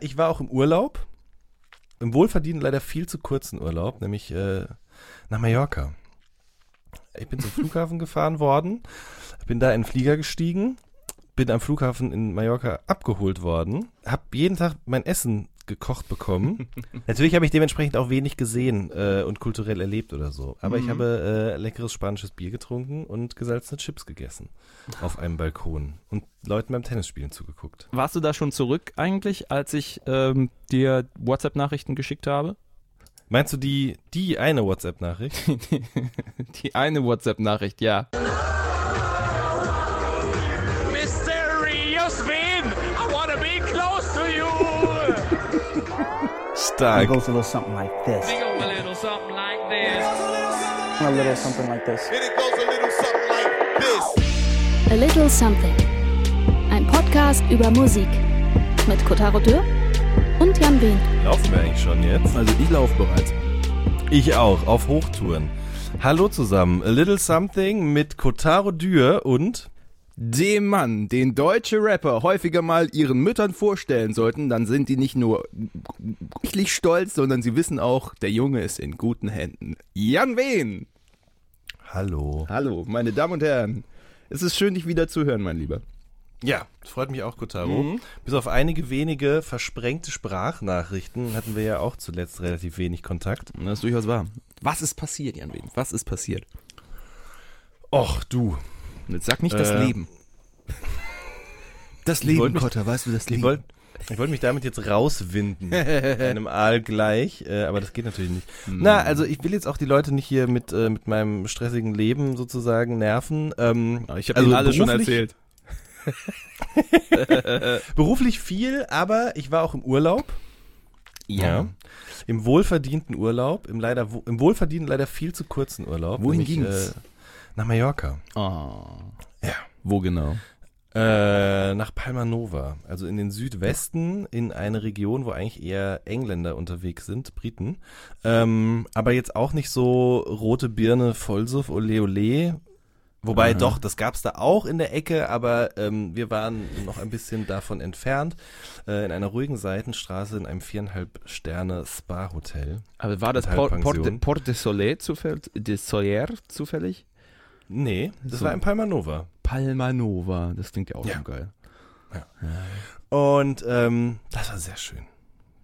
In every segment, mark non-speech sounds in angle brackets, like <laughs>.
Ich war auch im Urlaub, im wohlverdienten, leider viel zu kurzen Urlaub, nämlich äh, nach Mallorca. Ich bin zum Flughafen <laughs> gefahren worden, bin da in den Flieger gestiegen, bin am Flughafen in Mallorca abgeholt worden, hab jeden Tag mein Essen gekocht bekommen. <laughs> Natürlich habe ich dementsprechend auch wenig gesehen äh, und kulturell erlebt oder so. Aber ich Mhm. habe äh, leckeres spanisches Bier getrunken und gesalzene Chips gegessen <laughs> auf einem Balkon und Leuten beim Tennisspielen zugeguckt. Warst du da schon zurück eigentlich, als ich ähm, dir WhatsApp-Nachrichten geschickt habe? Meinst du die, die eine WhatsApp-Nachricht? <laughs> Die eine WhatsApp-Nachricht, ja. It Stark. goes a little something like this. A little something like this. A little something like this. It goes a little something like this. A Little Something. Ein Podcast über Musik. Mit Kotaro Dürr und Jan Wehn. Laufen wir eigentlich schon jetzt? Also ich laufe bereits. Ich auch, auf Hochtouren. Hallo zusammen, A Little Something mit Kotaro Dürr und Dem Mann, den deutsche Rapper häufiger mal ihren Müttern vorstellen sollten, dann sind die nicht nur richtig stolz, sondern sie wissen auch, der Junge ist in guten Händen. Jan Wehn! Hallo. Hallo, meine Damen und Herren. Es ist schön, dich wieder zu hören, mein Lieber. Ja, freut mich auch, Kotaro. Bis auf einige wenige versprengte Sprachnachrichten hatten wir ja auch zuletzt relativ wenig Kontakt. Das ist durchaus wahr. Was ist passiert, Jan Wehn? Was ist passiert? Och, du. Und jetzt sag nicht das Äh, Leben. Das wollte mich- Kotter, weißt du das Ich wollte ich wollt mich damit jetzt rauswinden. <laughs> einem Aal gleich, äh, aber das geht natürlich nicht. Na, also ich will jetzt auch die Leute nicht hier mit, äh, mit meinem stressigen Leben sozusagen nerven. Ähm, Ich habe also Ihnen alles schon beruflich- erzählt. <laughs> Beruflich viel, aber ich war auch im Urlaub. Im wohlverdienten Urlaub, im leider im wohlverdienten leider viel zu kurzen Urlaub. Wohin nämlich, ging's? Äh, nach Mallorca. Oh. Ja. Wo genau? Äh, nach Palma Nova, also in den Südwesten, in eine Region, wo eigentlich eher Engländer unterwegs sind, Briten. Ähm, aber jetzt auch nicht so rote Birne, Vollsuff, ole ole. Wobei Aha. doch, das gab's da auch in der Ecke, aber ähm, wir waren noch ein bisschen davon entfernt, äh, in einer ruhigen Seitenstraße in einem viereinhalb Sterne Spa-Hotel. Aber war das Mit Port, Halbpension. Port, Port de Soleil zufällig? De Soler zufällig? Nee, das So. war in Palma Nova. Palma Nova, das klingt ja auch Ja. schon geil. Und ähm, das war sehr schön.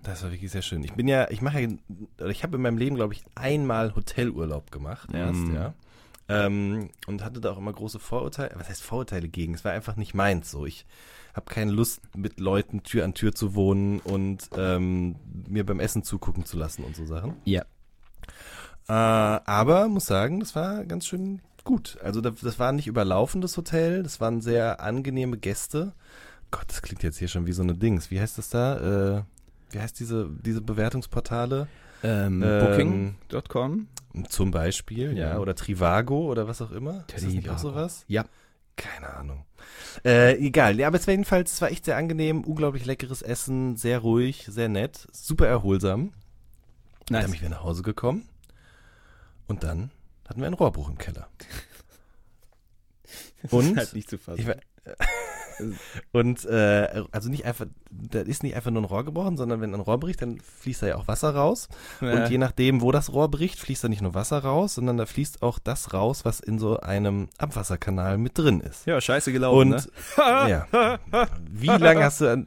Das war wirklich sehr schön. Ich bin ja, ich mache ja, ich habe in meinem Leben, glaube ich, einmal Hotelurlaub gemacht erst, Mm. ja. Ähm, und hatte da auch immer große Vorurteile. Was heißt Vorurteile gegen? Es war einfach nicht meins so. Ich habe keine Lust, mit Leuten Tür an Tür zu wohnen und ähm, mir beim Essen zugucken zu lassen und so Sachen. Ja. Äh, aber muss sagen, das war ganz schön gut. Also das, das war nicht überlaufendes Hotel, das waren sehr angenehme Gäste. Gott, das klingt jetzt hier schon wie so eine Dings. Wie heißt das da? Äh, wie heißt diese, diese Bewertungsportale? Ähm, Ähm, Booking.com? Zum Beispiel, ja. Ja. Oder Trivago oder was auch immer. Ist das nicht auch Trivago. sowas? Ja. Keine Ahnung. Äh, egal. Ja, aber es war jedenfalls, es war echt sehr angenehm, unglaublich leckeres Essen, sehr ruhig, sehr nett, super erholsam. Dann bin ich wieder nach Hause gekommen und dann hatten wir einen Rohrbruch im Keller. <laughs> Und halt nicht zu fassen. ich <laughs> und äh, also nicht einfach, da ist nicht einfach nur ein Rohr gebrochen, sondern wenn ein Rohr bricht, dann fließt da ja auch Wasser raus. Und je nachdem, wo das Rohr bricht, fließt da nicht nur Wasser raus, sondern da fließt auch das raus, was in so einem Abwasserkanal mit drin ist. ja, scheiße gelaufen, Und ne? <laughs> ja, wie <laughs> lange hast du an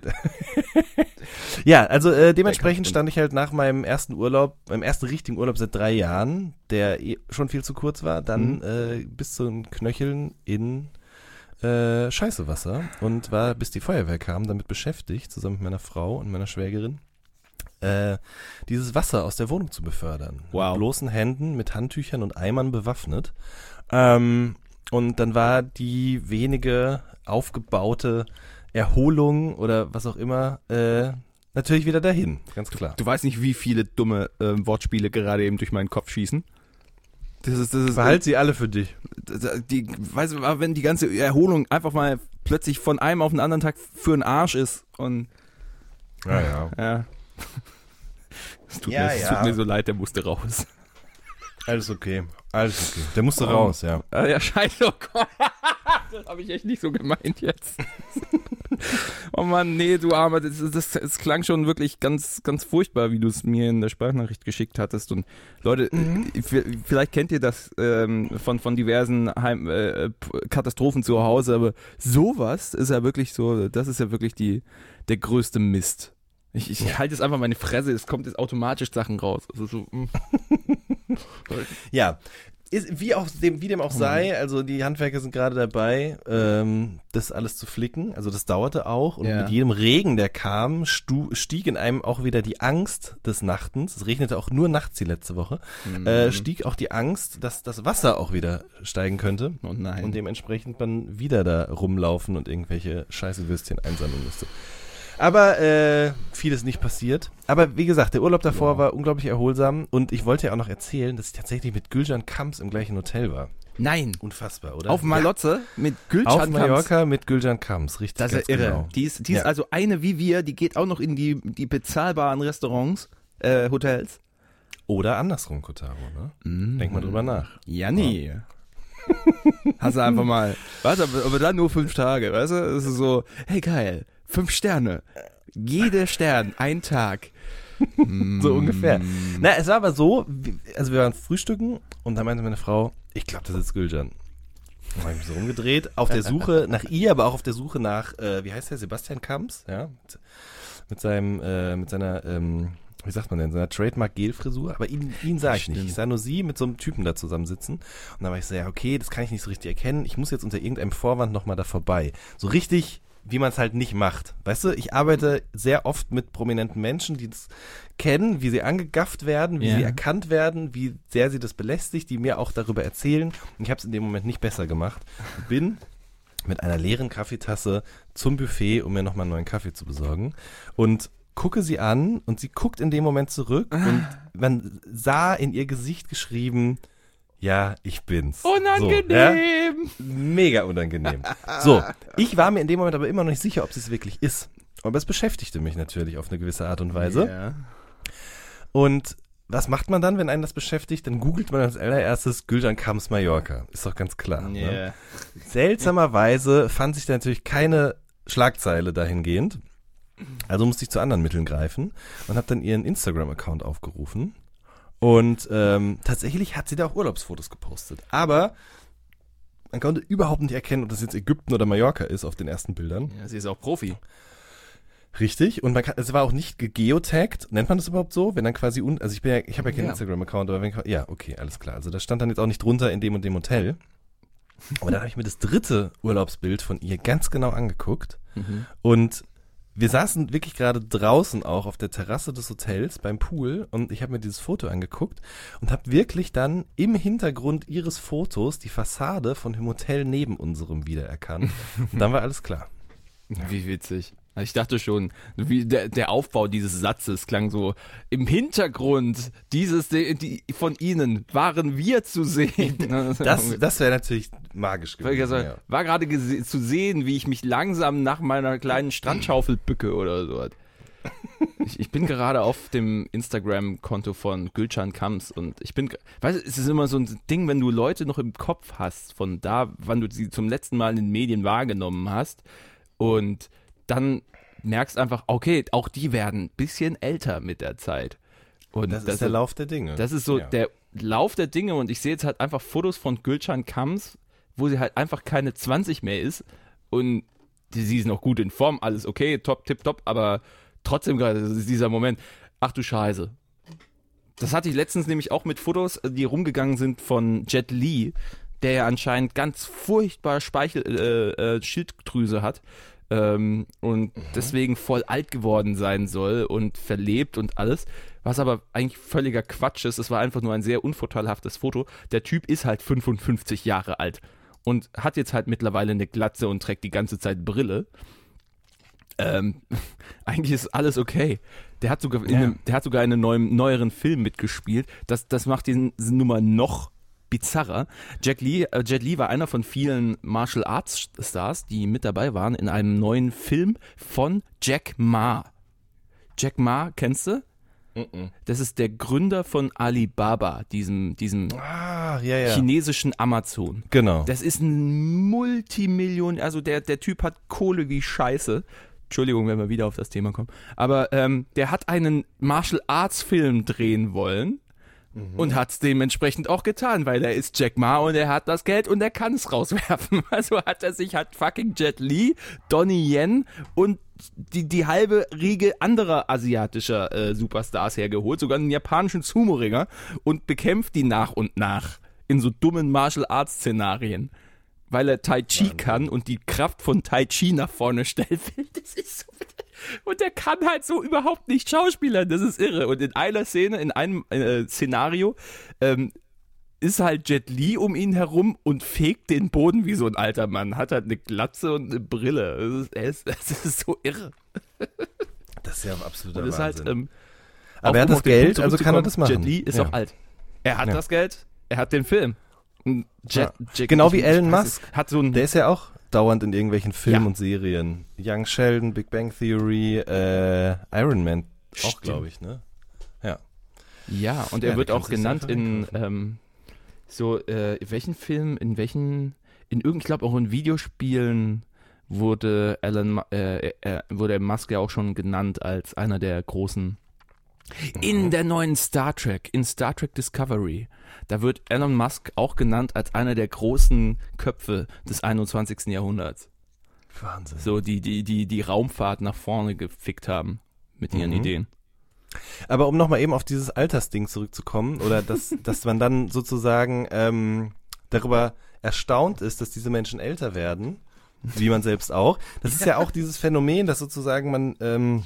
Ja, also äh, dementsprechend stand ich halt nach meinem ersten Urlaub, meinem ersten richtigen Urlaub seit drei Jahren, der eh schon viel zu kurz war, dann Mhm. äh, bis zu den Knöcheln in äh, Scheißewasser und war, bis die Feuerwehr kam, damit beschäftigt, zusammen mit meiner Frau und meiner Schwägerin, äh, dieses Wasser aus der Wohnung zu befördern. Wow. Mit bloßen Händen, mit Handtüchern und Eimern bewaffnet. Ähm, und dann war die wenige aufgebaute Erholung oder was auch immer äh, natürlich wieder dahin, ganz klar. Du weißt nicht, wie viele dumme ähm, Wortspiele gerade eben durch meinen Kopf schießen. Das ist, das ist Behalt sie alle für dich. die, weißt du, wenn die ganze Erholung einfach mal plötzlich von einem auf den anderen Tag für den Arsch ist und Ja, ja. ja. <laughs> Es tut, Ja, mir, ja. tut mir so leid, der musste raus. Alles okay. Alles okay. Der musste raus, ja. Ah, ja, scheiße, oh Gott. <laughs> Das habe ich echt nicht so gemeint jetzt. <laughs> Oh Mann, nee, du Armer, das, das, das klang schon wirklich ganz, ganz furchtbar, wie du es mir in der Sprachnachricht geschickt hattest. Und Leute, äh, v- vielleicht kennt ihr das ähm, von, von diversen Heim, äh, P- Katastrophen zu Hause, aber sowas ist ja wirklich so, das ist ja wirklich die, der größte Mist. Ich, ich halte jetzt einfach meine Fresse, es kommt jetzt automatisch Sachen raus. Also so, mm. <laughs> Ja, ist, wie, auch dem, wie dem auch sei, also die Handwerker sind gerade dabei, ähm, das alles zu flicken. Also das dauerte auch. Und Ja. mit jedem Regen, der kam, stu, stieg in einem auch wieder die Angst des Nachtens. Es regnete auch nur nachts die letzte Woche. Mhm. Äh, stieg auch die Angst, dass das Wasser auch wieder steigen könnte. Oh nein. Und dementsprechend man wieder da rumlaufen und irgendwelche scheiße Würstchen einsammeln musste. Aber äh, vieles nicht passiert. Aber wie gesagt, der Urlaub davor war unglaublich erholsam und ich wollte ja auch noch erzählen, dass ich tatsächlich mit Gülcan Kamps im gleichen Hotel war. Nein, Unfassbar, oder? auf Malotze mit ja, Gülcan auf Mallorca mit Gülcan Kamps, richtig. Das ist ja irre. Genau. Die ist, die ist Ja. also eine wie wir, die geht auch noch in die, die bezahlbaren Restaurants, äh, Hotels. Oder andersrum, Kotaro, ne? Denk mal drüber nach. Ja, nee. <laughs> Hast du einfach mal, du, aber, aber dann nur fünf Tage, weißt du? Das ist so, hey geil, fünf Sterne. Jeder Stern, ein Tag. <laughs> So ungefähr. Na, es war aber so, also wir waren frühstücken und da meinte meine Frau, ich glaube, das ist Gülcan. Dann habe ich mich so rumgedreht, auf der Suche nach ihr, aber auch auf der Suche nach, äh, wie heißt der, Sebastian Kamps, ja, mit, mit seinem, äh, mit seiner, ähm, wie sagt man denn, seiner Trademark-Gel-Frisur, aber ihn, ihn sah ich nicht. Ich sah nur sie mit so einem Typen da zusammensitzen und dann war ich so, ja, okay, das kann ich nicht so richtig erkennen, ich muss jetzt unter irgendeinem Vorwand nochmal da vorbei. So richtig, wie man es halt nicht macht. Weißt du, ich arbeite sehr oft mit prominenten Menschen, die das kennen, wie sie angegafft werden, wie Ja. sie erkannt werden, wie sehr sie das belästigt, die mir auch darüber erzählen. Und ich habe es in dem Moment nicht besser gemacht. Bin mit einer leeren Kaffeetasse zum Buffet, um mir nochmal einen neuen Kaffee zu besorgen. Und gucke sie an und sie guckt in dem Moment zurück und man sah in ihr Gesicht geschrieben, ja, ich bin's. So, ja? Unangenehm. Mega unangenehm. So, ich war mir in dem Moment aber immer noch nicht sicher, ob sie es wirklich ist. Aber es beschäftigte mich natürlich auf eine gewisse Art und Weise. Ja. Und was macht man dann, wenn einen das beschäftigt? Dann googelt man als allererstes Gülcan Kams Mallorca. Ist doch ganz klar. Ne? Yeah. Seltsamerweise fand sich da natürlich keine Schlagzeile dahingehend. Also musste ich zu anderen Mitteln greifen und habe dann ihren Instagram-Account aufgerufen. Und ähm, tatsächlich hat sie da auch Urlaubsfotos gepostet. Aber man konnte überhaupt nicht erkennen, ob das jetzt Ägypten oder Mallorca ist auf den ersten Bildern. ja, sie ist auch Profi. Richtig. Und man kann, es war auch nicht gegeotaggt. Nennt man das überhaupt so? Wenn dann quasi un, also ich bin ja, ich habe ja keinen Ja. Instagram-Account, aber wenn, ja, okay, alles klar. Also da stand dann jetzt auch nicht drunter in dem und dem Hotel. Aber dann habe ich mir das dritte Urlaubsbild von ihr ganz genau angeguckt. Und wir saßen wirklich gerade draußen auch auf der Terrasse des Hotels beim Pool und ich habe mir dieses Foto angeguckt und habe wirklich dann im Hintergrund ihres Fotos die Fassade von dem Hotel neben unserem wiedererkannt. <laughs> Und dann war alles klar. Wie witzig. Ich dachte schon, wie der, der Aufbau dieses Satzes klang so, im Hintergrund dieses die, von Ihnen waren wir zu sehen. <laughs> <laughs> Das, das wäre natürlich magisch gewesen. gesagt, War gerade zu sehen, wie ich mich langsam nach meiner kleinen Strandschaufel bücke oder so. Ich, ich bin gerade auf dem Instagram-Konto von Gülcan Kams und ich bin, weißt du, es ist immer so ein Ding, wenn du Leute noch im Kopf hast, von da, wann du sie zum letzten Mal in den Medien wahrgenommen hast und dann merkst einfach, okay, auch die werden ein bisschen älter mit der Zeit. Und Das, ist der Lauf der Dinge. das ist so Ja. der Lauf der Dinge und ich sehe jetzt halt einfach Fotos von Gülcan Kams, wo sie halt einfach keine 20 mehr ist und sie ist noch gut in Form, alles okay, top, tip, top, aber trotzdem gerade das ist dieser Moment, ach du Scheiße. Das hatte ich letztens nämlich auch mit Fotos, die rumgegangen sind von Jet Li, der ja anscheinend ganz furchtbar Speichel, äh, äh, Schilddrüse hat ähm, und deswegen voll alt geworden sein soll und verlebt und alles. Was aber eigentlich völliger Quatsch ist. Es war einfach nur ein sehr unvorteilhaftes Foto. Der Typ ist halt 55 Jahre alt und hat jetzt halt mittlerweile eine Glatze und trägt die ganze Zeit Brille. Ähm, <laughs> eigentlich ist alles okay. Der hat sogar, in Ja. einem, der hat sogar in einem neuen, neueren Film mitgespielt. Das, das macht diese Nummer noch bizarrer. Jack Lee, äh, Jet Li war einer von vielen Martial Arts Stars, die mit dabei waren in einem neuen Film von Jack Ma. Jack Ma, kennst du? Das ist der Gründer von Alibaba, diesem, diesem Ah, ja, ja. chinesischen Amazon. Genau. Das ist ein Multimillion, also der, der Typ hat Kohle wie Scheiße. Entschuldigung, wenn wir wieder auf das Thema kommen. Aber ähm, der hat einen Martial Arts Film drehen wollen und hat es dementsprechend auch getan, weil er ist Jack Ma und er hat das Geld und er kann es rauswerfen. <laughs> Also hat er sich hat fucking Jet Li, Donnie Yen und die, die halbe Riege anderer asiatischer äh, Superstars hergeholt, sogar einen japanischen Sumo-Ringer und bekämpft die nach und nach in so dummen Martial Arts Szenarien. Weil er Tai Chi kann und die Kraft von Tai Chi nach vorne <laughs> will. Das ist so. Und der kann halt so überhaupt nicht schauspielern. Das ist irre. Und in einer Szene, in einem äh, Szenario, ähm, ist halt Jet Li um ihn herum und fegt den Boden wie so ein alter Mann. Hat halt eine Glatze und eine Brille. Das ist, ist, <laughs> das ist so irre. Das ist ja absoluter Und ist halt, Wahnsinn. ähm, Aber er hat das Geld, also kann er das machen. Jet Li ist Ja. auch alt. Er hat Ja. das Geld, er hat den Film. Jet, Jet, Genau wie Elon Musk. Hat so ein, Der ist ja auch dauernd in irgendwelchen Filmen Ja. und Serien. Young Sheldon, Big Bang Theory, äh, Iron Man auch, glaube ich, ne? Ja. Ja, und Ja, er da wird auch genannt in ähm, so, äh, in welchen Filmen, in welchen, in irgend, ich glaube auch in Videospielen wurde Alan, Ma- äh, äh, wurde Musk ja auch schon genannt als einer der großen. Mhm. In der neuen Star Trek, in Star Trek Discovery, da wird Elon Musk auch genannt als einer der großen Köpfe des 21. Jahrhunderts. Wahnsinn. So, die, die, die, die Raumfahrt nach vorne gefickt haben mit ihren Mhm. Ideen. Aber um nochmal eben auf dieses Altersding zurückzukommen, oder dass, <laughs> dass man dann sozusagen ähm, darüber erstaunt ist, dass diese Menschen älter werden, wie man selbst auch. Das ist ja auch dieses Phänomen, dass sozusagen man ähm,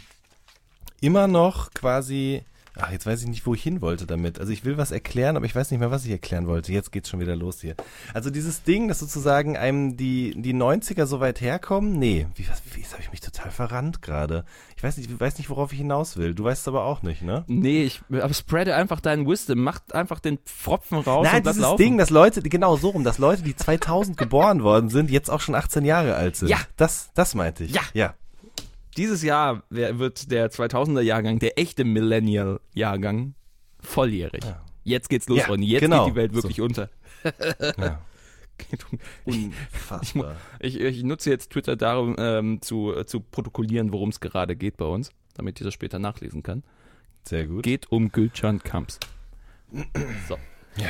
immer noch quasi, ach, jetzt weiß ich nicht, wo ich hin wollte damit. Also ich will was erklären, aber ich weiß nicht mehr, was ich erklären wollte. Jetzt geht's schon wieder los hier. Also dieses Ding, dass sozusagen einem die, die 90er so weit herkommen, nee, wie, was, wie jetzt habe ich mich total verrannt gerade. Ich weiß nicht, ich weiß nicht, worauf ich hinaus will. Du weißt es aber auch nicht, ne? Nee, ich aber spreade einfach deinen Wisdom, mach einfach den Pfropfen raus Nein, und dieses laufen. Ding, dass Leute, genau so rum, dass Leute, die 2000 geboren worden sind, jetzt auch schon 18 Jahre alt sind. Ja. Das, das meinte ich. Ja. Ja. Dieses Jahr wird der 2000er Jahrgang, der echte Millennial Jahrgang, volljährig. Jetzt geht's los, Ja, Ronny. Jetzt genau. geht die Welt wirklich unter. ja. <laughs> Geht um- Ich, Unfassbar. ich, ich nutze jetzt Twitter darum, ähm, zu, äh, zu protokollieren, worum es gerade geht bei uns, damit ich das später nachlesen kann. Sehr gut. Geht um Gülcan Kamps. So. Ja.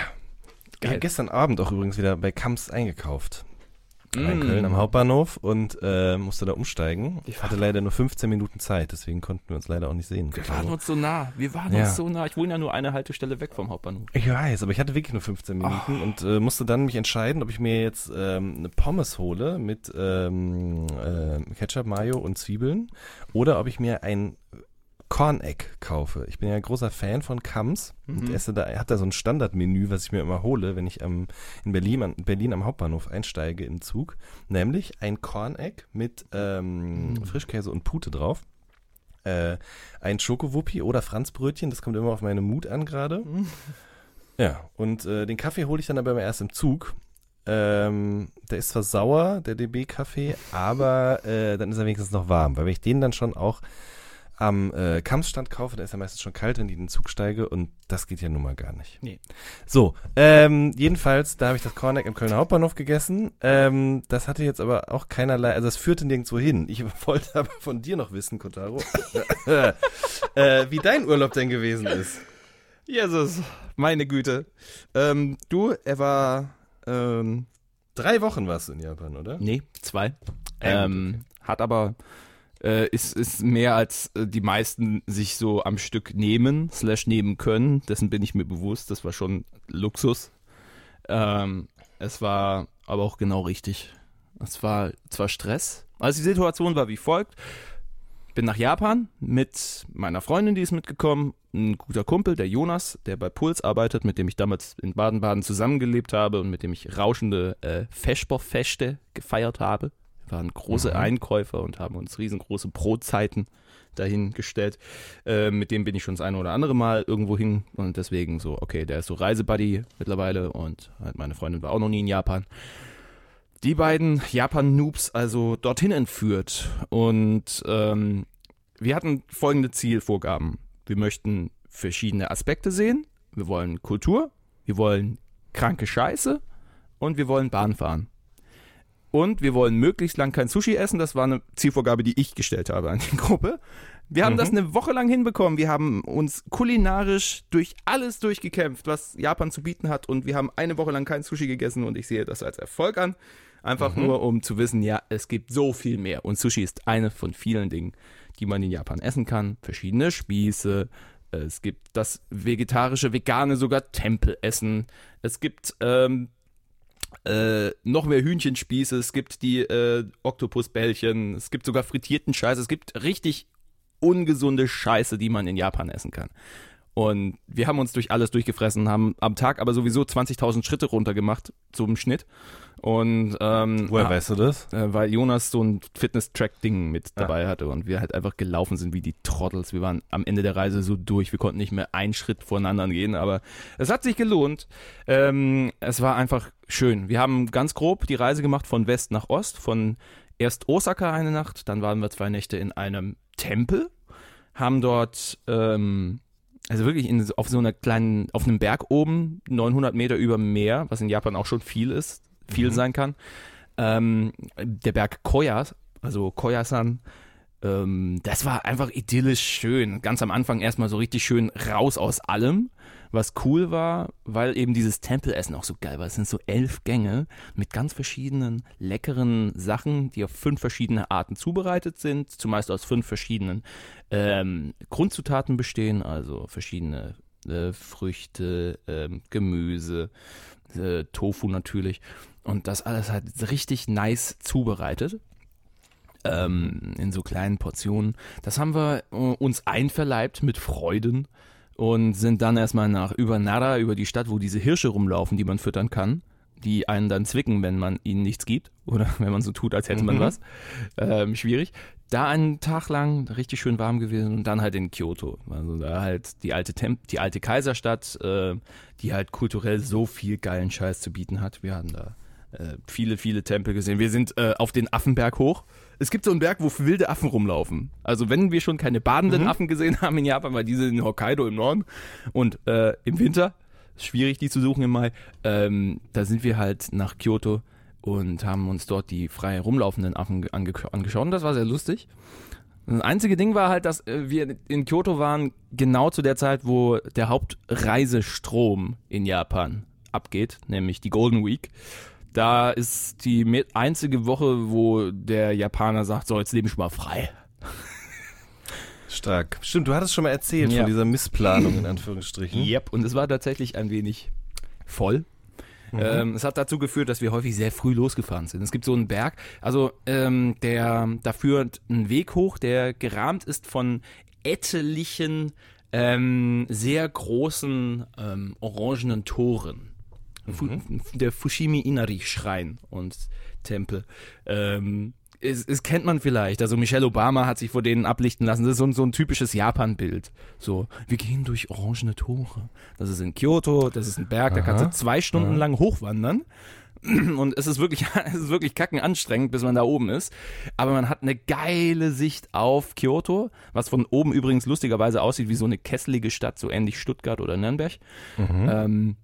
Ich Geil. habe gestern Abend auch übrigens wieder bei Kamps eingekauft. In Mm. Köln am Hauptbahnhof und äh, musste da umsteigen. Ich hatte leider nur 15 Minuten Zeit, deswegen konnten wir uns leider auch nicht sehen. Wir waren uns so nah. Wir waren Ja. uns so nah. Ich wohne ja nur eine Haltestelle weg vom Hauptbahnhof. Ich weiß, aber ich hatte wirklich nur 15 Minuten und äh, musste dann mich entscheiden, ob ich mir jetzt ähm, eine Pommes hole mit ähm, äh, Ketchup, Mayo und Zwiebeln oder ob ich mir ein Corn-Egg kaufe. Ich bin ja ein großer Fan von Kams und esse da, er hat da so ein Standardmenü, was ich mir immer hole, wenn ich am, in Berlin, an, Berlin am Hauptbahnhof einsteige im Zug, nämlich ein Corn-Egg mit ähm, Frischkäse und Pute drauf. Äh, ein Schokowuppi oder Franzbrötchen, das kommt immer auf meine Mut an gerade. Ja, und äh, den Kaffee hole ich dann aber immer erst im Zug. Ähm, der ist zwar sauer, der DB-Kaffee, aber äh, dann ist er wenigstens noch warm. Weil wenn ich den dann schon auch am äh, Kampfstand kaufe, dann ist er meistens schon kalt, wenn ich in den Zug steige und das geht ja nun mal gar nicht. Nee. So, ähm, jedenfalls, da habe ich das Corneck im Kölner Hauptbahnhof gegessen. Ähm, das hatte jetzt aber auch keinerlei, also es führte nirgendwo hin. Ich <laughs> wollte aber von dir noch wissen, Kotaro, <laughs> äh, wie dein Urlaub denn gewesen ist. Jesus, meine Güte. Ähm, du, er war, ähm, Drei Wochen warst du in Japan, oder? nee, zwei. Ja, Ähm, Hat aber, äh, ist, ist mehr als äh, die meisten sich so am Stück nehmen, slash nehmen können. Dessen bin ich mir bewusst. Das war schon Luxus. Ähm, es war aber auch genau richtig. Es war zwar Stress. Also die Situation war wie folgt. Bin nach Japan mit meiner Freundin, die ist mitgekommen, ein guter Kumpel, der Jonas, der bei Puls arbeitet, mit dem ich damals in Baden-Baden zusammengelebt habe und mit dem ich rauschende äh, Vesperfeste gefeiert habe. Waren große Einkäufer und haben uns riesengroße Brotzeiten dahingestellt. Äh, mit dem bin ich schon das eine oder andere Mal irgendwo hin und deswegen so, okay, der ist so Reisebuddy mittlerweile und halt meine Freundin war auch noch nie in Japan die beiden Japan-Noobs also dorthin entführt. Und ähm, wir hatten folgende Zielvorgaben. Wir möchten verschiedene Aspekte sehen. Wir wollen Kultur, wir wollen kranke Scheiße und wir wollen Bahn fahren. Und wir wollen möglichst lang kein Sushi essen. Das war eine Zielvorgabe, die ich gestellt habe an die Gruppe. Wir haben das eine Woche lang hinbekommen. Wir haben uns kulinarisch durch alles durchgekämpft, was Japan zu bieten hat. Und wir haben eine Woche lang kein Sushi gegessen und ich sehe das als Erfolg an. Einfach nur, um zu wissen, ja, es gibt so viel mehr. Und Sushi ist eine von vielen Dingen, die man in Japan essen kann. Verschiedene Spieße. Es gibt das vegetarische, vegane, sogar Tempelessen. Es gibt ähm, äh, noch mehr Hühnchenspieße. Es gibt die äh, Oktopusbällchen. Es gibt sogar frittierten Scheiß. Es gibt richtig ungesunde Scheiße, die man in Japan essen kann. Und wir haben uns durch alles durchgefressen, haben am Tag aber sowieso 20.000 Schritte runtergemacht zum Schnitt. Und ähm, Woher ah, weißt du das? äh, weil Jonas so ein Fitness-Track-Ding mit dabei hatte und wir halt einfach gelaufen sind wie die Trottels. Wir waren am Ende der Reise so durch, wir konnten nicht mehr einen Schritt voneinander gehen, aber es hat sich gelohnt. Ähm, es war einfach schön. Wir haben ganz grob die Reise gemacht von West nach Ost, von erst Osaka eine Nacht, dann waren wir zwei Nächte in einem Tempel, haben dort ähm, also wirklich in, auf so einer kleinen, auf einem Berg oben, 900 Meter über dem Meer, was in Japan auch schon viel ist, viel sein kann. Ähm, der Berg Koyas, also Koyasan, ähm, das war einfach idyllisch schön. Ganz am Anfang erstmal so richtig schön raus aus allem, was cool war, weil eben dieses Tempelessen auch so geil war. Es sind so elf Gänge mit ganz verschiedenen leckeren Sachen, die auf fünf verschiedene Arten zubereitet sind, zumeist aus fünf verschiedenen ähm, Grundzutaten bestehen, also verschiedene äh, Früchte, ähm, Gemüse, äh, Tofu natürlich. Und das alles halt richtig nice zubereitet. Ähm, in so kleinen Portionen. Das haben wir äh, uns einverleibt mit Freuden und sind dann erstmal nach über Nara, über die Stadt, wo diese Hirsche rumlaufen, die man füttern kann, die einen dann zwicken, wenn man ihnen nichts gibt oder <laughs> wenn man so tut, als hätte man was. Ähm, schwierig. Da einen Tag lang richtig schön warm gewesen und dann halt in Kyoto. Also da halt die alte Temp die alte Kaiserstadt, äh, die halt kulturell so viel geilen Scheiß zu bieten hat. Wir haben da äh, viele, viele Tempel gesehen. Wir sind äh, auf den Affenberg hoch. Es gibt so einen Berg, wo wilde Affen rumlaufen. Also wenn wir schon keine badenden Affen gesehen haben in Japan, weil diese in Hokkaido im Norden und äh, im Winter, ist schwierig die zu suchen im Mai, ähm, da sind wir halt nach Kyoto und haben uns dort die frei rumlaufenden Affen ange angeschaut und das war sehr lustig. Das einzige Ding war halt, dass äh, wir in Kyoto waren genau zu der Zeit, wo der Hauptreisestrom in Japan abgeht, nämlich die Golden Week. Da ist die einzige Woche, wo der Japaner sagt, so jetzt lebe ich mal frei. Stark. Stimmt, du hattest schon mal erzählt Ja. von dieser Missplanung in Anführungsstrichen. Yep. Und es war tatsächlich ein wenig voll. Ähm, es hat dazu geführt, dass wir häufig sehr früh losgefahren sind. Es gibt so einen Berg, also ähm, der da führt ein Weg hoch, der gerahmt ist von etlichen ähm, sehr großen ähm, orangenen Toren. Fu Der Fushimi Inari Schrein und Tempel. Ähm, es, es kennt man vielleicht. Also Michelle Obama hat sich vor denen ablichten lassen. Das ist so ein, so ein typisches Japan-Bild. So, wir gehen durch orangene Tore. Das ist in Kyoto, das ist ein Berg, da kannst du zwei Stunden lang hochwandern. <clears throat> Und es ist wirklich, <laughs> es ist wirklich kacken anstrengend, bis man da oben ist. Aber man hat eine geile Sicht auf Kyoto, was von oben übrigens lustigerweise aussieht wie so eine kesselige Stadt, so ähnlich Stuttgart oder Nürnberg. Ähm,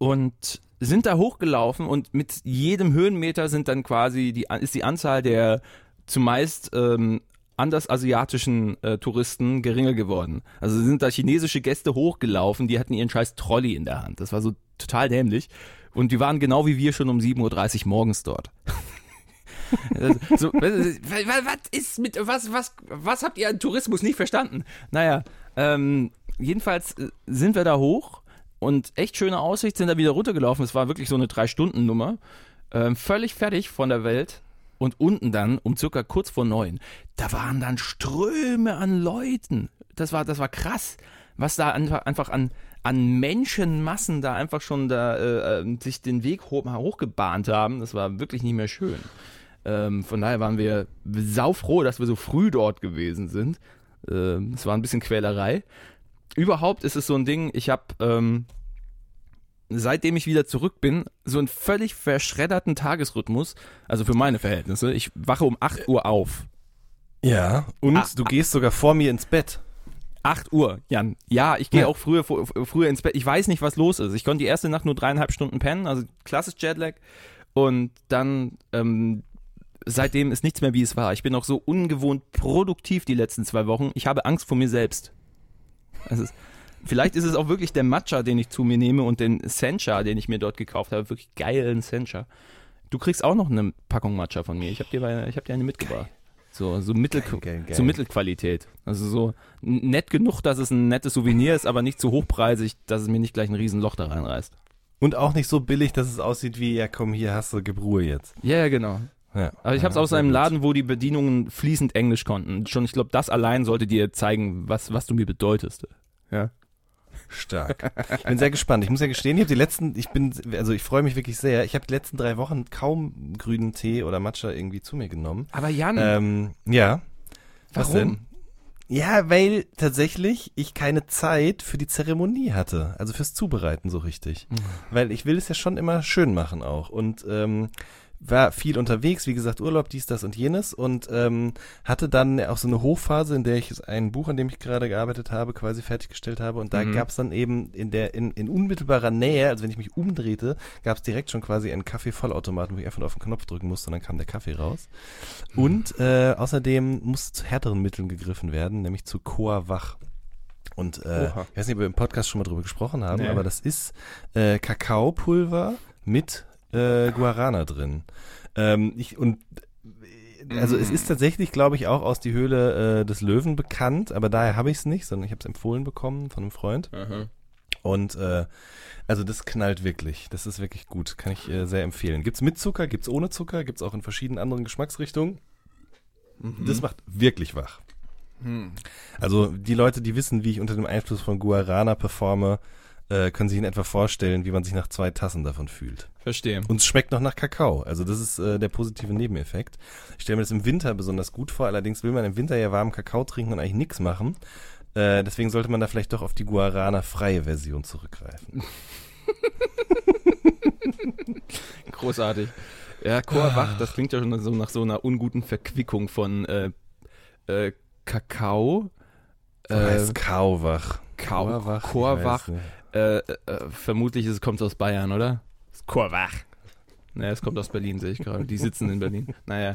und sind da hochgelaufen und mit jedem Höhenmeter sind dann quasi die, ist die Anzahl der zumeist ähm, andersasiatischen äh, Touristen geringer geworden. Also sind da chinesische Gäste hochgelaufen, die hatten ihren scheiß Trolley in der Hand. Das war so total dämlich. Und die waren genau wie wir schon um 7.30 Uhr morgens dort. <laughs> Also, so, was, ist mit, was, was, was habt ihr an Tourismus nicht verstanden? Naja, ähm, jedenfalls äh, sind wir da hoch und echt schöne Aussicht, sind da wieder runtergelaufen. Es war wirklich so eine Drei-Stunden-Nummer. Ähm, völlig fertig von der Welt. Und unten dann, um circa kurz vor neun, da waren dann Ströme an Leuten. Das war, das war krass, was da einfach, an, an Menschenmassen da einfach schon da äh, äh, sich den Weg hoch, hochgebahnt haben. Das war wirklich nicht mehr schön. Ähm, von daher waren wir saufroh, dass wir so früh dort gewesen sind. Ähm, es war ein bisschen Quälerei. Überhaupt ist es so ein Ding, ich habe, ähm, seitdem ich wieder zurück bin, so einen völlig verschredderten Tagesrhythmus. Also für meine Verhältnisse. Ich wache um 8 Uhr auf. Ja, und Ah, du gehst sogar vor mir ins Bett. 8 Uhr, Jan. Ja, ich gehe Ja. auch früher, früher ins Bett. Ich weiß nicht, was los ist. Ich konnte die erste Nacht nur dreieinhalb Stunden pennen, also klassisch Jetlag. und dann ähm, seitdem ist nichts mehr wie es war. Ich bin auch so ungewohnt produktiv die letzten zwei Wochen. Ich habe Angst vor mir selbst. Ist, vielleicht ist es auch wirklich der Matcha, den ich zu mir nehme und den Sencha, den ich mir dort gekauft habe. Wirklich geilen Sencha. Du kriegst auch noch eine Packung Matcha von mir. Ich habe dir, bei- ich hab dir eine mitgebracht. So, so, Mittel, Geil, geil, geil. so Mittelqualität. Also so nett genug, dass es ein nettes Souvenir ist, aber nicht zu hochpreisig, dass es mir nicht gleich ein Riesenloch da reinreißt. Und auch nicht so billig, dass es aussieht wie, ja komm, hier hast du Gebruhe jetzt. Ja, ja, genau. Ja. Aber ich habe es ja, aus einem gut. Laden, wo die Bedienungen fließend Englisch konnten. Schon, ich glaube, das allein sollte dir zeigen, was, was du mir bedeutest. Ja. Stark. Ich bin sehr gespannt. Ich muss ja gestehen, ich habe die letzten, ich bin, also ich freue mich wirklich sehr. Ich habe die letzten drei Wochen kaum grünen Tee oder Matcha irgendwie zu mir genommen. Aber Jan, Ähm, ja. Was Warum? denn? Ja, weil tatsächlich ich keine Zeit für die Zeremonie hatte, also fürs Zubereiten so richtig. Weil ich will es ja schon immer schön machen auch. Und ähm, war viel unterwegs, wie gesagt, Urlaub, dies, das und jenes und ähm, hatte dann auch so eine Hochphase, in der ich ein Buch, an dem ich gerade gearbeitet habe, quasi fertiggestellt habe. Und da Mhm. gab's dann eben in der in, in unmittelbarer Nähe, also wenn ich mich umdrehte, gab's direkt schon quasi einen Kaffeevollautomaten, wo ich einfach nur auf den Knopf drücken musste und dann kam der Kaffee raus. Und äh, außerdem muss zu härteren Mitteln gegriffen werden, nämlich zu Coa Wach. Und äh, Oha. ich weiß nicht, ob wir im Podcast schon mal drüber gesprochen haben, Nee. aber das ist äh, Kakaopulver mit äh, Guarana drin. Ähm, ich, und also es ist tatsächlich, glaube ich, auch aus die Höhle äh, des Löwen bekannt, aber daher habe ich es nicht, sondern ich habe es empfohlen bekommen von einem Freund. Und äh, also das knallt wirklich. Das ist wirklich gut. Kann ich äh, sehr empfehlen. Gibt's mit Zucker, gibt's ohne Zucker, gibt's auch in verschiedenen anderen Geschmacksrichtungen. Das macht wirklich wach. Also die Leute, die wissen, wie ich unter dem Einfluss von Guarana performe, äh, können sich in etwa vorstellen, wie man sich nach zwei Tassen davon fühlt. verstehe. Und es schmeckt noch nach Kakao. Also das ist äh, der positive Nebeneffekt. Ich stelle mir das im Winter besonders gut vor. Allerdings will man im Winter ja warmen Kakao trinken und eigentlich nichts machen. Äh, deswegen sollte man da vielleicht doch auf die Guarana-freie Version zurückgreifen. <laughs> Großartig. Ja, Chor wach, das klingt ja schon so nach so einer unguten Verquickung von äh, äh, Kakao. Äh. Kau- Chorwach. ich Chorwach. Äh, äh, vermutlich ist es kommt aus Bayern, oder? Chorwach. Naja, es kommt aus Berlin, sehe ich gerade. Die sitzen in Berlin. Naja.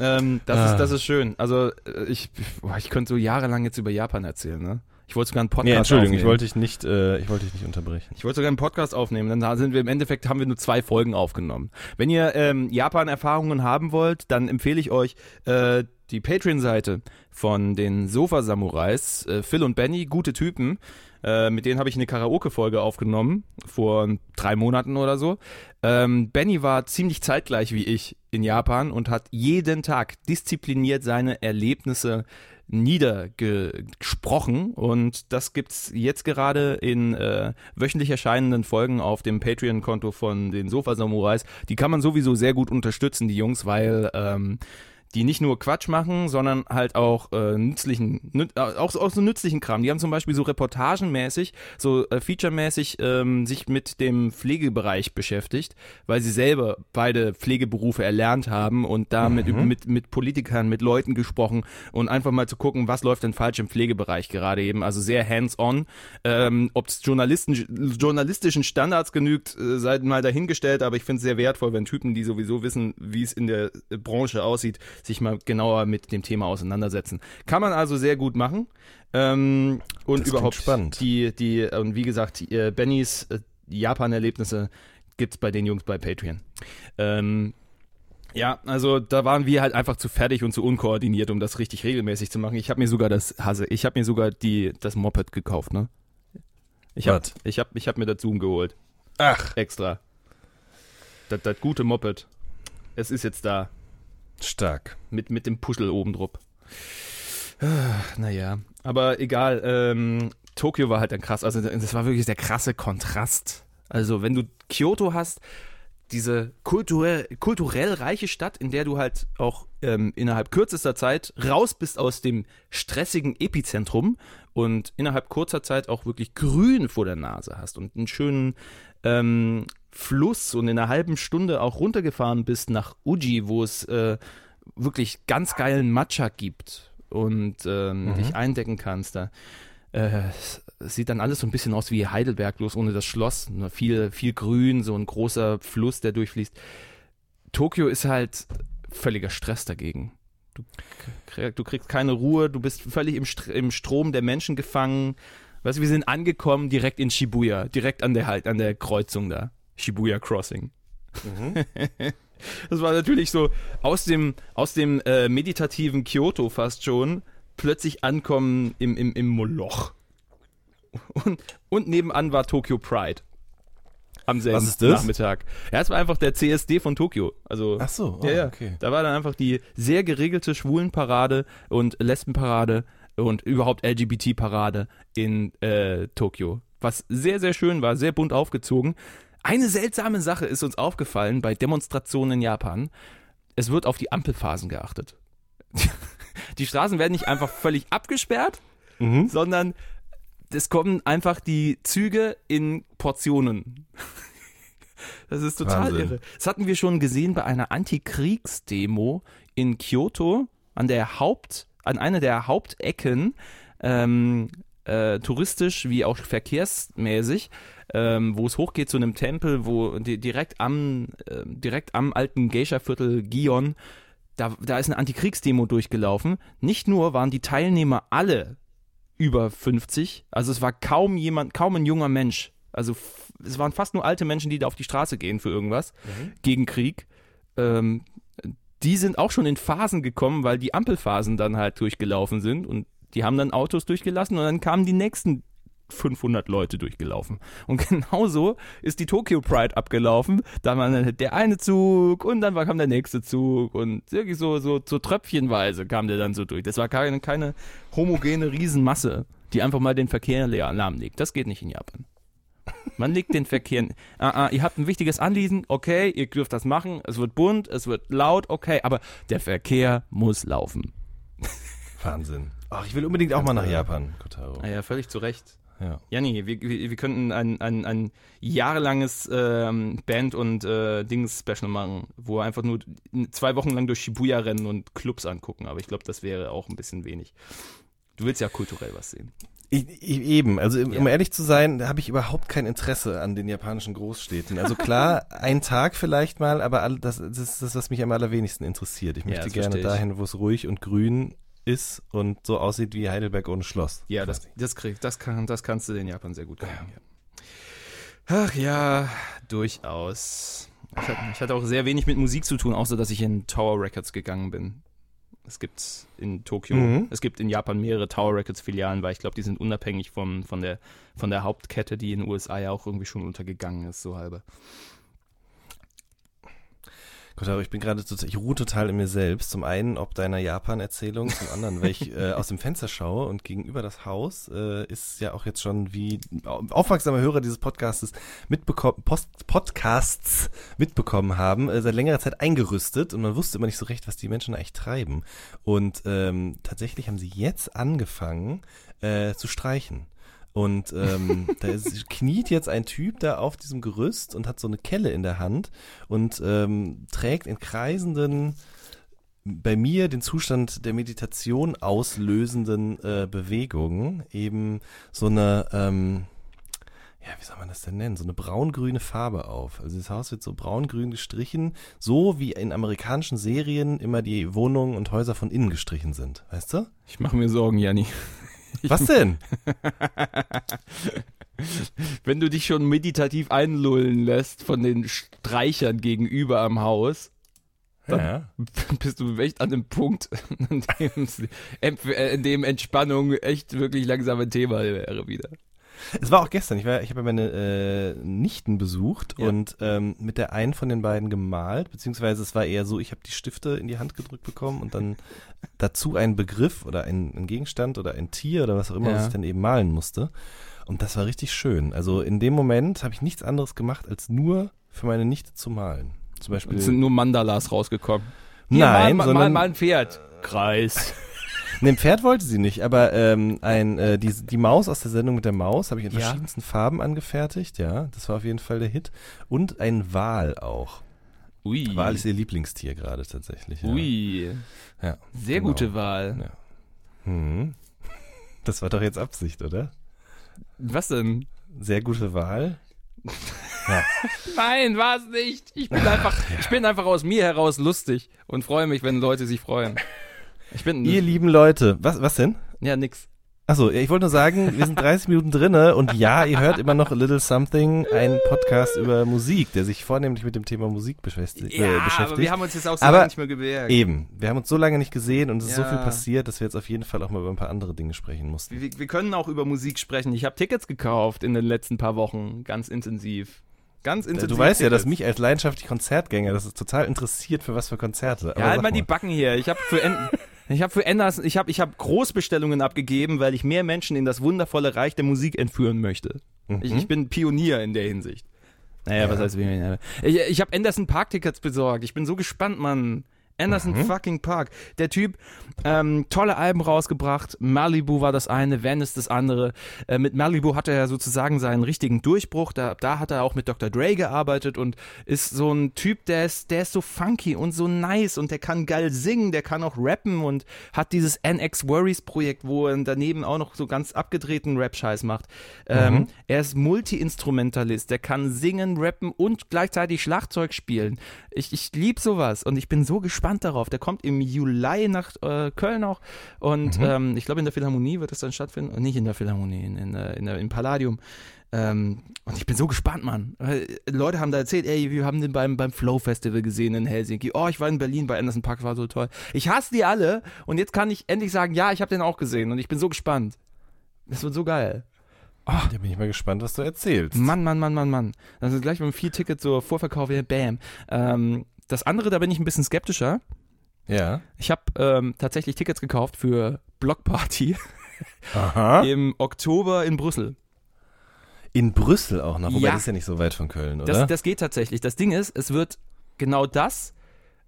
Ähm, das, Ah. ist, das ist schön. Also äh, ich, boah, ich könnte so jahrelang jetzt über Japan erzählen, ne? Ich wollte sogar einen Podcast Nee, Entschuldigung, ich aufnehmen. wollte dich nicht, äh, ich wollte dich nicht unterbrechen. Ich wollte sogar einen Podcast aufnehmen, dann sind wir im Endeffekt haben wir nur zwei Folgen aufgenommen. Wenn ihr ähm, Japan-Erfahrungen haben wollt, dann empfehle ich euch äh, die Patreon-Seite von den Sofa-Samurais, äh, Phil und Benny, gute Typen. Äh, mit denen habe ich eine Karaoke-Folge aufgenommen, vor drei Monaten oder so. Ähm, Benny war ziemlich zeitgleich wie ich in Japan und hat jeden Tag diszipliniert seine Erlebnisse niedergesprochen und das gibt's jetzt gerade in äh, wöchentlich erscheinenden Folgen auf dem Patreon-Konto von den Sofa Samurais. Die kann man sowieso sehr gut unterstützen, die Jungs, weil ähm, die nicht nur Quatsch machen, sondern halt auch äh, nützlichen, nüt, äh, auch, auch so nützlichen Kram. Die haben zum Beispiel so reportagenmäßig, so äh, featuremäßig ähm, sich mit dem Pflegebereich beschäftigt, weil sie selber beide Pflegeberufe erlernt haben und da mit, mit, mit Politikern, mit Leuten gesprochen und einfach mal zu gucken, was läuft denn falsch im Pflegebereich gerade eben. Also sehr hands-on. Ähm, Ob es journalistischen Standards genügt, äh, sei mal dahingestellt, aber ich finde es sehr wertvoll, wenn Typen, die sowieso wissen, wie es in der Branche aussieht, sich mal genauer mit dem Thema auseinandersetzen. Kann man also sehr gut machen. Ähm, und Das überhaupt spannend. die, die, und wie gesagt, äh, Bennys äh, Japan-Erlebnisse gibt's bei den Jungs bei Patreon. Ähm, ja, also da waren wir halt einfach zu fertig und zu unkoordiniert, um das richtig regelmäßig zu machen. Ich habe mir sogar das Hase, ich habe mir sogar die das Moped gekauft, ne? Ich habe ich hab, ich hab mir das Zoom geholt, Ach, extra. Das, das gute Moped. Es ist jetzt da stark. mit mit dem Puschel oben drauf. Naja, aber egal. Ähm, Tokio war halt dann krass. Also das war wirklich der krasse Kontrast. Also wenn du Kyoto hast, diese kulturell, kulturell reiche Stadt, in der du halt auch ähm, innerhalb kürzester Zeit raus bist aus dem stressigen Epizentrum und innerhalb kurzer Zeit auch wirklich grün vor der Nase hast und einen schönen ähm, Fluss und in einer halben Stunde auch runtergefahren bist nach Uji, wo es äh, wirklich ganz geilen Matcha gibt und ähm, dich eindecken kannst. Da äh, sieht dann alles so ein bisschen aus wie Heidelberg, bloß ohne das Schloss. Nur viel, viel Grün, so ein großer Fluss, der durchfließt. Tokio ist halt völliger Stress dagegen. Du, krieg, du kriegst keine Ruhe, du bist völlig im, Str im Strom der Menschen gefangen. Weißt du, wir sind angekommen direkt in Shibuya, direkt an der halt an der Kreuzung da. Shibuya Crossing. <laughs> das war natürlich so aus dem, aus dem äh, meditativen Kyoto fast schon plötzlich ankommen im, im, im Moloch. Und, und nebenan war Tokyo Pride. Am selben Was ist das? Nachmittag. Ja, es war einfach der CSD von Tokio. Also, Ach so, oh, ja, ja. okay. Da war dann einfach die sehr geregelte Schwulenparade und Lesbenparade und überhaupt LGBT-Parade in äh, Tokio. Was sehr, sehr schön war, sehr bunt aufgezogen. Eine seltsame Sache ist uns aufgefallen bei Demonstrationen in Japan. Es wird auf die Ampelphasen geachtet. <laughs> Die Straßen werden nicht einfach völlig abgesperrt, Mhm. sondern es kommen einfach die Züge in Portionen. <laughs> Das ist total Wahnsinn. irre. Das hatten wir schon gesehen bei einer Antikriegsdemo in Kyoto an der Haupt, an einer der Hauptecken, ähm, äh, touristisch wie auch verkehrsmäßig, ähm, wo es hochgeht zu einem Tempel, wo di direkt am, äh, direkt am alten Geisha-Viertel Gion, da, da ist eine Antikriegsdemo durchgelaufen. Nicht nur waren die Teilnehmer alle über 50, also es war kaum jemand, kaum ein junger Mensch. Also es waren fast nur alte Menschen, die da auf die Straße gehen für irgendwas gegen Krieg. Ähm, die sind auch schon in Phasen gekommen, weil die Ampelphasen dann halt durchgelaufen sind und die haben dann Autos durchgelassen und dann kamen die nächsten 500 Leute durchgelaufen. Und <laughs> genauso ist die Tokyo Pride abgelaufen. Da war dann der eine Zug und dann kam der nächste Zug und wirklich so, so, so tröpfchenweise kam der dann so durch. Das war keine, keine homogene Riesenmasse, die einfach mal den Verkehr leer lahmlegt. Das geht nicht in Japan. Man legt den Verkehr. <laughs> Ah, ah, ihr habt ein wichtiges Anliegen, okay, ihr dürft das machen. Es wird bunt, es wird laut, okay, aber der Verkehr muss laufen. Wahnsinn. Ach, ich will unbedingt auch mal nach Japan, Kotaro. Ah ja, völlig zu Recht. Ja. Janni, wir, wir, wir könnten ein, ein, ein jahrelanges ähm, Band- und äh, Dings-Special machen, wo wir einfach nur zwei Wochen lang durch Shibuya rennen und Clubs angucken. Aber ich glaube, das wäre auch ein bisschen wenig. Du willst ja kulturell was sehen. Ich, ich, eben, also um Ja. ehrlich zu sein, habe ich überhaupt kein Interesse an den japanischen Großstädten. Also klar, <laughs> ein Tag vielleicht mal, aber all, das, das ist das, was mich am allerwenigsten interessiert. Ich Ja, möchte das gerne dahin, wo es ruhig und grün ist und so aussieht wie Heidelberg ohne Schloss. Ja, das, das, krieg, das, kann, das kannst du in Japan sehr gut kriegen. Ja. Ach ja, durchaus. Ich hatte, ich hatte auch sehr wenig mit Musik zu tun, außer dass ich in Tower Records gegangen bin. Es gibt in Tokio, Mhm. es gibt in Japan mehrere Tower Records Filialen, weil ich glaube, die sind unabhängig vom, von, der, von der Hauptkette, die in den USA ja auch irgendwie schon untergegangen ist, so halbe. Kotaro, ich bin gerade ich ruhe total in mir selbst. Zum einen ob deiner Japan-Erzählung, zum anderen, weil ich äh, aus dem Fenster schaue und gegenüber das Haus äh, ist ja auch jetzt schon wie aufmerksame Hörer dieses Podcastes mitbekommen, Podcasts mitbekommen haben, äh, seit längerer Zeit eingerüstet und man wusste immer nicht so recht, was die Menschen eigentlich treiben. Und ähm, tatsächlich haben sie jetzt angefangen äh, zu streichen. Und ähm, da ist, kniet jetzt ein Typ da auf diesem Gerüst und hat so eine Kelle in der Hand und ähm, trägt in kreisenden, bei mir den Zustand der Meditation auslösenden äh, Bewegungen eben so eine, ähm, ja, wie soll man das denn nennen, so eine braun-grüne Farbe auf. Also das Haus wird so braun-grün gestrichen, so wie in amerikanischen Serien immer die Wohnungen und Häuser von innen gestrichen sind, weißt du? Ich mache mir Sorgen, Janni. <laughs> Was denn? <laughs> Wenn du dich schon meditativ einlullen lässt von den Streichern gegenüber am Haus, Ja. <laughs> bist du echt an einem Punkt, an dem, in dem Entspannung echt wirklich langsam ein Thema wäre wieder. Es war auch gestern. Ich, war, ich habe ja meine äh, Nichten besucht Ja. und ähm, mit der einen von den beiden gemalt, beziehungsweise es war eher so, ich habe die Stifte in die Hand gedrückt bekommen und dann <laughs> dazu einen Begriff oder ein, ein Gegenstand oder ein Tier oder was auch immer, Ja. was ich dann eben malen musste. Und das war richtig schön. Also in dem Moment habe ich nichts anderes gemacht, als nur für meine Nichte zu malen. Zum Beispiel. Es sind nur Mandalas rausgekommen. Nein, mal, mal, sondern- mal ein Pferd. Kreis. Ne, ein Pferd wollte sie nicht, aber ähm, ein, äh, die, die Maus aus der Sendung mit der Maus habe ich in Ja. verschiedensten Farben angefertigt, ja. Das war auf jeden Fall der Hit. Und ein Wal auch. Ui. Wal ist ihr Lieblingstier gerade tatsächlich. Ja. Ui. Ja. Sehr Genau. gute Wahl. Ja. Hm. Das war doch jetzt Absicht, oder? Was denn? Sehr gute Wahl. <laughs> Nein, war es nicht. Ich bin einfach, ich bin einfach aus mir heraus lustig und freue mich, wenn Leute sich freuen. Ich bin Ihr lieben Leute, was, was denn? ja nix. Achso, ja, ich wollte nur sagen, wir sind <laughs> 30 Minuten drinne und ja, ihr hört immer noch A Little Something, ein Podcast über Musik, der sich vornehmlich mit dem Thema Musik beschäftigt. Ja, äh, beschäftigt. aber wir haben uns jetzt auch so Aber lange nicht mehr gewehrt. Eben, wir haben uns so lange nicht gesehen und es ist so Ja. viel passiert, dass wir jetzt auf jeden Fall auch mal über ein paar andere Dinge sprechen mussten. Wir, wir können auch über Musik sprechen. Ich habe Tickets gekauft in den letzten paar Wochen, ganz intensiv. Ganz intensiv. Du weißt ja, dass Tickets. mich als leidenschaftlich Konzertgänger, das ist total interessiert, für was für Konzerte. Aber Ja, halt mal die. Backen hier. Ich habe für <laughs> ich habe für Enders, ich habe ich habe Großbestellungen abgegeben, weil ich mehr Menschen in das wundervolle Reich der Musik entführen möchte. Ich, ich bin Pionier in der Hinsicht. Naja, was heißt Pionier? Ich, ich habe Anderson Park Tickets besorgt. Ich bin so gespannt, Mann. Anderson fucking Park. Der Typ, ähm, tolle Alben rausgebracht. Malibu war das eine, Venice das andere. Äh, mit Malibu hat er ja sozusagen seinen richtigen Durchbruch. Da, da hat er auch mit Dr. Dre gearbeitet und ist so ein Typ, der ist, der ist so funky und so nice und der kann geil singen, der kann auch rappen und hat dieses NX Worries Projekt, wo er daneben auch noch so ganz abgedrehten Rap-Scheiß macht. Ähm, er ist Multi-Instrumentalist, der kann singen, rappen und gleichzeitig Schlagzeug spielen. Ich, ich liebe sowas und ich bin so gespannt darauf. Der kommt im Juli nach äh, Köln auch und ähm, ich glaube in der Philharmonie wird es dann stattfinden. Äh, Nicht in der Philharmonie, in, in, der- in der, im Palladium. Ähm, und ich bin so gespannt, Mann. Äh, Leute haben da erzählt, ey, wir haben den beim, beim Flow Festival gesehen in Helsinki. Oh, ich war in Berlin bei Anderson Park, war so toll. Ich hasse die alle und jetzt kann ich endlich sagen, ja, ich habe den auch gesehen und ich bin so gespannt. Das wird so geil. Da bin ich mal gespannt, was du erzählst. Mann, Mann, Mann, Mann, Mann. Das ist gleich mit vier Tickets so Vorverkauf, ja, bam. Ähm, das andere, da bin ich ein bisschen skeptischer. Ja. Ich habe ähm, tatsächlich Tickets gekauft für Block Party Aha. <laughs> im Oktober in Brüssel. In Brüssel auch noch, wobei Ja. das ist ja nicht so weit von Köln, oder? Das, das geht tatsächlich. Das Ding ist, es wird genau das.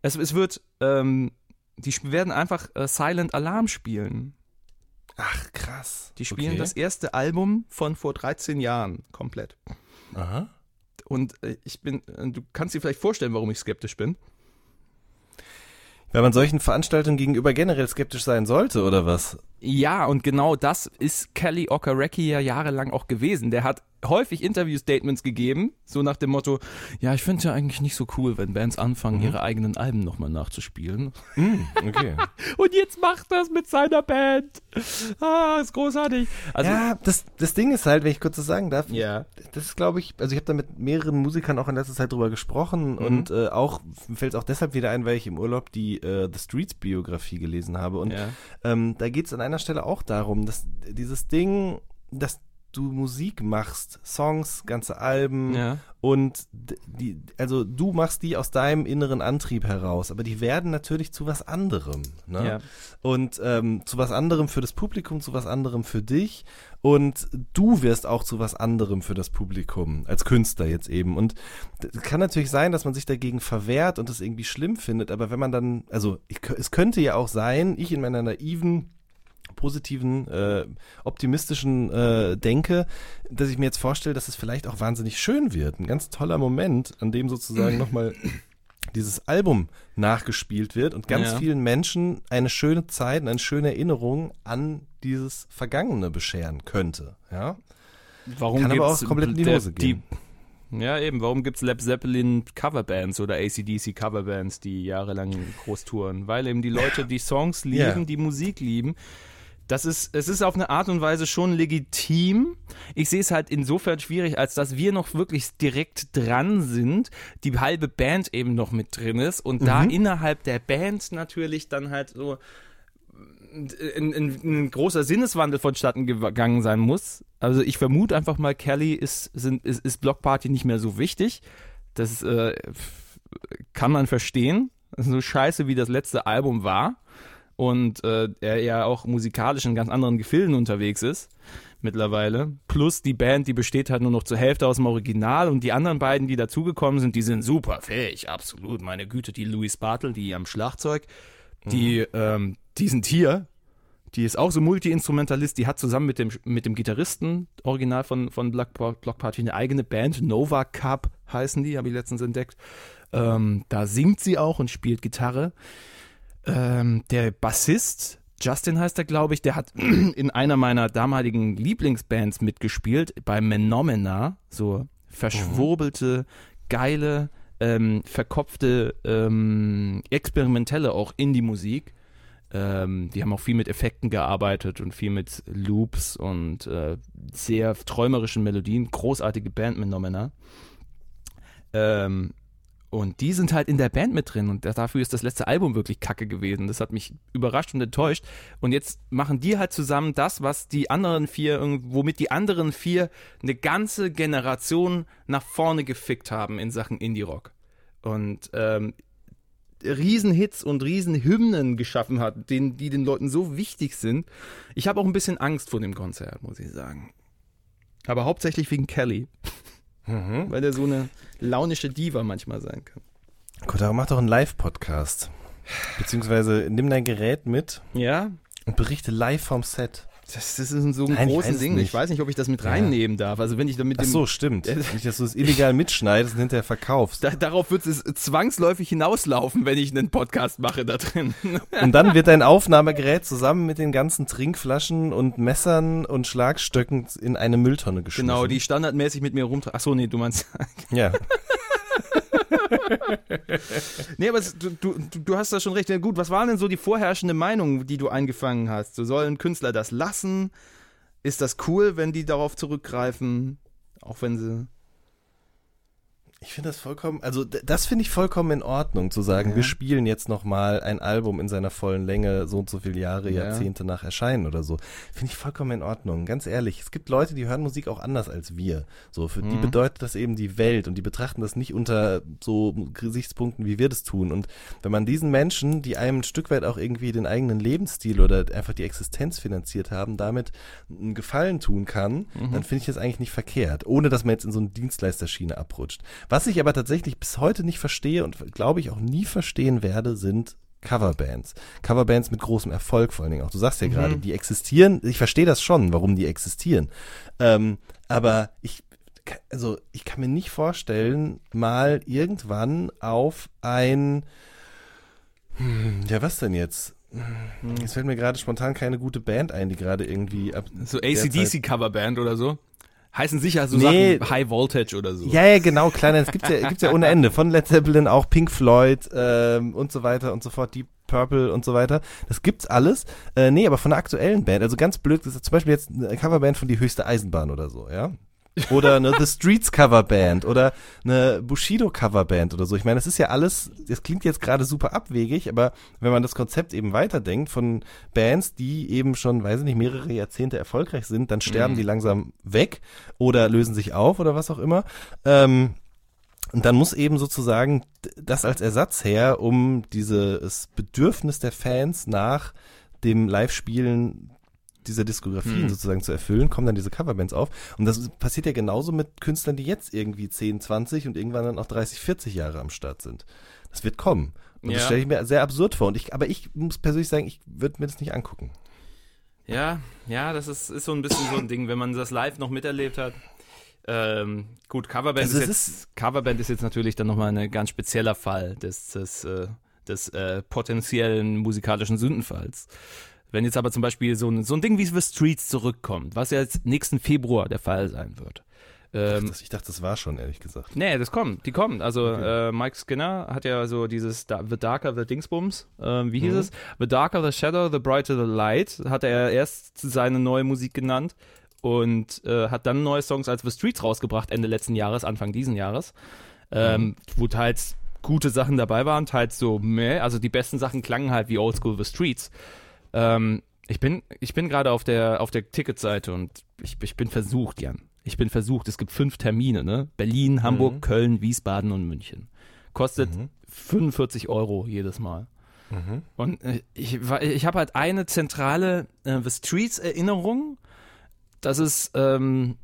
Es, es wird, ähm, die werden einfach äh, Silent Alarm spielen. Ach, krass. Die spielen okay. das erste Album von vor 13 Jahren komplett. Aha. Und äh, ich bin, äh, du kannst dir vielleicht vorstellen, warum ich skeptisch bin. Weil man solchen Veranstaltungen gegenüber generell skeptisch sein sollte, oder was? Ja, und genau das ist Kelly Okereke ja jahrelang auch gewesen. Der hat häufig Interview-Statements gegeben, so nach dem Motto, ja, ich finde ja eigentlich nicht so cool, wenn Bands anfangen, ihre eigenen Alben nochmal nachzuspielen. Okay. <laughs> Und jetzt macht das mit seiner Band. Ah, ist großartig. Also, ja, das, das Ding ist halt, wenn ich kurz das sagen darf, ja. das ist, glaube ich, also ich habe da mit mehreren Musikern auch in letzter Zeit drüber gesprochen Mhm. und äh, auch fällt es auch deshalb wieder ein, weil ich im Urlaub die äh, The Streets Biografie gelesen habe und Ja. ähm, da geht es an einer Stelle auch darum, dass dieses Ding, dass du Musik machst, Songs, ganze Alben Ja. und die, also du machst die aus deinem inneren Antrieb heraus, aber die werden natürlich zu was anderem. Ne? Ja. Und ähm, zu was anderem für das Publikum, zu was anderem für dich. Und du wirst auch zu was anderem für das Publikum, als Künstler jetzt eben. Und es kann natürlich sein, dass man sich dagegen verwehrt und das irgendwie schlimm findet, aber wenn man dann, also ich, es könnte ja auch sein, ich in meiner naiven positiven, äh, optimistischen äh, Denke, dass ich mir jetzt vorstelle, dass es vielleicht auch wahnsinnig schön wird. Ein ganz toller Moment, an dem sozusagen nochmal <clears throat> dieses Album nachgespielt wird und ganz Ja. vielen Menschen eine schöne Zeit und eine schöne Erinnerung an dieses Vergangene bescheren könnte. Ja? Warum Kann aber auch komplett in die Hose gehen. ja, eben. Warum gibt's Led Zeppelin Coverbands oder ACDC Coverbands, die jahrelang groß touren? Weil eben die Leute die Songs lieben, Ja. die Musik lieben. Das ist, es ist auf eine Art und Weise schon legitim. Ich sehe es halt insofern schwierig, als dass wir noch wirklich direkt dran sind, die halbe Band eben noch mit drin ist und da Mhm. innerhalb der Band natürlich dann halt so ein, ein, ein großer Sinneswandel vonstatten gegangen sein muss. Also ich vermute einfach mal, Kelly ist, sind, ist, ist Block Party nicht mehr so wichtig. Das äh, kann man verstehen. Das ist so scheiße, wie das letzte Album war. Und äh, er ja auch musikalisch in ganz anderen Gefilden unterwegs ist mittlerweile. Plus die Band, die besteht halt nur noch zur Hälfte aus dem Original und die anderen beiden, die dazugekommen sind, die sind super fähig, absolut. Meine Güte, die Louis Bartel, die am Schlagzeug, die, ähm, die sind hier. Die ist auch so Multi-Instrumentalist, die hat zusammen mit dem, mit dem Gitarristen, original von, von Block, Block Party, eine eigene Band, Nova Cup heißen die, habe ich letztens entdeckt. Ähm, da singt sie auch und spielt Gitarre. Ähm, der Bassist, Justin heißt er, glaube ich, der hat <clears throat> in einer meiner damaligen Lieblingsbands mitgespielt, bei Menomena, so verschwurbelte, geile, ähm, verkopfte, ähm, experimentelle auch Indie-Musik. Ähm, die haben auch viel mit Effekten gearbeitet und viel mit Loops und äh, sehr träumerischen Melodien. Großartige Band mit. Ähm, und die sind halt in der Band mit drin und dafür ist das letzte Album wirklich kacke gewesen. Das hat mich überrascht und enttäuscht. Und jetzt machen die halt zusammen das, was die anderen vier, womit die anderen vier eine ganze Generation nach vorne gefickt haben in Sachen Indie-Rock. Und ähm, Riesenhits und Riesenhymnen geschaffen hat, den, die den Leuten so wichtig sind. Ich habe auch ein bisschen Angst vor dem Konzert, muss ich sagen. Aber hauptsächlich wegen Kelly. Weil der so eine launische Diva manchmal sein kann. Kotaro, mach doch einen Live-Podcast. Beziehungsweise nimm dein Gerät mit Ja, und berichte live vom Set. Das, das ist so ein Nein, großes Ding. nicht. Ich weiß nicht, ob ich das mit reinnehmen darf. Also wenn ich da mit Ach so, stimmt. Nicht, dass du es illegal mitschneidest und hinterher verkaufst. da, darauf wird es zwangsläufig hinauslaufen, wenn ich einen Podcast mache da drin. <laughs> Und dann wird dein Aufnahmegerät zusammen mit den ganzen Trinkflaschen und Messern und Schlagstöcken in eine Mülltonne geschmissen. genau, die standardmäßig mit mir rumtragen. Ach so, nee, du meinst. Ja. <laughs> <laughs> Nee, aber es, du, du, du hast da schon recht. Gut, was war denn so die vorherrschende Meinung, die du eingefangen hast? So sollen Künstler das lassen? Ist das cool, wenn die darauf zurückgreifen? Auch wenn sie. Ich finde das vollkommen, also das finde ich vollkommen in Ordnung, zu sagen, Ja. wir spielen jetzt nochmal ein Album in seiner vollen Länge, so und so viele Jahre, Ja. Jahrzehnte nach Erscheinen oder so. Finde ich vollkommen in Ordnung, ganz ehrlich. Es gibt Leute, die hören Musik auch anders als wir. So, für die Mhm. bedeutet das eben die Welt und die betrachten das nicht unter so Gesichtspunkten, wie wir das tun. Und wenn man diesen Menschen, die einem ein Stück weit auch irgendwie den eigenen Lebensstil oder einfach die Existenz finanziert haben, damit einen Gefallen tun kann, Mhm. dann finde ich das eigentlich nicht verkehrt, ohne dass man jetzt in so eine Dienstleisterschiene abrutscht. Was ich aber tatsächlich bis heute nicht verstehe und glaube ich auch nie verstehen werde, sind Coverbands. Coverbands mit großem Erfolg vor allen Dingen auch. Du sagst ja Mhm. gerade, die existieren. Ich verstehe das schon, warum die existieren. Ähm, aber ich, also ich kann mir nicht vorstellen, mal irgendwann auf ein, hm, ja was denn jetzt? Hm. Es fällt mir gerade spontan keine gute Band ein, die gerade irgendwie ab So ACDC-Coverband oder so? Heißen sicher so Nee. Sachen High Voltage oder so. Ja, ja, genau, kleiner, es gibt's ja, <laughs> gibt's ja ohne Ende. Von Led Zeppelin auch Pink Floyd ähm, und so weiter und so fort, Deep Purple und so weiter. Das gibt's alles. Äh, nee, aber von einer aktuellen Band, also ganz blöd gesagt, zum Beispiel jetzt eine Coverband von Die höchste Eisenbahn oder so, ja. Oder eine The Streets Coverband oder eine Bushido Coverband oder so. Ich meine, das ist ja alles, das klingt jetzt gerade super abwegig, aber wenn man das Konzept eben weiterdenkt von Bands, die eben schon, weiß ich nicht, mehrere Jahrzehnte erfolgreich sind, dann sterben Mhm. die langsam weg oder lösen sich auf oder was auch immer. Ähm, und dann muss eben sozusagen das als Ersatz her, um dieses Bedürfnis der Fans nach dem Live-Spielen dieser Diskografien Hm. sozusagen zu erfüllen, kommen dann diese Coverbands auf. Und das ist- passiert ja genauso mit Künstlern, die jetzt irgendwie 10, 20 und irgendwann dann auch 30, 40 Jahre am Start sind. Das wird kommen. Und das Ja. stelle ich mir sehr absurd vor. Und ich, aber ich muss persönlich sagen, ich würde mir das nicht angucken. Ja, ja, das ist, ist so ein bisschen so ein Ding, wenn man das live noch miterlebt hat. Ähm, gut, Coverband, Also ist jetzt, Coverband ist jetzt natürlich dann nochmal ein ganz spezieller Fall des, des, äh, des äh, potenziellen musikalischen Sündenfalls. Wenn jetzt aber zum Beispiel so ein, so ein Ding wie The Streets zurückkommt, was ja jetzt nächsten Februar der Fall sein wird. Ähm, Das, ich dachte, das war schon, ehrlich gesagt. Nee, das kommt, die kommen. Also äh, Mike Skinner hat ja so dieses The Darker the Dingsbums, ähm, wie hieß Mhm. es? The Darker the Shadow, The Brighter the Light, hat er erst seine neue Musik genannt und äh, hat dann neue Songs als The Streets rausgebracht, Ende letzten Jahres, Anfang diesen Jahres, ähm, wo teils gute Sachen dabei waren, teils so meh, also die besten Sachen klangen halt wie Oldschool The Streets. Ähm, ich bin, ich bin gerade auf der, auf der Ticketseite und ich, ich bin versucht, Jan. Ich bin versucht. Es gibt fünf Termine, ne? Berlin, Hamburg, Mhm. Köln, Wiesbaden und München. Kostet Mhm. 45 Euro jedes Mal. Mhm. Und äh, ich, war- ich habe halt eine zentrale äh, The Streets Erinnerung. Das ist ähm,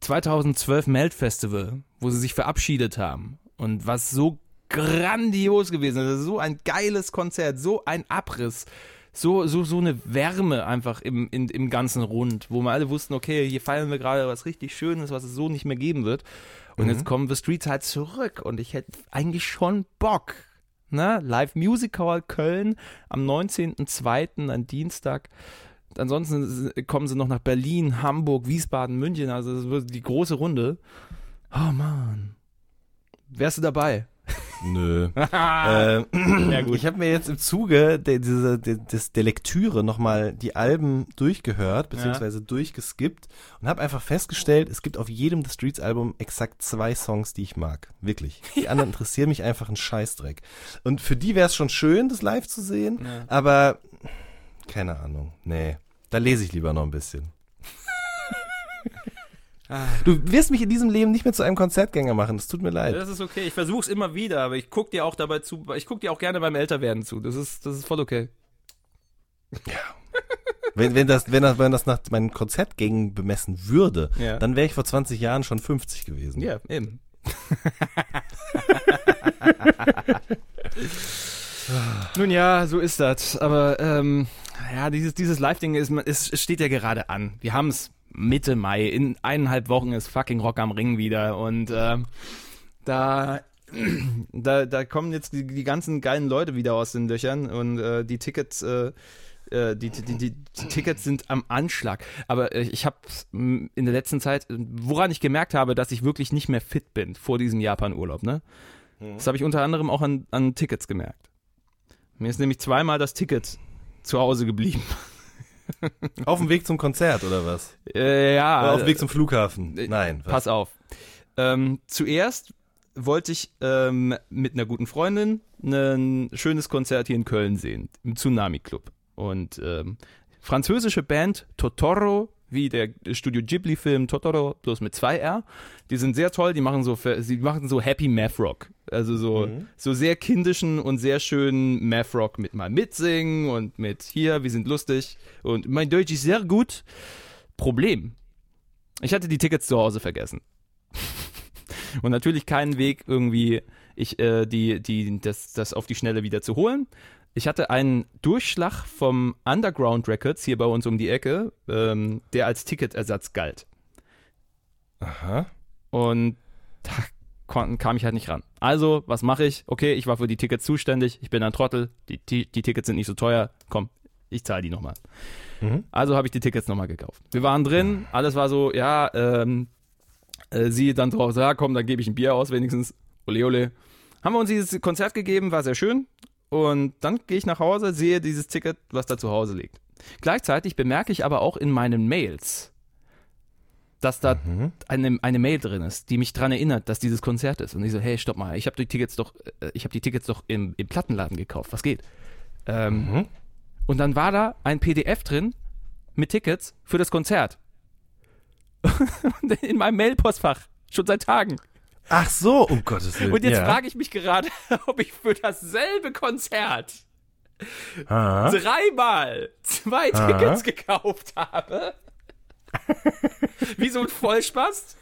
2012 Melt Festival, wo sie sich verabschiedet haben. Und was so grandios gewesen ist. So ein geiles Konzert, so ein Abriss. So, so, so eine Wärme einfach im, in, im ganzen Rund, wo wir alle wussten, okay, hier feiern wir gerade was richtig Schönes, was es so nicht mehr geben wird. Und jetzt kommen The Streets halt zurück und ich hätte eigentlich schon Bock. Ne? Live Music Hall Köln am 19.02., ein Dienstag. Ansonsten kommen sie noch nach Berlin, Hamburg, Wiesbaden, München, also das wird die große Runde. Oh Mann. Wärst du dabei? Nö. <laughs> äh, Ja, gut. Ich habe mir jetzt im Zuge der, dieser, der, der Lektüre nochmal die Alben durchgehört, beziehungsweise durchgeskippt und habe einfach festgestellt, es gibt auf jedem The Streets Album exakt zwei Songs, die ich mag. Wirklich. Die <laughs> anderen interessieren mich einfach ein Scheißdreck. Und für die wäre es schon schön, das live zu sehen, Ja. aber keine Ahnung. Nee. Da lese ich lieber noch ein bisschen. Du wirst mich in diesem Leben nicht mehr zu einem Konzertgänger machen. Es tut mir leid. Das ist okay. Ich versuch's immer wieder, aber ich guck dir auch dabei zu. Ich guck dir auch gerne beim Älterwerden zu. Das ist, das ist voll okay. Wenn, wenn, das, wenn, das, wenn das nach meinen Konzertgängen bemessen würde, Ja. dann wäre ich vor 20 Jahren schon 50 gewesen. Ja, eben. <laughs> Nun ja, so ist das. Aber ähm, ja, dieses, dieses Live-Ding ist, ist, es steht ja gerade an. Wir haben es Mitte Mai. In eineinhalb Wochen ist fucking Rock am Ring wieder. Und ähm, da, <clears throat> da, da kommen jetzt die, die ganzen geilen Leute wieder aus den Löchern und äh, die Tickets. Äh, äh, die, die, die, Tickets sind am Anschlag. Aber äh, ich habe in der letzten Zeit, äh, woran ich gemerkt habe, dass ich wirklich nicht mehr fit bin vor diesem Japan-Urlaub, ne? Das habe ich unter anderem auch an, an Tickets gemerkt. Mir ist nämlich zweimal das Ticket zu Hause geblieben. <laughs> <laughs> Auf dem Weg zum Konzert oder was? Äh, ja, Oder auf dem Weg zum Flughafen? äh, Nein. Was? pass auf. Ähm, zuerst wollte ich ähm, mit einer guten Freundin ein schönes Konzert hier in Köln sehen, im Tsunami Club. Und ähm, französische Band Totoro, wie der Studio Ghibli-Film Totoro, bloß mit zwei R. Die sind sehr toll, die machen so, sie machen so Happy Math Rock. Also so, so sehr kindischen und sehr schönen Math Rock mit mal mitsingen und mit hier, wir sind lustig und mein Deutsch ist sehr gut. Problem. Ich hatte die Tickets zu Hause vergessen. <laughs> Und natürlich keinen Weg irgendwie, ich, äh, die, die, das, das auf die Schnelle wieder zu holen. Ich hatte einen Durchschlag vom Underground Records hier bei uns um die Ecke, ähm, der als Ticketersatz galt. Aha. Und da kam ich halt nicht ran. Also, was mache ich? Okay, ich war für die Tickets zuständig, ich bin ein Trottel, die, die, die Tickets sind nicht so teuer, komm, ich zahle die nochmal. Mhm. Also habe ich die Tickets nochmal gekauft. Wir waren drin, alles war so, ja, ähm, äh, sie dann drauf, ja komm, dann gebe ich ein Bier aus wenigstens, ole ole. Haben wir uns dieses Konzert gegeben, war sehr schön. Und dann gehe ich nach Hause, sehe dieses Ticket, was da zu Hause liegt. Gleichzeitig bemerke ich aber auch in meinen Mails, dass da eine, eine Mail drin ist, die mich dran erinnert, dass dieses Konzert ist. Und ich so, hey, stopp mal, ich habe die Tickets doch, äh, ich habe die Tickets doch im, im Plattenladen gekauft. Was geht? Ähm, Mhm. Und dann war da ein PDF drin mit Tickets für das Konzert. <laughs> in meinem Mailpostfach. Schon seit Tagen. Ach so, um Gottes Willen. Und jetzt ja. frage ich mich gerade, <laughs> ob ich für dasselbe Konzert Aha. dreimal zwei Aha. Tickets gekauft habe. <laughs> Wie so ein Vollspaß.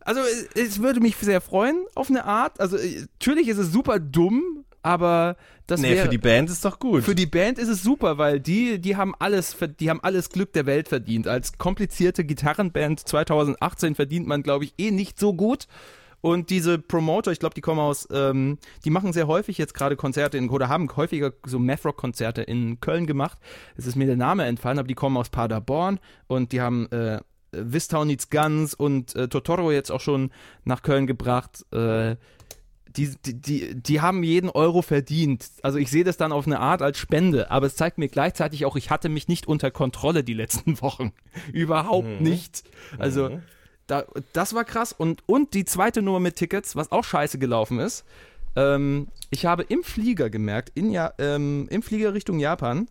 Also es, es würde mich sehr freuen auf eine Art. Also äh, natürlich ist es super dumm, aber das Nee, wäre für die Band ist doch gut. für die Band ist es super, weil die die haben alles die haben alles Glück der Welt verdient. Als komplizierte Gitarrenband 2018 verdient man glaube ich eh nicht so gut. Und diese Promoter, ich glaube, die kommen aus, ähm, die machen sehr häufig jetzt gerade Konzerte in, oder haben häufiger so Math-Rock-Konzerte in Köln gemacht. Es ist mir der Name entfallen, aber die kommen aus Paderborn und die haben äh, Wistown Needs Guns und äh, Totoro jetzt auch schon nach Köln gebracht. Äh, die, die, die, die haben jeden Euro verdient. Also ich sehe das dann auf eine Art als Spende, aber es zeigt mir gleichzeitig auch, ich hatte mich nicht unter Kontrolle die letzten <laughs> Wochen. Überhaupt nicht. Also da, das war krass. Und, und die zweite Nummer mit Tickets, was auch scheiße gelaufen ist. Ähm, ich habe im Flieger gemerkt, in ja, ähm, im Flieger Richtung Japan,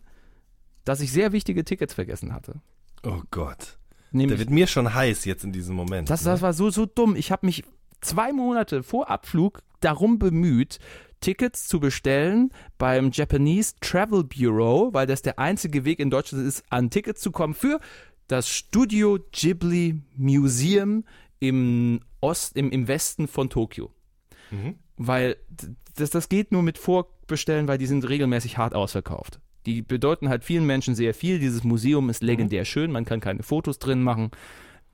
dass ich sehr wichtige Tickets vergessen hatte. oh Gott. Der Nämlich, wird mir schon heiß jetzt in diesem Moment. das, ne? das war so, so dumm. Ich habe mich zwei Monate vor Abflug darum bemüht, Tickets zu bestellen beim Japanese Travel Bureau, weil das der einzige Weg in Deutschland ist, an Tickets zu kommen für das Studio Ghibli Museum im Ost, im, im Westen von Tokio. Weil d- das, das geht nur mit Vorbestellen, weil die sind regelmäßig hart ausverkauft. Die bedeuten halt vielen Menschen sehr viel. Dieses Museum ist legendär schön, man kann keine Fotos drin machen.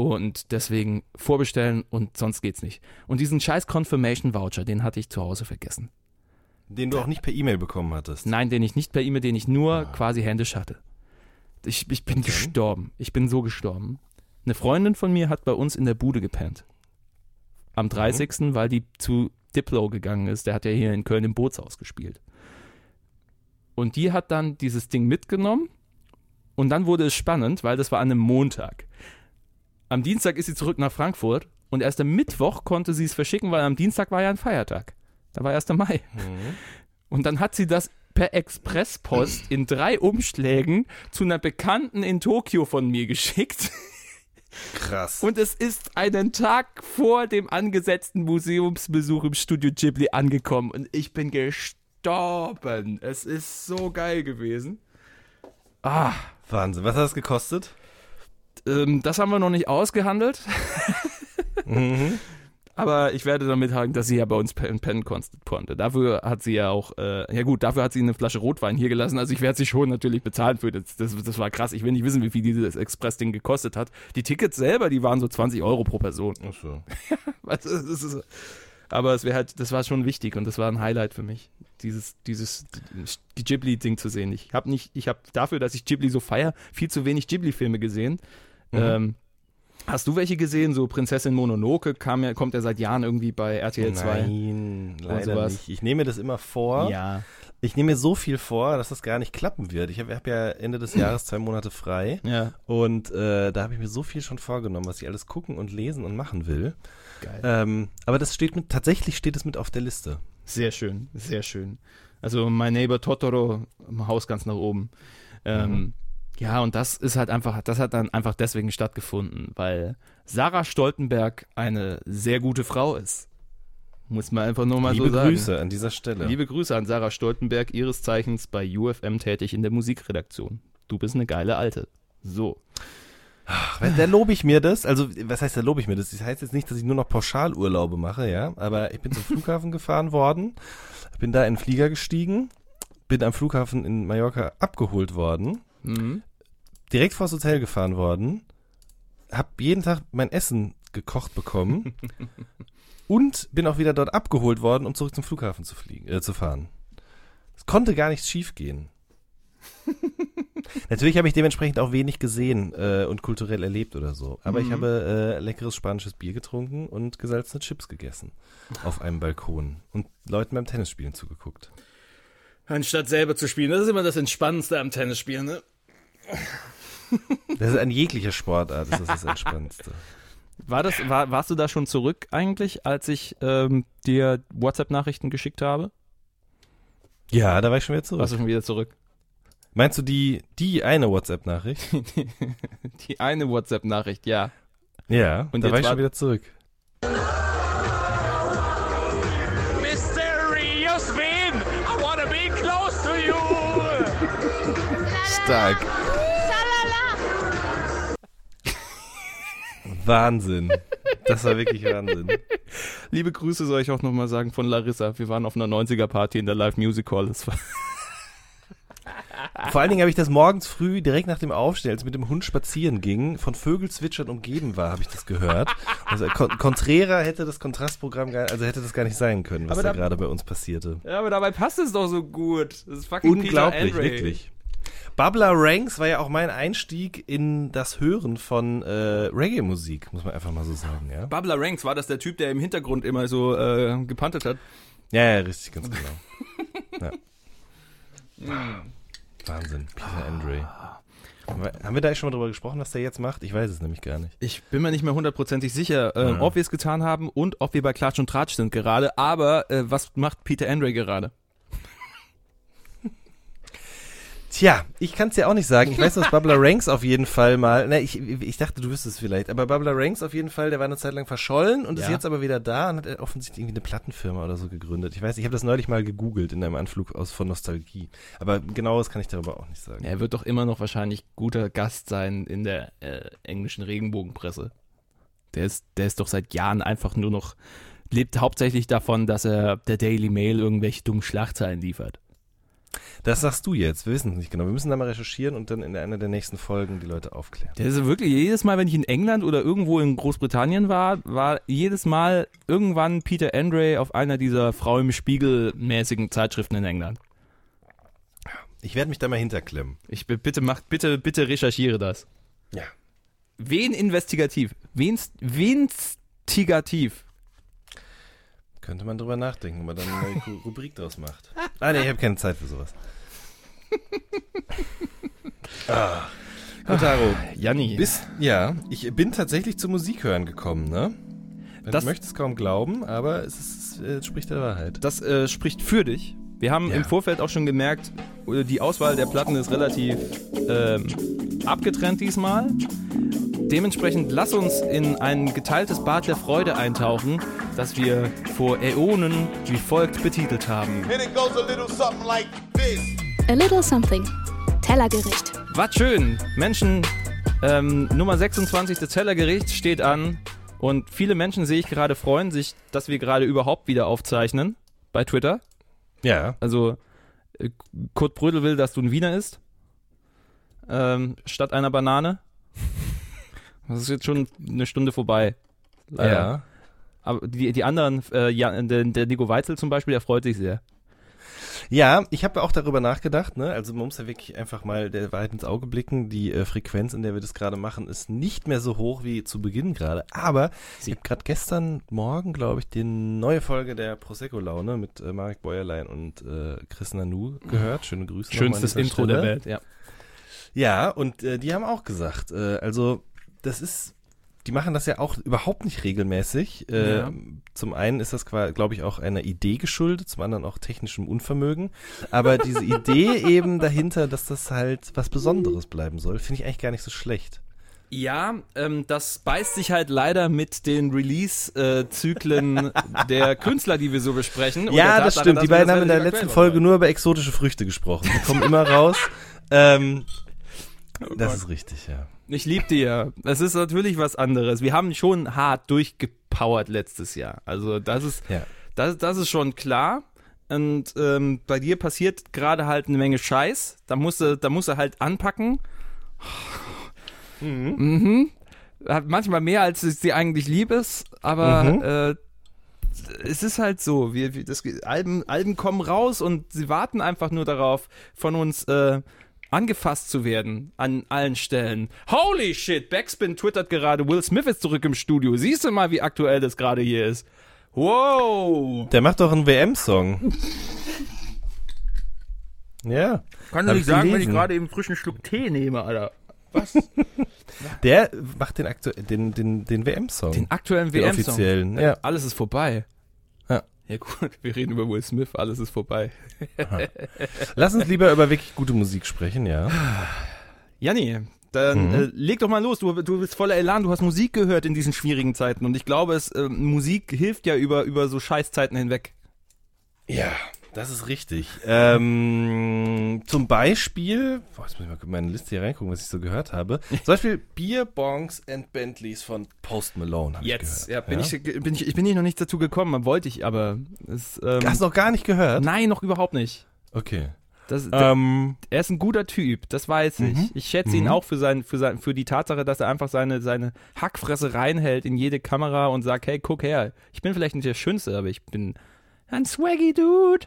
Und deswegen vorbestellen und sonst geht's nicht. Und diesen scheiß Confirmation Voucher, den hatte ich zu Hause vergessen. Den du auch nicht per E-Mail bekommen hattest. Nein, den ich nicht per E-Mail, den ich nur quasi händisch hatte. Ich, ich bin gestorben. Ich bin so gestorben. Eine Freundin von mir hat bei uns in der Bude gepennt. am 30., weil die zu Diplo gegangen ist. Der hat ja hier in Köln im Bootshaus gespielt. Und die hat dann dieses Ding mitgenommen und dann wurde es spannend, weil das war an einem Montag. Am Dienstag ist sie zurück nach Frankfurt und erst am Mittwoch konnte sie es verschicken, weil am Dienstag war ja ein Feiertag. Da war 1. Mai. Und dann hat sie das per Expresspost in drei Umschlägen zu einer Bekannten in Tokio von mir geschickt. Krass. Und es ist einen Tag vor dem angesetzten Museumsbesuch im Studio Ghibli angekommen. Und ich bin gestorben. Es ist so geil gewesen. Ah, Wahnsinn. Was hat das gekostet? Ähm, das haben wir noch nicht ausgehandelt. Aber ich werde damit sagen, dass sie ja bei uns pen- pennen konnte. Dafür hat sie ja auch, äh, ja gut, dafür hat sie eine Flasche Rotwein hier gelassen. Also ich werde sie schon natürlich bezahlen für das. Das, das war krass. Ich will nicht wissen, wie viel dieses Express-Ding gekostet hat. Die Tickets selber, die waren so 20 Euro pro Person. Ach so. <laughs> Aber es wäre halt, das war schon wichtig und das war ein Highlight für mich, dieses, dieses die Ghibli-Ding zu sehen. Ich habe nicht, ich habe dafür, dass ich Ghibli so feier, viel zu wenig Ghibli-Filme gesehen. Ähm, hast du welche gesehen? So Prinzessin Mononoke kam ja, kommt ja seit Jahren irgendwie bei RTL 2. Nein, leider sowas. nicht. Ich nehme mir das immer vor. Ja. Ich nehme mir so viel vor, dass das gar nicht klappen wird. Ich habe hab ja Ende des Jahres zwei Monate frei. Ja. Und äh, da habe ich mir so viel schon vorgenommen, was ich alles gucken und lesen und machen will. Geil. Ähm, aber das steht mit, tatsächlich steht es mit auf der Liste. Sehr schön, sehr schön. Also mein Neighbor Totoro im Haus ganz nach oben. Ähm, Ja, und das ist halt einfach, das hat dann einfach deswegen stattgefunden, weil Sarah Stoltenberg eine sehr gute Frau ist. Muss man einfach nur mal Liebe so sagen. Grüße an dieser Stelle. Liebe Grüße an Sarah Stoltenberg, ihres Zeichens bei UFM tätig in der Musikredaktion. Du bist eine geile Alte. So. Ach, da lobe ich mir das. Also, was heißt, da lobe ich mir das? Das heißt jetzt nicht, dass ich nur noch Pauschalurlaube mache, ja. Aber ich bin zum Flughafen <laughs> gefahren worden, bin da in den Flieger gestiegen, bin am Flughafen in Mallorca abgeholt worden, Mhm. Direkt vors Hotel gefahren worden, hab jeden Tag mein Essen gekocht bekommen <laughs> und bin auch wieder dort abgeholt worden, um zurück zum Flughafen zu fliegen, äh, zu fahren. Es konnte gar nichts schief gehen. <laughs> Natürlich habe ich dementsprechend auch wenig gesehen äh, und kulturell erlebt oder so. Aber ich habe äh, leckeres spanisches Bier getrunken und gesalzene Chips gegessen auf einem Balkon und Leuten beim Tennisspielen zugeguckt. Anstatt selber zu spielen, das ist immer das Entspannendste am Tennisspielen, ne? Das ist an jeglicher Sportart, das ist das Entspannendste. War das, war, warst du da schon zurück eigentlich, als ich ähm, dir WhatsApp-Nachrichten geschickt habe? Ja, da war ich schon wieder zurück. Warst du schon wieder zurück? Meinst du die, die eine WhatsApp-Nachricht? <laughs> Die eine WhatsApp-Nachricht, ja. Ja, Und da war ich schon wieder zurück. Mysterious Bean, I wanna be close to you. Stark. Wahnsinn. Das war wirklich Wahnsinn. Liebe Grüße soll ich auch nochmal sagen von Larissa. Wir waren auf einer 90er-Party in der Live Music Hall. Das war Vor allen Dingen habe ich das morgens früh, direkt nach dem Aufstehen, als ich mit dem Hund spazieren ging, von Vögelzwitschern umgeben war, habe ich das gehört. Also Con Contrera hätte das Kontrastprogramm, gar, also hätte das gar nicht sein können, was Aber da da- gerade bei uns passierte. ja, aber dabei passt es doch so gut. Das ist fucking Unglaublich, wirklich. Bubbler Ranks war ja auch mein Einstieg in das Hören von äh, Reggae-Musik, muss man einfach mal so sagen, ja? Babla Ranks, war das der Typ, der im Hintergrund immer so äh, gepantet hat? Ja, ja, richtig, ganz genau. <laughs> Ja. Wahnsinn, Peter Andre. Haben wir da schon mal drüber gesprochen, was der jetzt macht? Ich weiß es nämlich gar nicht. Ich bin mir nicht mehr hundertprozentig sicher, ähm, Ja. ob wir es getan haben und ob wir bei Klatsch und Tratsch sind gerade. Aber äh, was macht Peter Andre gerade? Tja, ich kann es ja auch nicht sagen. Ich weiß, dass <laughs> Bubbler Ranks auf jeden Fall mal, ne, ich, ich dachte, du wüsstest es vielleicht, aber Bubbler Ranks auf jeden Fall, der war eine Zeit lang verschollen und ist Ja. jetzt aber wieder da und hat offensichtlich irgendwie eine Plattenfirma oder so gegründet. Ich weiß, ich habe das neulich mal gegoogelt in einem Anflug aus von Nostalgie. Aber genaues kann ich darüber auch nicht sagen. Er wird doch immer noch wahrscheinlich guter Gast sein in der äh, englischen Regenbogenpresse. Der ist, der ist doch seit Jahren einfach nur noch, lebt hauptsächlich davon, dass er der Daily Mail irgendwelche dummen Schlagzeilen liefert. Das sagst du jetzt, wir wissen es nicht genau. Wir müssen da mal recherchieren und dann in einer der nächsten Folgen die Leute aufklären. Der ist wirklich jedes Mal, wenn ich in England oder irgendwo in Großbritannien war, war jedes Mal irgendwann Peter Andre auf einer dieser Frau im Spiegel mäßigen Zeitschriften in England. Ich werde mich da mal hinterklemmen. Ich bi- bitte macht bitte bitte recherchiere das. Ja. Wen investigativ? Wen's wenstigativ? Könnte man drüber nachdenken, ob man dann eine neue Ru- Rubrik draus macht. Ah, nee, ich habe keine Zeit für sowas. ah. Kotaro, Janni. bist, ja, ich bin tatsächlich zum Musikhören gekommen, ne? Wenn Das- du möchtest kaum glauben, aber es, ist, es spricht der Wahrheit. Das äh, spricht für dich. Wir haben Ja. im Vorfeld auch schon gemerkt, äh, die Auswahl der Platten ist relativ ähm, abgetrennt diesmal. Dementsprechend lass uns in ein geteiltes Bad der Freude eintauchen, das wir vor Äonen wie folgt betitelt haben. And it goes a little something like this. A Little Something. Tellergericht. Was schön! Menschen, ähm, Nummer 26 des Tellergerichts steht an und viele Menschen, sehe ich gerade, freuen sich, dass wir gerade überhaupt wieder aufzeichnen bei Twitter. Ja, Also, äh, Kurt Brödel will, dass du ein Wiener isst. Ähm, statt einer Banane. <laughs> Das ist jetzt schon eine Stunde vorbei. Leider. ja. Aber die, die anderen, äh, ja, der, der Nico Weitzel zum Beispiel, der freut sich sehr. Ja, ich habe auch darüber nachgedacht, ne? Also man muss ja wirklich einfach mal der Wahrheit ins Auge blicken. Die äh, Frequenz, in der wir das gerade machen, ist nicht mehr so hoch wie zu Beginn gerade. Aber ich habe gerade gestern Morgen, glaube ich, die neue Folge der Prosecco-Laune mit äh, Marek Bäuerlein und äh, Chris Nanu gehört. Schöne Grüße. Schönstes Intro Stelle. der Welt, ja. Ja, und äh, die haben auch gesagt, äh, also das ist, die machen das ja auch überhaupt nicht regelmäßig. Äh, Ja. Zum einen ist das, glaube ich, auch einer Idee geschuldet, zum anderen auch technischem Unvermögen. Aber diese Idee <laughs> eben dahinter, dass das halt was Besonderes bleiben soll, finde ich eigentlich gar nicht so schlecht. Ja, ähm, das beißt sich halt leider mit den Release-Zyklen <laughs> der Künstler, die wir so besprechen. der ja, das stimmt. Die beiden haben in der relativ letzten Folge nur über exotische Früchte gesprochen. Die kommen immer raus. <laughs> Ähm, das ist richtig, ja. Ich lieb die ja. Es ist natürlich was anderes. Wir haben schon hart durchgepowert letztes Jahr. Also das ist, Ja. das, das ist schon klar. Und ähm, bei dir passiert gerade halt eine Menge Scheiß. Da musst du, da musst du halt anpacken. <laughs> Mhm. Hat manchmal mehr, als es dir eigentlich lieb ist, aber Mhm. äh, es ist halt so. Wir, wir, das, Alben, Alben kommen raus und sie warten einfach nur darauf, von uns äh, angefasst zu werden an allen Stellen. Holy shit, Backspin twittert gerade, Will Smith ist zurück im Studio. Siehst du mal, wie aktuell das gerade hier ist? Wow. Der macht doch einen WM-Song. ja. Kann Hab ich gelesen. eben frischen Schluck Tee nehme, Alter. <laughs> Der macht den, aktu den, den, den WM-Song. Den aktuellen WM-Song. offiziellen, ja. Alles ist vorbei. Ja. Gut, wir reden über Will Smith, alles ist vorbei. Lass uns lieber über wirklich gute Musik sprechen, ja. Janni, dann Mhm. äh, leg doch mal los. Du, du bist voller Elan, du hast Musik gehört in diesen schwierigen Zeiten und ich glaube, es, äh, Musik hilft ja über, über so Scheißzeiten hinweg. Ja, das ist richtig. Ähm, zum Beispiel, boah, jetzt muss ich mal in meine Liste hier reingucken, was ich so gehört habe. Zum Beispiel Beer, Bongs and Bentleys von Post Malone. Jetzt, ich ja, bin Ich, bin ich, ich bin hier noch nicht dazu gekommen, wollte ich, aber es, ähm, Hast du noch gar nicht gehört? nein, noch überhaupt nicht. Okay. Das, der, Ähm, er ist ein guter Typ, das weiß ich. Mhm. Ich schätze ihn Mhm. auch für, sein, für, sein, für die Tatsache, dass er einfach seine, seine Hackfresse reinhält in jede Kamera und sagt, hey, guck her, ich bin vielleicht nicht der Schönste, aber ich bin ein swaggy Dude.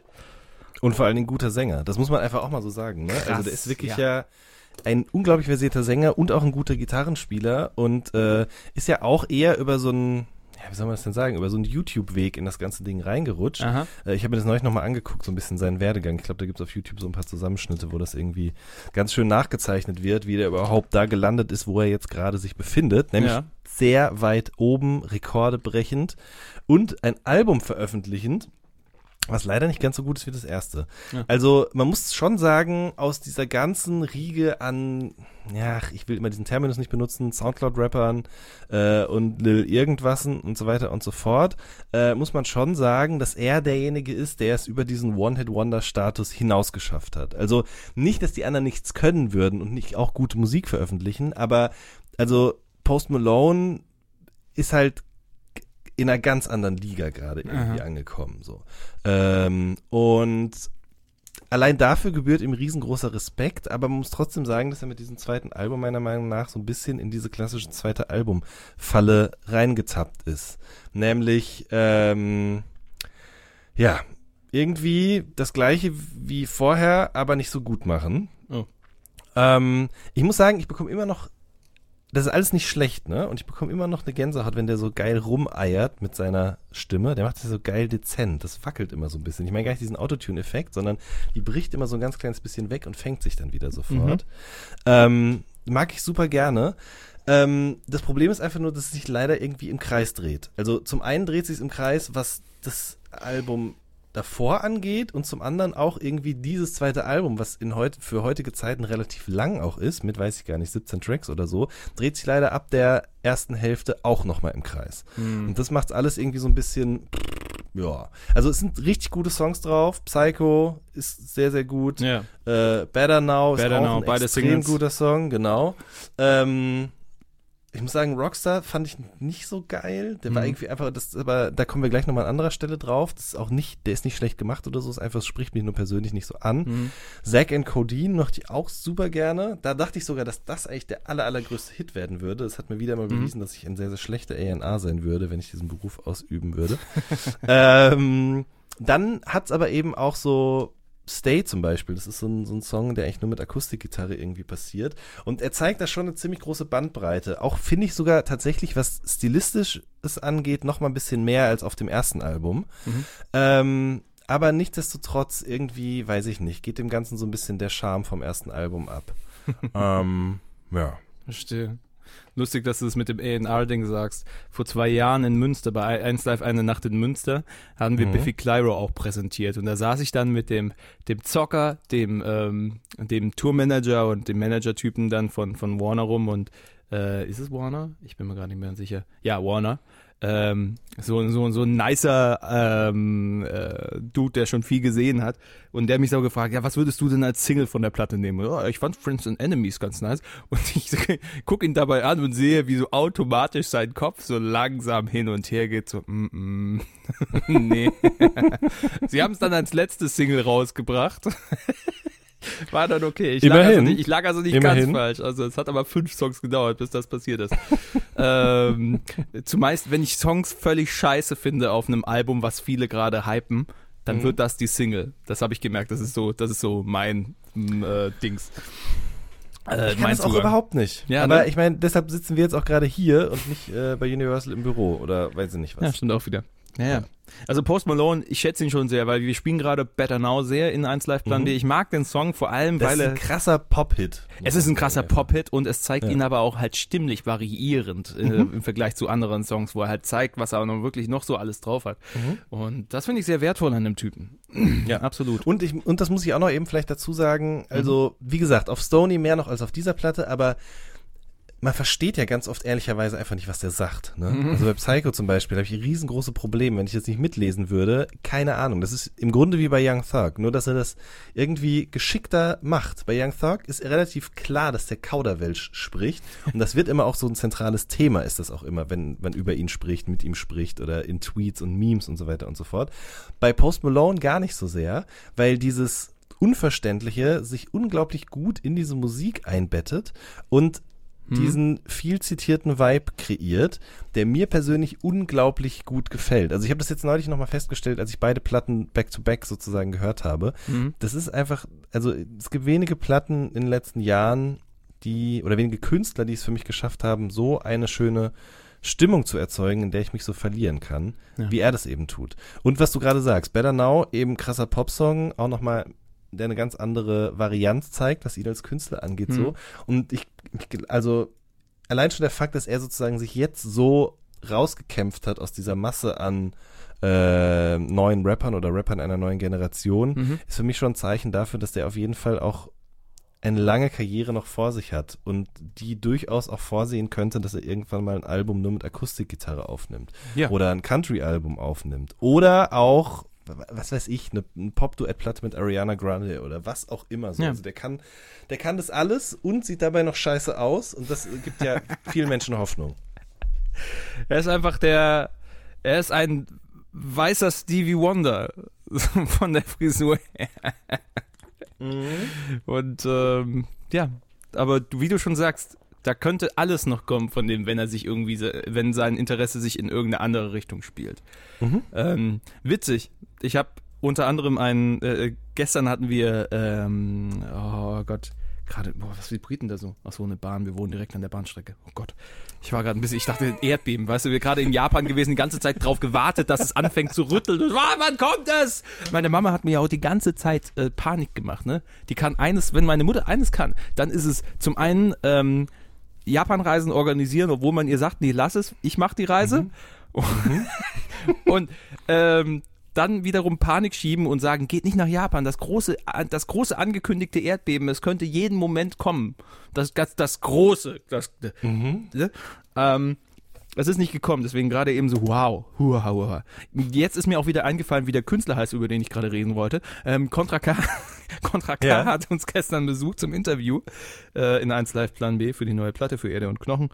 und vor allen Dingen guter Sänger. Das muss man einfach auch mal so sagen. Ne? Also Krass, der ist wirklich ja. ja. ein unglaublich versierter Sänger und auch ein guter Gitarrenspieler und äh, ist ja auch eher über so einen, ja, wie soll man das denn sagen, über so einen YouTube-Weg in das ganze Ding reingerutscht. Äh, Ich habe mir das neulich nochmal angeguckt, so ein bisschen seinen Werdegang. Ich glaube, da gibt es auf YouTube so ein paar Zusammenschnitte, wo das irgendwie ganz schön nachgezeichnet wird, wie der überhaupt da gelandet ist, wo er jetzt gerade sich befindet. Nämlich Ja. sehr weit oben, Rekorde brechend und ein Album veröffentlichend, was leider nicht ganz so gut ist wie das erste. Ja. Also man muss schon sagen, aus dieser ganzen Riege an, ja, ich will immer diesen Terminus nicht benutzen, Soundcloud-Rappern äh, und Lil Irgendwassen und so weiter und so fort, äh, muss man schon sagen, dass er derjenige ist, der es über diesen One-Hit-Wonder-Status hinaus geschafft hat. Also nicht, dass die anderen nichts können würden und nicht auch gute Musik veröffentlichen, aber also Post Malone ist halt in einer ganz anderen Liga gerade irgendwie Aha. angekommen. So. Ähm, und allein dafür gebührt ihm riesengroßer Respekt, aber man muss trotzdem sagen, dass er mit diesem zweiten Album meiner Meinung nach so ein bisschen in diese klassische zweite Album-Falle reingetappt ist. Nämlich, ähm, ja, irgendwie das gleiche wie vorher, aber nicht so gut machen. Oh. Ähm, ich muss sagen, ich bekomme immer noch das ist alles nicht schlecht, ne? Und ich bekomme immer noch eine Gänsehaut, wenn der so geil rumeiert mit seiner Stimme. Der macht das so geil dezent. Das wackelt immer so ein bisschen. Ich meine gar nicht diesen Autotune-Effekt, sondern die bricht immer so ein ganz kleines bisschen weg und fängt sich dann wieder sofort. Ähm, mag ich super gerne. Ähm, das Problem ist einfach nur, dass es sich leider irgendwie im Kreis dreht. Also zum einen dreht sich im Kreis, was das Album davor angeht und zum anderen auch irgendwie dieses zweite Album, was in heut, für heutige Zeiten relativ lang auch ist, mit weiß ich gar nicht, 17 Tracks oder so, dreht sich leider ab der ersten Hälfte auch nochmal im Kreis. Und das macht alles irgendwie so ein bisschen, ja. Also es sind richtig gute Songs drauf. Psycho ist sehr, sehr gut. Ja. Äh, Better Now Better ist auch Now, ein extrem Singles. guter Song, genau. Ähm, ich muss sagen, Rockstar fand ich nicht so geil. Der war Mhm. irgendwie einfach, das, aber da kommen wir gleich nochmal an anderer Stelle drauf. Das ist auch nicht, der ist nicht schlecht gemacht oder so, ist einfach, es spricht mich nur persönlich nicht so an. Mhm. Zack and Codeine mochte ich auch super gerne. Da dachte ich sogar, dass das eigentlich der aller, allergrößte Hit werden würde. Das hat mir wieder mal Mhm. bewiesen, dass ich ein sehr, sehr schlechter A&R sein würde, wenn ich diesen Beruf ausüben würde. <laughs> ähm, dann hat's aber eben auch so Stay zum Beispiel, das ist so ein, so ein Song, der eigentlich nur mit Akustikgitarre irgendwie passiert. Und er zeigt da schon eine ziemlich große Bandbreite. Auch finde ich sogar tatsächlich, was stilistisch es angeht, noch mal ein bisschen mehr als auf dem ersten Album. Ähm, aber nichtsdestotrotz irgendwie, weiß ich nicht, geht dem Ganzen so ein bisschen der Charme vom ersten Album ab. <laughs> ähm, ja. Verstehe. Lustig, dass du das mit dem A&R-Ding sagst. Vor zwei Jahren in Münster, bei 1 Live Eine Nacht in Münster, haben wir Biffy Clyro auch präsentiert. Und da saß ich dann mit dem, dem Zocker, dem, ähm, dem Tourmanager und dem Manager-Typen dann von, von Warner rum. Und äh, ist es Warner? Ich bin mir gerade nicht mehr sicher. Ja, Warner. Ähm, so, so, so ein nicer ähm, äh, Dude, der schon viel gesehen hat. Und der mich so gefragt, ja, was würdest du denn als Single von der Platte nehmen? Ja, ich fand Friends and Enemies ganz nice. <laughs> Und ich <laughs> guck ihn dabei an und sehe, wie so automatisch sein Kopf so langsam hin und her geht, so, mm, mm. <laughs> nee. Sie haben es dann als letztes Single rausgebracht. War dann okay. Ich lag, also Immerhin. nicht, ich lag also nicht Immerhin. ganz falsch. Also es hat aber fünf Songs gedauert, bis das passiert ist. <laughs> ähm, zumeist, wenn ich Songs völlig scheiße finde auf einem Album, was viele gerade hypen, dann wird das die Single. Das habe ich gemerkt. Das ist so, das ist so mein mm, äh, Dings. Äh, Ich kann das auch überhaupt nicht. Ja, aber ne? ich meine, deshalb sitzen wir jetzt auch gerade hier und nicht äh, bei Universal im Büro oder weiß ich nicht was. Ja, stimmt auch wieder. Ja, ja. Also Post Malone, ich schätze ihn schon sehr, weil wir spielen gerade Better Now sehr in 1 Live Plan Mhm. D. Ich mag den Song vor allem, Das weil ist er ein krasser Pop-Hit. Es ist ein krasser Pop-Hit und es zeigt Ja. ihn aber auch halt stimmlich variierend äh, Mhm. im Vergleich zu anderen Songs, wo er halt zeigt, was er noch wirklich noch so alles drauf hat. Und das finde ich sehr wertvoll an dem Typen. Mhm. <clears throat> Ja. absolut. Und, ich, und das muss ich auch noch eben vielleicht dazu sagen, also wie gesagt, auf Stony mehr noch als auf dieser Platte, aber man versteht ja ganz oft ehrlicherweise einfach nicht, was der sagt. Ne? Also bei Psycho zum Beispiel habe ich riesengroße Probleme, wenn ich das nicht mitlesen würde. Keine Ahnung. Das ist im Grunde wie bei Young Thug, nur dass er das irgendwie geschickter macht. Bei Young Thug ist relativ klar, dass der Kauderwelsch spricht und das wird immer auch so ein zentrales Thema, ist das auch immer, wenn man über ihn spricht, mit ihm spricht oder in Tweets und Memes und so weiter und so fort. Bei Post Malone gar nicht so sehr, weil dieses Unverständliche sich unglaublich gut in diese Musik einbettet und diesen viel zitierten Vibe kreiert, der mir persönlich unglaublich gut gefällt. Also ich habe das jetzt neulich nochmal festgestellt, als ich beide Platten back-to-back sozusagen gehört habe. Das ist einfach, also es gibt wenige Platten in den letzten Jahren, die, oder wenige Künstler, die es für mich geschafft haben, so eine schöne Stimmung zu erzeugen, in der ich mich so verlieren kann, Ja. wie er das eben tut. Und was du gerade sagst, Better Now, eben krasser Popsong, auch nochmal der eine ganz andere Varianz zeigt, was ihn als Künstler angeht, Mhm. so. Und ich, also, allein schon der Fakt, dass er sozusagen sich jetzt so rausgekämpft hat aus dieser Masse an äh, neuen Rappern oder Rappern einer neuen Generation, Mhm. ist für mich schon ein Zeichen dafür, dass der auf jeden Fall auch eine lange Karriere noch vor sich hat und die durchaus auch vorsehen könnte, dass er irgendwann mal ein Album nur mit Akustikgitarre aufnimmt Ja. oder ein Country-Album aufnimmt oder auch was weiß ich, eine, ein Pop-Duett-Platte mit Ariana Grande oder was auch immer so. Ja. Also der kann, der kann das alles und sieht dabei noch scheiße aus und das gibt ja <laughs> vielen Menschen Hoffnung. Er ist einfach der, er ist ein weißer Stevie Wonder <laughs> von der Frisur her. Und ähm, ja, aber wie du schon sagst, da könnte alles noch kommen von dem, wenn er sich irgendwie, wenn sein Interesse sich in irgendeine andere Richtung spielt. Mhm. Ähm, witzig. Ich habe unter anderem einen, äh, gestern hatten wir, ähm, oh Gott, gerade, boah, was vibriert denn da so? Ach so, eine Bahn, wir wohnen direkt an der Bahnstrecke. Oh Gott. Ich war gerade ein bisschen, ich dachte Erdbeben, weißt du, wir gerade in Japan gewesen, die ganze Zeit drauf gewartet, dass es anfängt zu rütteln. Und, ah, wann kommt es? Meine Mama hat mir ja auch die ganze Zeit äh, Panik gemacht, ne? Die kann eines, wenn meine Mutter eines kann, dann ist es zum einen ähm, Japanreisen organisieren, obwohl man ihr sagt, nee, lass es, ich mach die Reise. <laughs> und ähm, dann wiederum Panik schieben und sagen, geht nicht nach Japan. Das große, das große angekündigte Erdbeben, es könnte jeden Moment kommen. Das, das, das große, das, ne? ähm, es ist nicht gekommen, deswegen gerade eben so, wow, huha, huha. Jetzt ist mir auch wieder eingefallen, wie der Künstler heißt, über den ich gerade reden wollte. Ähm, Contra K, <laughs> Contra K Ja. hat uns gestern besucht zum Interview äh, in 1 Live Plan B für die neue Platte für Erde und Knochen.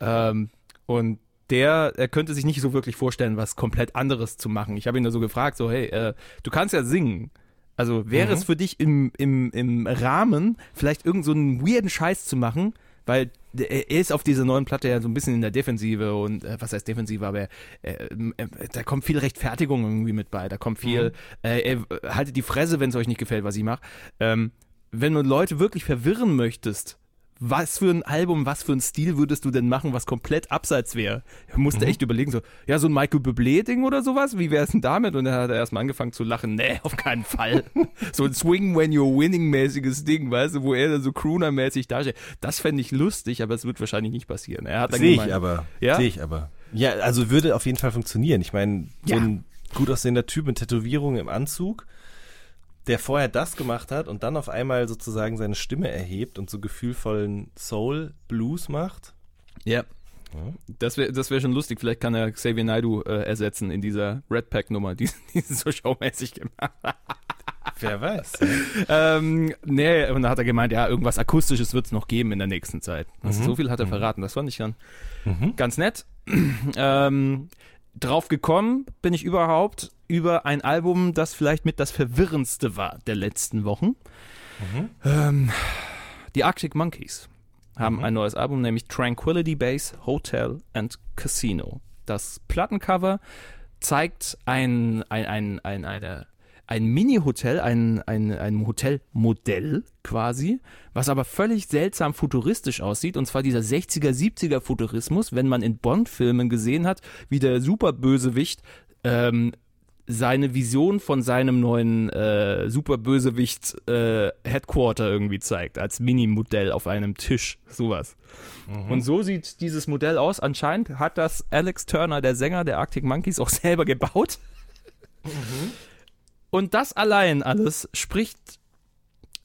Ähm, und der, er könnte sich nicht so wirklich vorstellen, was komplett anderes zu machen. Ich habe ihn da so gefragt, so, hey, äh, du kannst ja singen. Also wäre es für dich im, im, im Rahmen, vielleicht irgend so einen weirden Scheiß zu machen, weil er ist auf dieser neuen Platte ja so ein bisschen in der Defensive und äh, was heißt Defensive, aber er, äh, äh, da kommt viel Rechtfertigung irgendwie mit bei, da kommt viel, äh, er, haltet die Fresse, wenn es euch nicht gefällt, was ich mache. Ähm, wenn du Leute wirklich verwirren möchtest, was für ein Album, was für ein Stil würdest du denn machen, was komplett abseits wäre? Er musste echt überlegen, so, ja, so ein Michael Bublé-Ding oder sowas, wie wäre es denn damit? Und dann hat er erstmal angefangen zu lachen, nee, auf keinen Fall. <laughs> so ein Swing when you're winning-mäßiges Ding, weißt du, wo er dann so Crooner-mäßig dasteht. Das fände ich lustig, aber es wird wahrscheinlich nicht passieren. Er hat dann Sehe ich aber. Ja? Sehe ich aber. Ja, also würde auf jeden Fall funktionieren. Ich meine, so Ja. ein gut aussehender Typ mit Tätowierungen im Anzug, der vorher das gemacht hat und dann auf einmal sozusagen seine Stimme erhebt und so gefühlvollen Soul-Blues macht. Ja. Das wäre das wär schon lustig. Vielleicht kann er Xavier Naidoo äh, ersetzen in dieser Red Pack-Nummer, die, <laughs> die sie so showmäßig gemacht Wer weiß. Ähm, nee, und dann hat er gemeint, ja, irgendwas Akustisches wird es noch geben in der nächsten Zeit. Also So viel hat er verraten, das fand ich dann ganz nett. <clears throat> ähm, drauf gekommen bin ich überhaupt über ein Album, das vielleicht mit das verwirrendste war der letzten Wochen. Ähm, die Arctic Monkeys haben ein neues Album, nämlich Tranquility Base Hotel and Casino. Das Plattencover zeigt ein, ein, ein, ein, eine, ein Mini-Hotel, ein, ein, ein Hotelmodell quasi, was aber völlig seltsam futuristisch aussieht. Und zwar dieser 60er, 70er Futurismus, wenn man in Bond-Filmen gesehen hat, wie der Superbösewicht ähm, seine Vision von seinem neuen äh, Superbösewicht äh, Headquarter irgendwie zeigt, als Minimodell auf einem Tisch, sowas. Und so sieht dieses Modell aus. Anscheinend hat das Alex Turner, der Sänger der Arctic Monkeys, auch selber gebaut. Und das allein alles spricht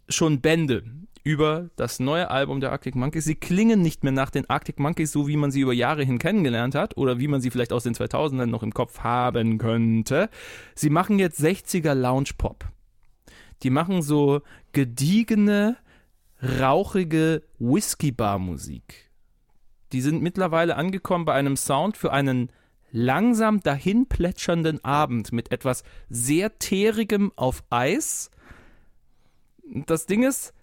schon Bände über das neue Album der Arctic Monkeys. Sie klingen nicht mehr nach den Arctic Monkeys, so wie man sie über Jahre hin kennengelernt hat oder wie man sie vielleicht aus den 2000ern noch im Kopf haben könnte. Sie machen jetzt 60er Lounge Pop. Die machen so gediegene, rauchige Whisky-Bar-Musik. Die sind mittlerweile angekommen bei einem Sound für einen langsam dahin plätschernden Abend mit etwas sehr teerigem auf Eis. Das Ding ist,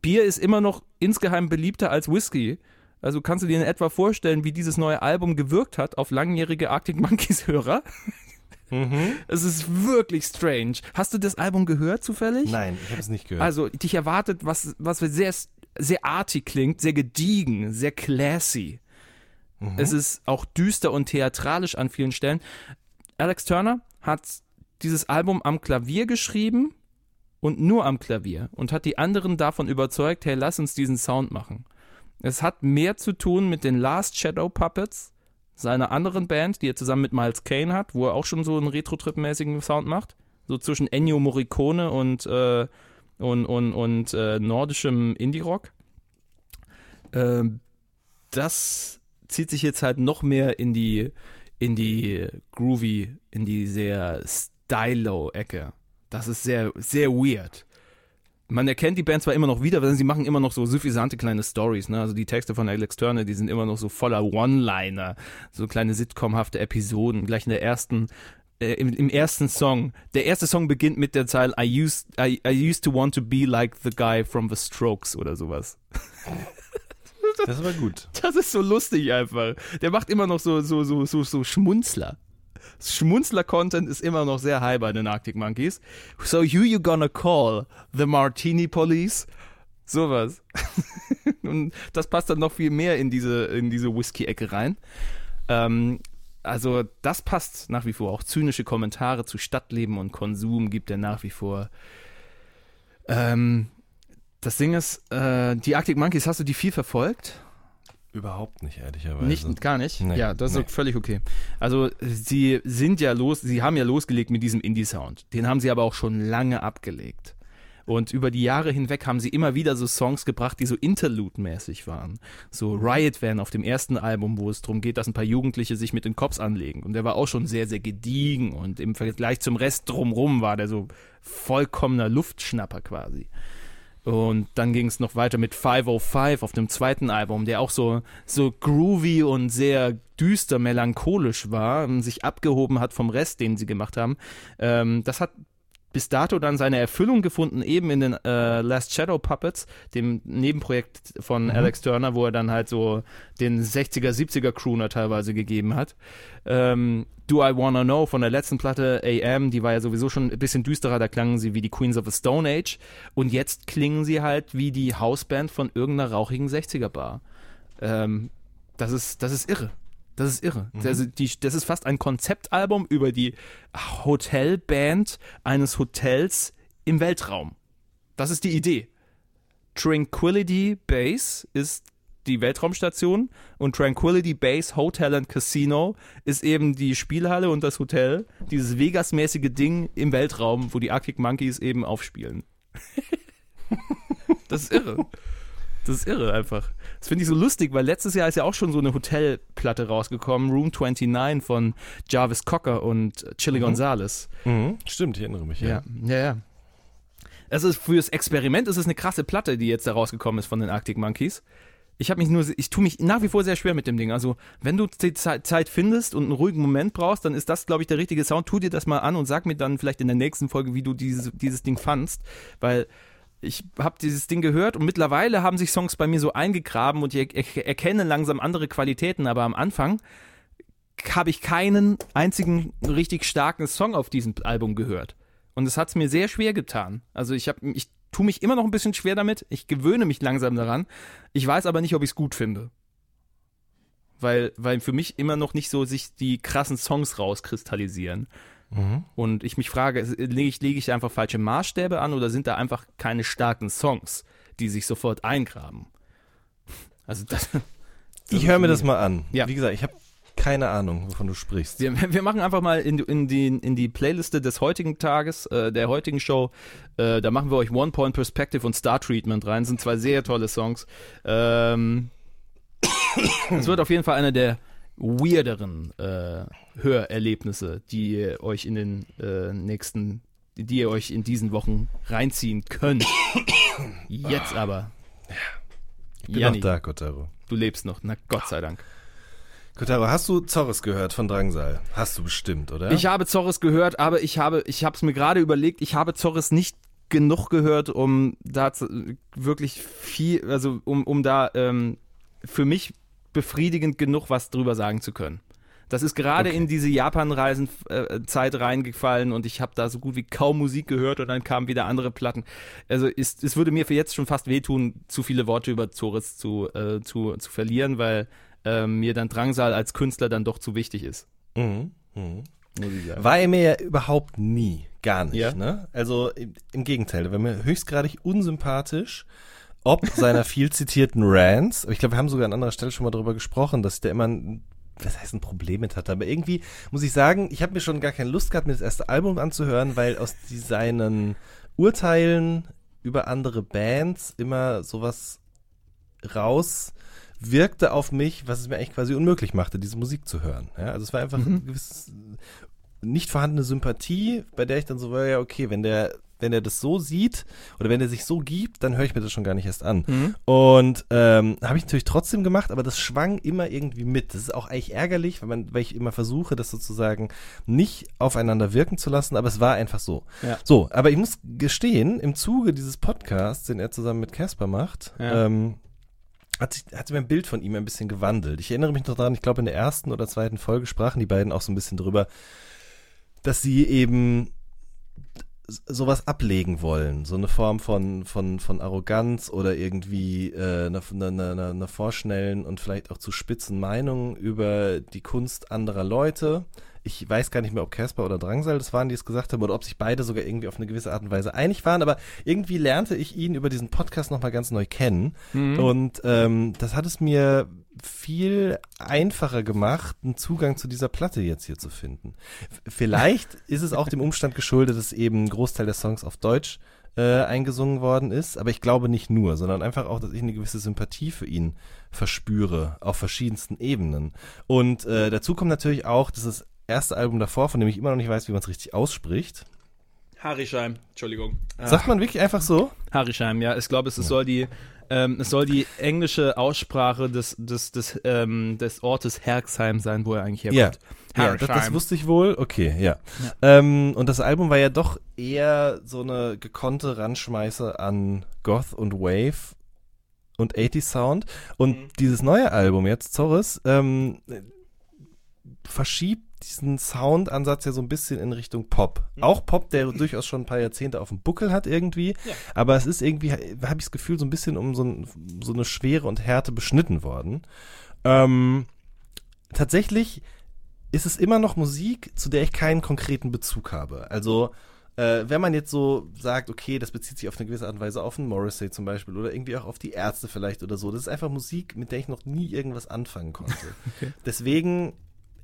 Bier ist immer noch insgeheim beliebter als Whisky. Also kannst du dir in etwa vorstellen, wie dieses neue Album gewirkt hat auf langjährige Arctic Monkeys Hörer? Es ist wirklich strange. Hast du das Album gehört zufällig? Nein, ich habe es nicht gehört. Also dich erwartet, was, was sehr, sehr artig klingt, sehr gediegen, sehr classy. Es ist auch düster und theatralisch an vielen Stellen. Alex Turner hat dieses Album am Klavier geschrieben und nur am Klavier und hat die anderen davon überzeugt, hey, lass uns diesen Sound machen. Es hat mehr zu tun mit den Last Shadow Puppets, seiner anderen Band, die er zusammen mit Miles Kane hat, wo er auch schon so einen Retro-Trip-mäßigen Sound macht. So zwischen Ennio Morricone und, äh, und, und, und äh, nordischem Indie-Rock. Ähm, das zieht sich jetzt halt noch mehr in die, in die groovy, in die sehr stylo-Ecke. Das ist sehr, sehr weird. Man erkennt die Band zwar immer noch wieder, weil sie machen immer noch so suffisante kleine Stories, ne? Also die Texte von Alex Turner, die sind immer noch so voller One-Liner, so kleine sitcomhafte Episoden. Gleich in der ersten, äh, im, im ersten Song. Der erste Song beginnt mit der Zeile I used, I, I used to want to be like the guy from the Strokes oder sowas. <laughs> das aber gut. Das ist so lustig einfach. Der macht immer noch so, so, so, so, so Schmunzler. Schmunzler-Content ist immer noch sehr high bei den Arctic Monkeys. So who you gonna call? The Martini Police? Sowas. <laughs> Und das passt dann noch viel mehr in diese, in diese Whisky-Ecke rein. Ähm, also das passt nach wie vor. Auch zynische Kommentare zu Stadtleben und Konsum gibt er nach wie vor. Ähm, das Ding ist, äh, die Arctic Monkeys, hast du die viel verfolgt? Überhaupt nicht, ehrlicherweise. Nicht, gar nicht? Nee, ja, das ist nee. völlig okay. Also, sie sind ja los, sie haben ja losgelegt mit diesem Indie-Sound. Den haben sie aber auch schon lange abgelegt. Und über die Jahre hinweg haben sie immer wieder so Songs gebracht, die so Interlude-mäßig waren. So Riot Van auf dem ersten Album, wo es darum geht, dass ein paar Jugendliche sich mit den Cops anlegen. Und der war auch schon sehr, sehr gediegen. Und im Vergleich zum Rest drumrum war der so vollkommener Luftschnapper quasi. Und dann ging es noch weiter mit 505 auf dem zweiten Album, der auch so, so groovy und sehr düster melancholisch war und sich abgehoben hat vom Rest, den sie gemacht haben. Ähm, das hat bis dato dann seine Erfüllung gefunden, eben in den äh, Last Shadow Puppets, dem Nebenprojekt von Alex Turner, wo er dann halt so den 60er, 70er Crooner teilweise gegeben hat. Ähm, Do I Wanna Know von der letzten Platte AM, die war ja sowieso schon ein bisschen düsterer, da klangen sie wie die Queens of the Stone Age und jetzt klingen sie halt wie die Hausband von irgendeiner rauchigen 60er Bar. Ähm, das ist, das ist irre. Das ist irre. Das, ist die, das ist fast ein Konzeptalbum über die Hotelband eines Hotels im Weltraum. Das ist die Idee. Tranquility Base ist die Weltraumstation und Tranquility Base Hotel and Casino ist eben die Spielhalle und das Hotel, dieses Vegas-mäßige Ding im Weltraum, wo die Arctic Monkeys eben aufspielen. <laughs> das ist irre. Das ist irre einfach. Das finde ich so lustig, weil letztes Jahr ist ja auch schon so eine Hotelplatte rausgekommen, Room 29 von Jarvis Cocker und Chili Gonzalez. Mhm. Stimmt, ich erinnere mich. Ja, ja, ja. Also fürs Experiment ist es eine krasse Platte, die jetzt da rausgekommen ist von den Arctic Monkeys. Ich habe mich nur, ich tue mich nach wie vor sehr schwer mit dem Ding. Also wenn du Zeit findest und einen ruhigen Moment brauchst, dann ist das, glaube ich, der richtige Sound. Tu dir das mal an und sag mir dann vielleicht in der nächsten Folge, wie du dieses, dieses Ding fandst, weil ich habe dieses Ding gehört und mittlerweile haben sich Songs bei mir so eingegraben und ich er erkenne langsam andere Qualitäten, aber am Anfang habe ich keinen einzigen richtig starken Song auf diesem Album gehört. Und es hat es mir sehr schwer getan. Also ich ich tue mich immer noch ein bisschen schwer damit. Ich gewöhne mich langsam daran. Ich weiß aber nicht, ob ich es gut finde. Weil, weil für mich immer noch nicht so sich die krassen Songs rauskristallisieren. Und ich mich frage, lege ich, lege ich einfach falsche Maßstäbe an oder sind da einfach keine starken Songs, die sich sofort eingraben? Also das. <laughs> Ich höre mir das mal an. Ja. Wie gesagt, ich habe keine Ahnung, wovon du sprichst. Wir, <laughs> wir machen einfach mal in, in, die, in die Playliste des heutigen Tages, äh, der heutigen Show, äh, da machen wir euch One Point Perspective und Star Treatment rein. Das sind zwei sehr tolle Songs. Ähm, <coughs> es wird auf jeden Fall einer der weirderen äh, Hörerlebnisse, die ihr euch in den äh, nächsten, die ihr euch in diesen Wochen reinziehen könnt. Jetzt aber. Ich bin Janni, noch da, Kotaro. du lebst noch, na Gott sei Dank. Kotaro, hast du Zorres gehört von Drangsal? Hast du bestimmt, oder? Ich habe Zorres gehört, aber ich habe, ich habe es mir gerade überlegt, ich habe Zorres nicht genug gehört, um da zu, wirklich viel, also um, um da ähm, für mich befriedigend genug was drüber sagen zu können. Das ist gerade Okay. in diese Japan-Reisen-Zeit reingefallen und ich habe da so gut wie kaum Musik gehört und dann kamen wieder andere Platten. Also ist, es würde mir für jetzt schon fast wehtun, zu viele Worte über Zorres zu, äh, zu, zu verlieren, weil ähm, mir dann Drangsal als Künstler dann doch zu wichtig ist. Mhm. Mhm. War er mir ja überhaupt nie. Gar nicht, Ja? ne? Also im, Gegenteil, der war mir höchstgradig unsympathisch. Ob seiner viel zitierten Rants. Aber ich glaube, wir haben sogar an anderer Stelle schon mal darüber gesprochen, dass der immer ein, was heißt ein Problem mit hatte. Aber irgendwie muss ich sagen, ich habe mir schon gar keine Lust gehabt, mir das erste Album anzuhören, weil aus seinen Urteilen über andere Bands immer sowas raus wirkte auf mich, was es mir eigentlich quasi unmöglich machte, diese Musik zu hören. Ja, also es war einfach ein gewisses nicht vorhandene Sympathie, bei der ich dann so war, ja, okay, wenn der, wenn er das so sieht oder wenn er sich so gibt, dann höre ich mir das schon gar nicht erst an. Mhm. Und ähm, habe ich natürlich trotzdem gemacht, aber das schwang immer irgendwie mit. Das ist auch eigentlich ärgerlich, weil, man, weil ich immer versuche, das sozusagen nicht aufeinander wirken zu lassen, aber es war einfach so. Ja. So, aber ich muss gestehen, im Zuge dieses Podcasts, den er zusammen mit Casper macht, Ja. ähm, hat sich, hat sich mein Bild von ihm ein bisschen gewandelt. Ich erinnere mich noch daran, ich glaube in der ersten oder zweiten Folge sprachen die beiden auch so ein bisschen drüber, dass sie eben sowas ablegen wollen, so eine Form von von von Arroganz oder irgendwie äh, einer eine, eine, eine vorschnellen und vielleicht auch zu spitzen Meinung über die Kunst anderer Leute. Ich weiß gar nicht mehr, ob Casper oder Drangsal das waren, die es gesagt haben, oder ob sich beide sogar irgendwie auf eine gewisse Art und Weise einig waren, aber irgendwie lernte ich ihn über diesen Podcast nochmal ganz neu kennen. Und ähm, das hat es mir viel einfacher gemacht, einen Zugang zu dieser Platte jetzt hier zu finden. Vielleicht ist es auch dem Umstand geschuldet, dass eben ein Großteil der Songs auf Deutsch äh, eingesungen worden ist, aber ich glaube nicht nur, sondern einfach auch, dass ich eine gewisse Sympathie für ihn verspüre auf verschiedensten Ebenen. Und äh, dazu kommt natürlich auch, dass das erste Album davor, von dem ich immer noch nicht weiß, wie man es richtig ausspricht. Harischeim, Entschuldigung. Sagt man wirklich einfach so? Harischeim, ja. Ich glaube, es, es soll die, ähm, es soll die englische Aussprache des, des, des, ähm, des Ortes Herxheim sein, wo er eigentlich herkommt. Ja. Ja, das, das wusste ich wohl. Okay, ja. Ähm, und das Album war ja doch eher so eine gekonnte Randschmeiße an Goth und Wave und 80 Sound. Und dieses neue Album jetzt, Zorris, ähm, verschiebt diesen Soundansatz ja so ein bisschen in Richtung Pop. Auch Pop, der durchaus schon ein paar Jahrzehnte auf dem Buckel hat irgendwie. Aber es ist irgendwie, habe ich das Gefühl, so ein bisschen um so, ein, so eine Schwere und Härte beschnitten worden. Ähm, tatsächlich ist es immer noch Musik, zu der ich keinen konkreten Bezug habe. Also, äh, wenn man jetzt so sagt, okay, das bezieht sich auf eine gewisse Art und Weise auf einen Morrissey zum Beispiel oder irgendwie auch auf die Ärzte vielleicht oder so, das ist einfach Musik, mit der ich noch nie irgendwas anfangen konnte. <laughs> Deswegen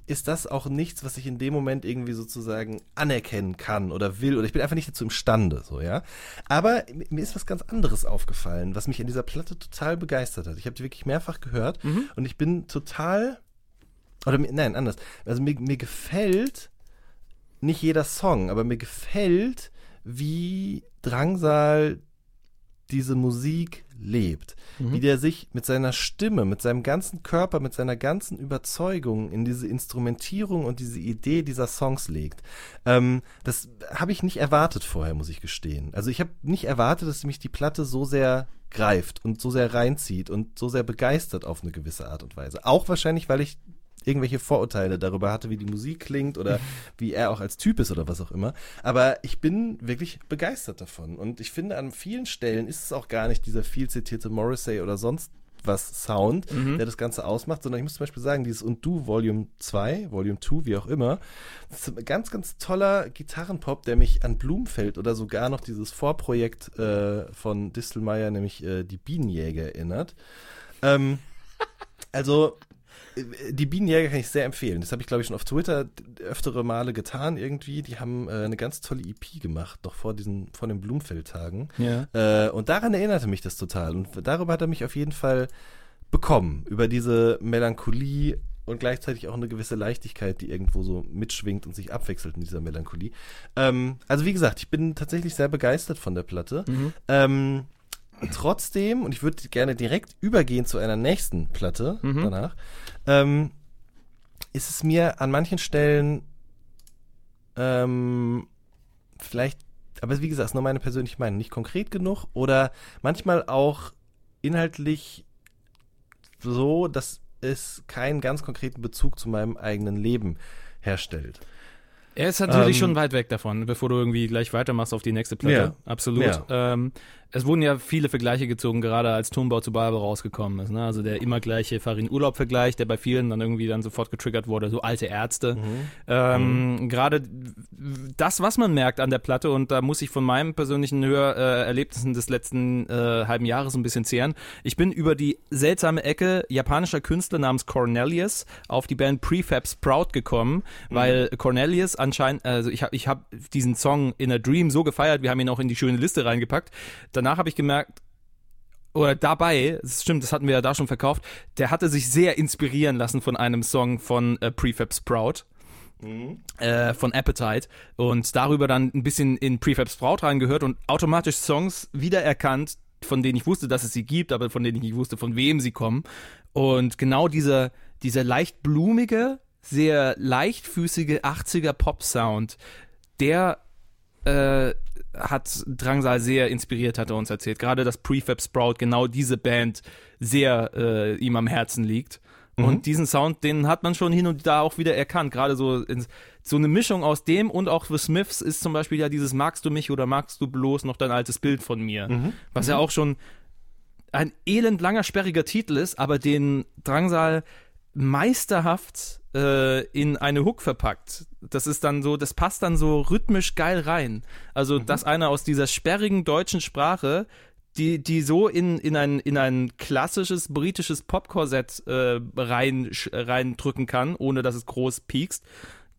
ist das auch nichts, was ich in dem Moment irgendwie sozusagen anerkennen kann oder will oder ich bin einfach nicht dazu imstande, so, ja. Aber mir ist was ganz anderes aufgefallen, was mich an dieser Platte total begeistert hat. Ich habe die wirklich mehrfach gehört und ich bin total oder mir- nein, anders. Also mir, mir gefällt nicht jeder Song, aber mir gefällt, wie Drangsal diese Musik lebt. Wie der sich mit seiner Stimme, mit seinem ganzen Körper, mit seiner ganzen Überzeugung in diese Instrumentierung und diese Idee dieser Songs legt. Ähm, das habe ich nicht erwartet vorher, muss ich gestehen. Also ich habe nicht erwartet, dass mich die Platte so sehr greift und so sehr reinzieht und so sehr begeistert auf eine gewisse Art und Weise. Auch wahrscheinlich, weil ich irgendwelche Vorurteile darüber hatte, wie die Musik klingt oder <laughs> wie er auch als Typ ist oder was auch immer. Aber ich bin wirklich begeistert davon. Und ich finde, an vielen Stellen ist es auch gar nicht dieser viel zitierte Morrissey oder sonst was Sound, der das Ganze ausmacht, sondern ich muss zum Beispiel sagen, dieses Und Du Volume 2, Volume 2, wie auch immer, das ist ein ganz, ganz toller Gitarrenpop, der mich an Blumfeld oder sogar noch dieses Vorprojekt äh, von Distelmeier, nämlich äh, die Bienenjäger erinnert. Ähm, <laughs> also die Bienenjäger kann ich sehr empfehlen. Das habe ich, glaube ich, schon auf Twitter öftere Male getan irgendwie. Die haben äh, eine ganz tolle EP gemacht, noch vor diesen, vor den Blumfeld-Tagen. Ja. Äh, und daran erinnerte mich das total. Und darüber hat er mich auf jeden Fall bekommen. Über diese Melancholie und gleichzeitig auch eine gewisse Leichtigkeit, die irgendwo so mitschwingt und sich abwechselt in dieser Melancholie. Ähm, also wie gesagt, ich bin tatsächlich sehr begeistert von der Platte. Ähm, trotzdem, und ich würde gerne direkt übergehen zu einer nächsten Platte danach, ähm, ist es mir an manchen Stellen ähm, vielleicht, aber wie gesagt, ist nur meine persönliche Meinung, nicht konkret genug oder manchmal auch inhaltlich so, dass es keinen ganz konkreten Bezug zu meinem eigenen Leben herstellt. Er ist natürlich Ähm, schon weit weg davon, bevor du irgendwie gleich weitermachst auf die nächste Platte. Ja. Absolut. Ja. Ähm, es wurden ja viele Vergleiche gezogen, gerade als Turmbau zu Babel rausgekommen ist. Ne? Also der immer gleiche Farin-Urlaub-Vergleich, der bei vielen dann irgendwie dann sofort getriggert wurde, so alte Ärzte. Ähm, Gerade das, was man merkt an der Platte, und da muss ich von meinen persönlichen Hörerlebnissen des letzten äh, halben Jahres ein bisschen zehren. Ich bin über die seltsame Ecke japanischer Künstler namens Cornelius auf die Band Prefab Sprout gekommen, weil Cornelius anscheinend, also ich habe ich hab diesen Song In a Dream so gefeiert, wir haben ihn auch in die schöne Liste reingepackt. Danach habe ich gemerkt, oder dabei, das stimmt, das hatten wir ja da schon verkauft, der hatte sich sehr inspirieren lassen von einem Song von äh, Prefab Sprout. Äh, von Appetite und darüber dann ein bisschen in Prefab Sprout reingehört und automatisch Songs wiedererkannt, von denen ich wusste, dass es sie gibt, aber von denen ich nicht wusste, von wem sie kommen. Und genau dieser, dieser leicht blumige, sehr leichtfüßige 80er Pop-Sound, der äh, hat Drangsal sehr inspiriert, hat er uns erzählt. Gerade dass Prefab Sprout genau diese Band sehr äh, ihm am Herzen liegt. Und diesen Sound, den hat man schon hin und da auch wieder erkannt. Gerade so, in, so eine Mischung aus dem und auch The Smiths ist zum Beispiel ja dieses Magst du mich oder magst du bloß noch dein altes Bild von mir? Was ja auch schon ein elend langer, sperriger Titel ist, aber den Drangsal meisterhaft äh, in eine Hook verpackt. Das ist dann so, das passt dann so rhythmisch geil rein. Also, dass einer aus dieser sperrigen deutschen Sprache die, die so in, in, ein, in ein klassisches britisches Popkorsett äh, rein, reindrücken kann, ohne dass es groß piekst.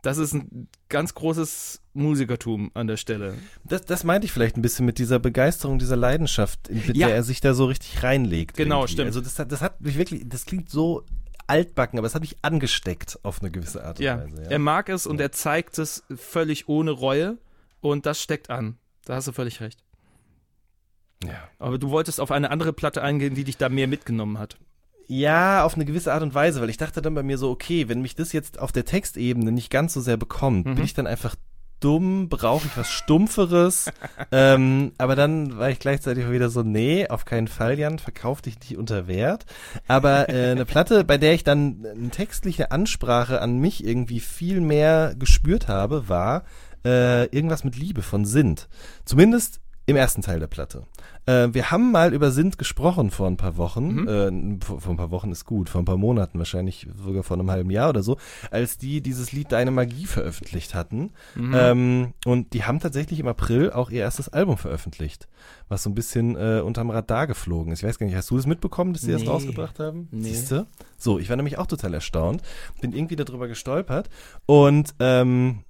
Das ist ein ganz großes Musikertum an der Stelle. Das, das meinte ich vielleicht ein bisschen mit dieser Begeisterung, dieser Leidenschaft, in- mit Ja. der er sich da so richtig reinlegt. Genau, irgendwie. stimmt. Also das hat, das hat mich wirklich, das klingt so altbacken, aber es hat mich angesteckt auf eine gewisse Art und Ja, Weise. er mag es und er zeigt es völlig ohne Reue und das steckt an. Da hast du völlig recht. ja. Aber du wolltest auf eine andere Platte eingehen, die dich da mehr mitgenommen hat. Ja, auf eine gewisse Art und Weise, weil ich dachte dann bei mir so, okay, wenn mich das jetzt auf der Textebene nicht ganz so sehr bekommt, bin ich dann einfach dumm, brauche ich was Stumpferes. <laughs> ähm, aber dann war ich gleichzeitig auch wieder so, nee, auf keinen Fall, Jan, verkauf dich nicht unter Wert. Aber äh, eine Platte, bei der ich dann eine textliche Ansprache an mich irgendwie viel mehr gespürt habe, war äh, irgendwas mit Liebe von Sint. Zumindest im ersten Teil der Platte. Äh, wir haben mal über Sint gesprochen vor ein paar Wochen. Äh, vor, vor ein paar Wochen ist gut, vor ein paar Monaten, wahrscheinlich sogar vor einem halben Jahr oder so, als die dieses Lied Deine Magie veröffentlicht hatten. Ähm, und die haben tatsächlich im April auch ihr erstes Album veröffentlicht, was so ein bisschen äh, unterm Radar geflogen ist. Ich weiß gar nicht, hast du das mitbekommen, dass sie das Nee. rausgebracht haben? Nee. Siehste? So, ich war nämlich auch total erstaunt, bin irgendwie darüber gestolpert und ähm,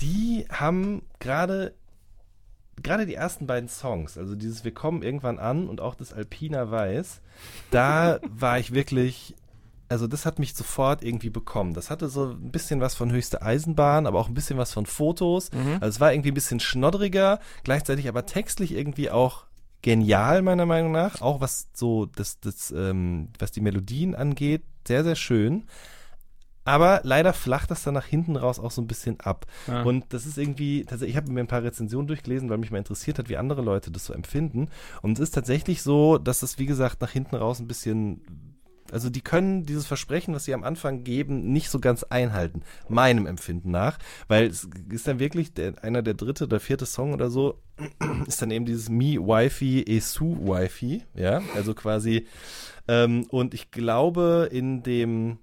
die haben gerade gerade die ersten beiden Songs, also dieses Wir kommen irgendwann an und auch das Alpina Weiß, da <laughs> war ich wirklich, also das hat mich sofort irgendwie bekommen. Das hatte so ein bisschen was von höchste Eisenbahn, aber auch ein bisschen was von Fotos. Also es war irgendwie ein bisschen schnoddriger, gleichzeitig aber textlich irgendwie auch genial meiner Meinung nach, auch was so das, das ähm, was die Melodien angeht, sehr sehr schön. Aber leider flacht das dann nach hinten raus auch so ein bisschen ab. Ah. Und das ist irgendwie, tatsächlich, ich habe mir ein paar Rezensionen durchgelesen, weil mich mal interessiert hat, wie andere Leute das so empfinden. Und es ist tatsächlich so, dass das, wie gesagt, nach hinten raus ein bisschen, also die können dieses Versprechen, was sie am Anfang geben, nicht so ganz einhalten, meinem Empfinden nach. Weil es ist dann wirklich der, einer der dritte oder vierte Song oder so, <clears throat> ist dann eben dieses Mi Wi-Fi Esu Wi-Fi, ja, also quasi, ähm, und ich glaube, in dem,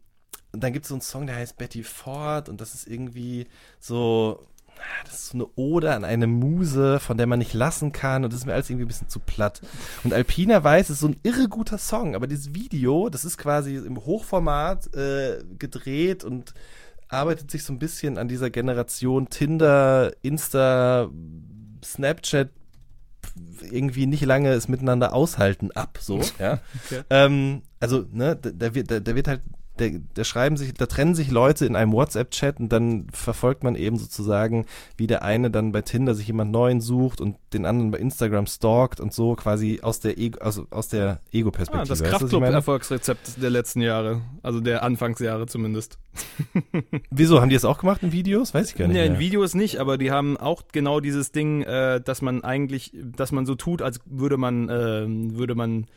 und dann gibt es so einen Song, der heißt Betty Ford und das ist irgendwie so, ah, das ist so eine Ode an eine Muse, von der man nicht lassen kann und das ist mir alles irgendwie ein bisschen zu platt. Und Alpina Weiß ist so ein irre guter Song, aber dieses Video, das ist quasi im Hochformat äh, gedreht und arbeitet sich so ein bisschen an dieser Generation Tinder, Insta, Snapchat irgendwie nicht lange es miteinander aushalten ab, so, <laughs> ja. Okay. Ähm, also, ne, da, da wird, da, da wird halt, da, da schreiben sich, da trennen sich Leute in einem WhatsApp-Chat und dann verfolgt man eben sozusagen, wie der eine dann bei Tinder sich jemand Neuen sucht und den anderen bei Instagram stalkt und so quasi aus der Ego, also aus der Ego-Perspektive. Ah, das? Kraftclub-Erfolgsrezept der letzten Jahre. Also der Anfangsjahre zumindest. <laughs> Wieso, haben die das auch gemacht in Videos? Weiß ich gar nicht Ja, in. Videos nicht, aber die haben auch genau dieses Ding, äh, dass man eigentlich, dass man so tut, als würde man, äh, würde man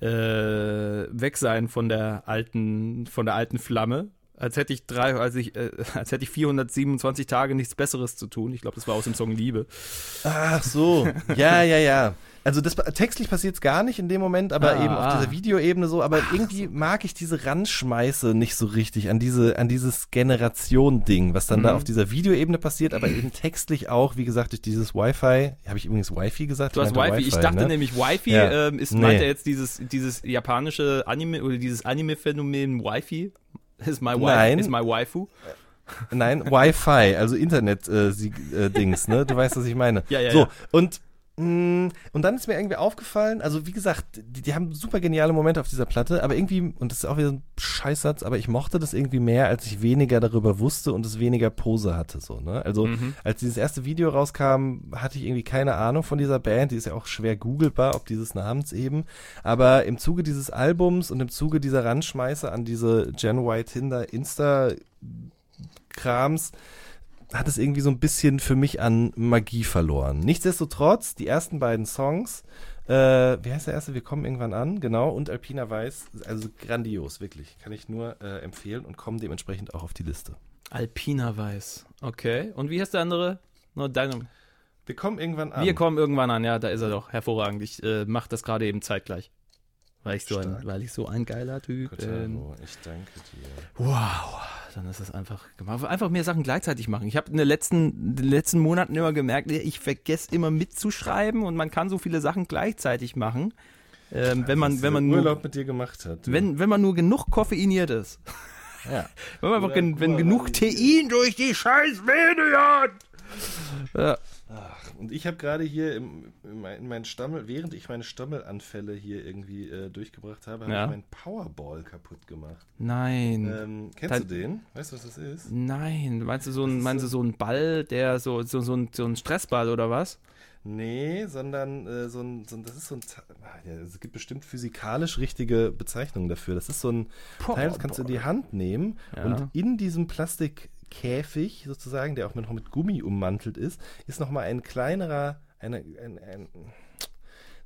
äh, weg sein von der alten, von der alten Flamme. Als hätte ich drei, als ich, äh, als hätte ich 427 Tage nichts Besseres zu tun. Ich glaube, das war aus dem Song Liebe. Ach so, ja, ja, ja. Also das textlich passiert es gar nicht in dem Moment, aber Ah, eben auf ah. dieser Videoebene so. Aber irgendwie mag ich diese Randschmeiße nicht so richtig an diese, an dieses Generation-Ding, was dann da Mhm. auf dieser Videoebene passiert, aber eben textlich auch, wie gesagt, durch dieses Wi-Fi. Habe ich übrigens Wi-Fi gesagt? Du hast meinte Wi-Fi. Ich dachte ne? nämlich, Wi-Fi Ja. ähm, ist, Nee. meint er jetzt dieses, dieses japanische Anime oder dieses Anime-Phänomen Wi-Fi? <laughs> Ist my, Nein. Wi is my Waifu? Nein, Wi-Fi, also Internet-Dings, äh, äh, Dings, ne? Du weißt, was ich meine. <laughs> Ja, ja, So, ja. und und dann ist mir irgendwie aufgefallen, also wie gesagt, die, die haben super geniale Momente auf dieser Platte, aber irgendwie, und das ist auch wieder ein Scheißsatz, aber ich mochte das irgendwie mehr, als ich weniger darüber wusste und es weniger Pose hatte, so, ne? Also, Mhm. als dieses erste Video rauskam, hatte ich irgendwie keine Ahnung von dieser Band, die ist ja auch schwer googelbar, ob dieses Namens eben, aber im Zuge dieses Albums und im Zuge dieser Randschmeiße an diese Gen Y Tinder Insta Krams hat es irgendwie so ein bisschen für mich an Magie verloren. Nichtsdestotrotz, die ersten beiden Songs Äh, wie heißt der erste? Wir kommen irgendwann an, genau. Und Alpina Weiß, also grandios, wirklich. Kann ich nur äh, empfehlen und kommen dementsprechend auch auf die Liste. Alpina Weiß. Okay. Und wie heißt der andere? Nur deine. Wir kommen irgendwann an. Wir kommen irgendwann an, ja, da ist er doch. Hervorragend. Ich äh, mache das gerade eben zeitgleich. Weil ich, so ein, weil ich so ein geiler Typ bin. Ich danke dir. Wow, dann ist es einfach gemacht. Einfach mehr Sachen gleichzeitig machen. Ich habe in den letzten, den letzten Monaten immer gemerkt, ich vergesse immer mitzuschreiben und man kann so viele Sachen gleichzeitig machen. Ähm, wenn man, wenn man nur, Urlaub mit dir gemacht hat. du. wenn, wenn man nur genug koffeiniert ist. ja. <laughs> Wenn man einfach wenn genug Tein durch die scheiß Vene hat. Ja. Ach, und ich habe gerade hier im, in mein- in meinen Stammel, während ich meine Stammelanfälle hier irgendwie äh, durchgebracht habe, habe Ja. ich meinen Powerball kaputt gemacht. Nein. Ähm, kennst Dann- du den? Weißt du, was das ist? Nein. Meinst du so Das ein, ist meinst du so ein Ball, der so, so, so, ein, so ein Stressball oder was? Nee, sondern äh, so, ein, so ein, das ist so ein, ah, ja, es gibt bestimmt physikalisch richtige Bezeichnungen dafür. Das ist so ein Teil, das kannst du in die Hand nehmen Ja. und in diesem Plastikkäfig sozusagen, der auch noch mit Gummi ummantelt ist, ist nochmal ein kleinerer, eine, ein, ein,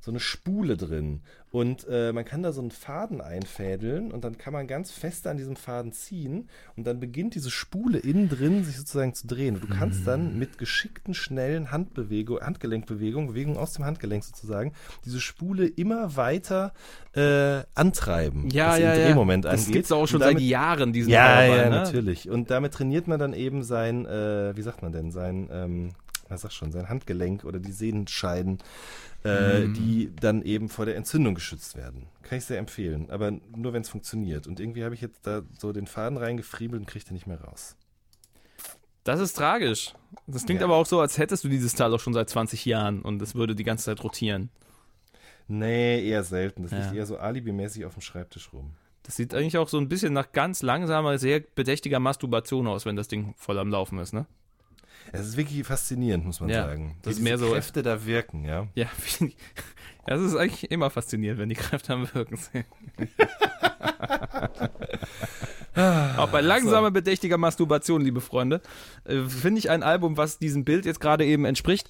so eine Spule drin. Und äh, man kann da so einen Faden einfädeln und dann kann man ganz fest an diesem Faden ziehen und dann beginnt diese Spule innen drin sich sozusagen zu drehen. Und du kannst dann mit geschickten, schnellen Handbewegung, Handgelenkbewegungen, Bewegungen aus dem Handgelenk sozusagen, diese Spule immer weiter äh, antreiben. was den Drehmoment Das angeht. gibt's auch schon damit- seit Jahren, diesen ja, Powerball, ja, ne? natürlich. Und damit trainiert man dann eben sein, äh, wie sagt man denn, sein, ähm, was sag schon, sein Handgelenk oder die Sehnenscheiden, äh, Mhm. die dann eben vor der Entzündung geschützt werden. Kann ich sehr empfehlen, aber nur wenn es funktioniert. Und irgendwie habe ich jetzt da so den Faden reingefriebelt und kriege den nicht mehr raus. Das ist tragisch. Das klingt Ja. aber auch so, als hättest du dieses Teil auch schon seit 20 Jahren und es würde die ganze Zeit rotieren. Nee, eher selten. Das Ja. liegt eher so alibimäßig auf dem Schreibtisch rum. Das sieht eigentlich auch so ein bisschen nach ganz langsamer, sehr bedächtiger Masturbation aus, wenn das Ding voll am Laufen ist, ne? Es ist wirklich faszinierend, muss man Ja, sagen. das Wie ist mehr diese so- Kräfte da wirken, ja. Ja, <laughs> das ist eigentlich immer faszinierend, wenn die Kräfte am Wirken sind. <laughs> Auch bei langsamer, bedächtiger Masturbation, liebe Freunde, äh, finde ich ein Album, was diesem Bild jetzt gerade eben entspricht.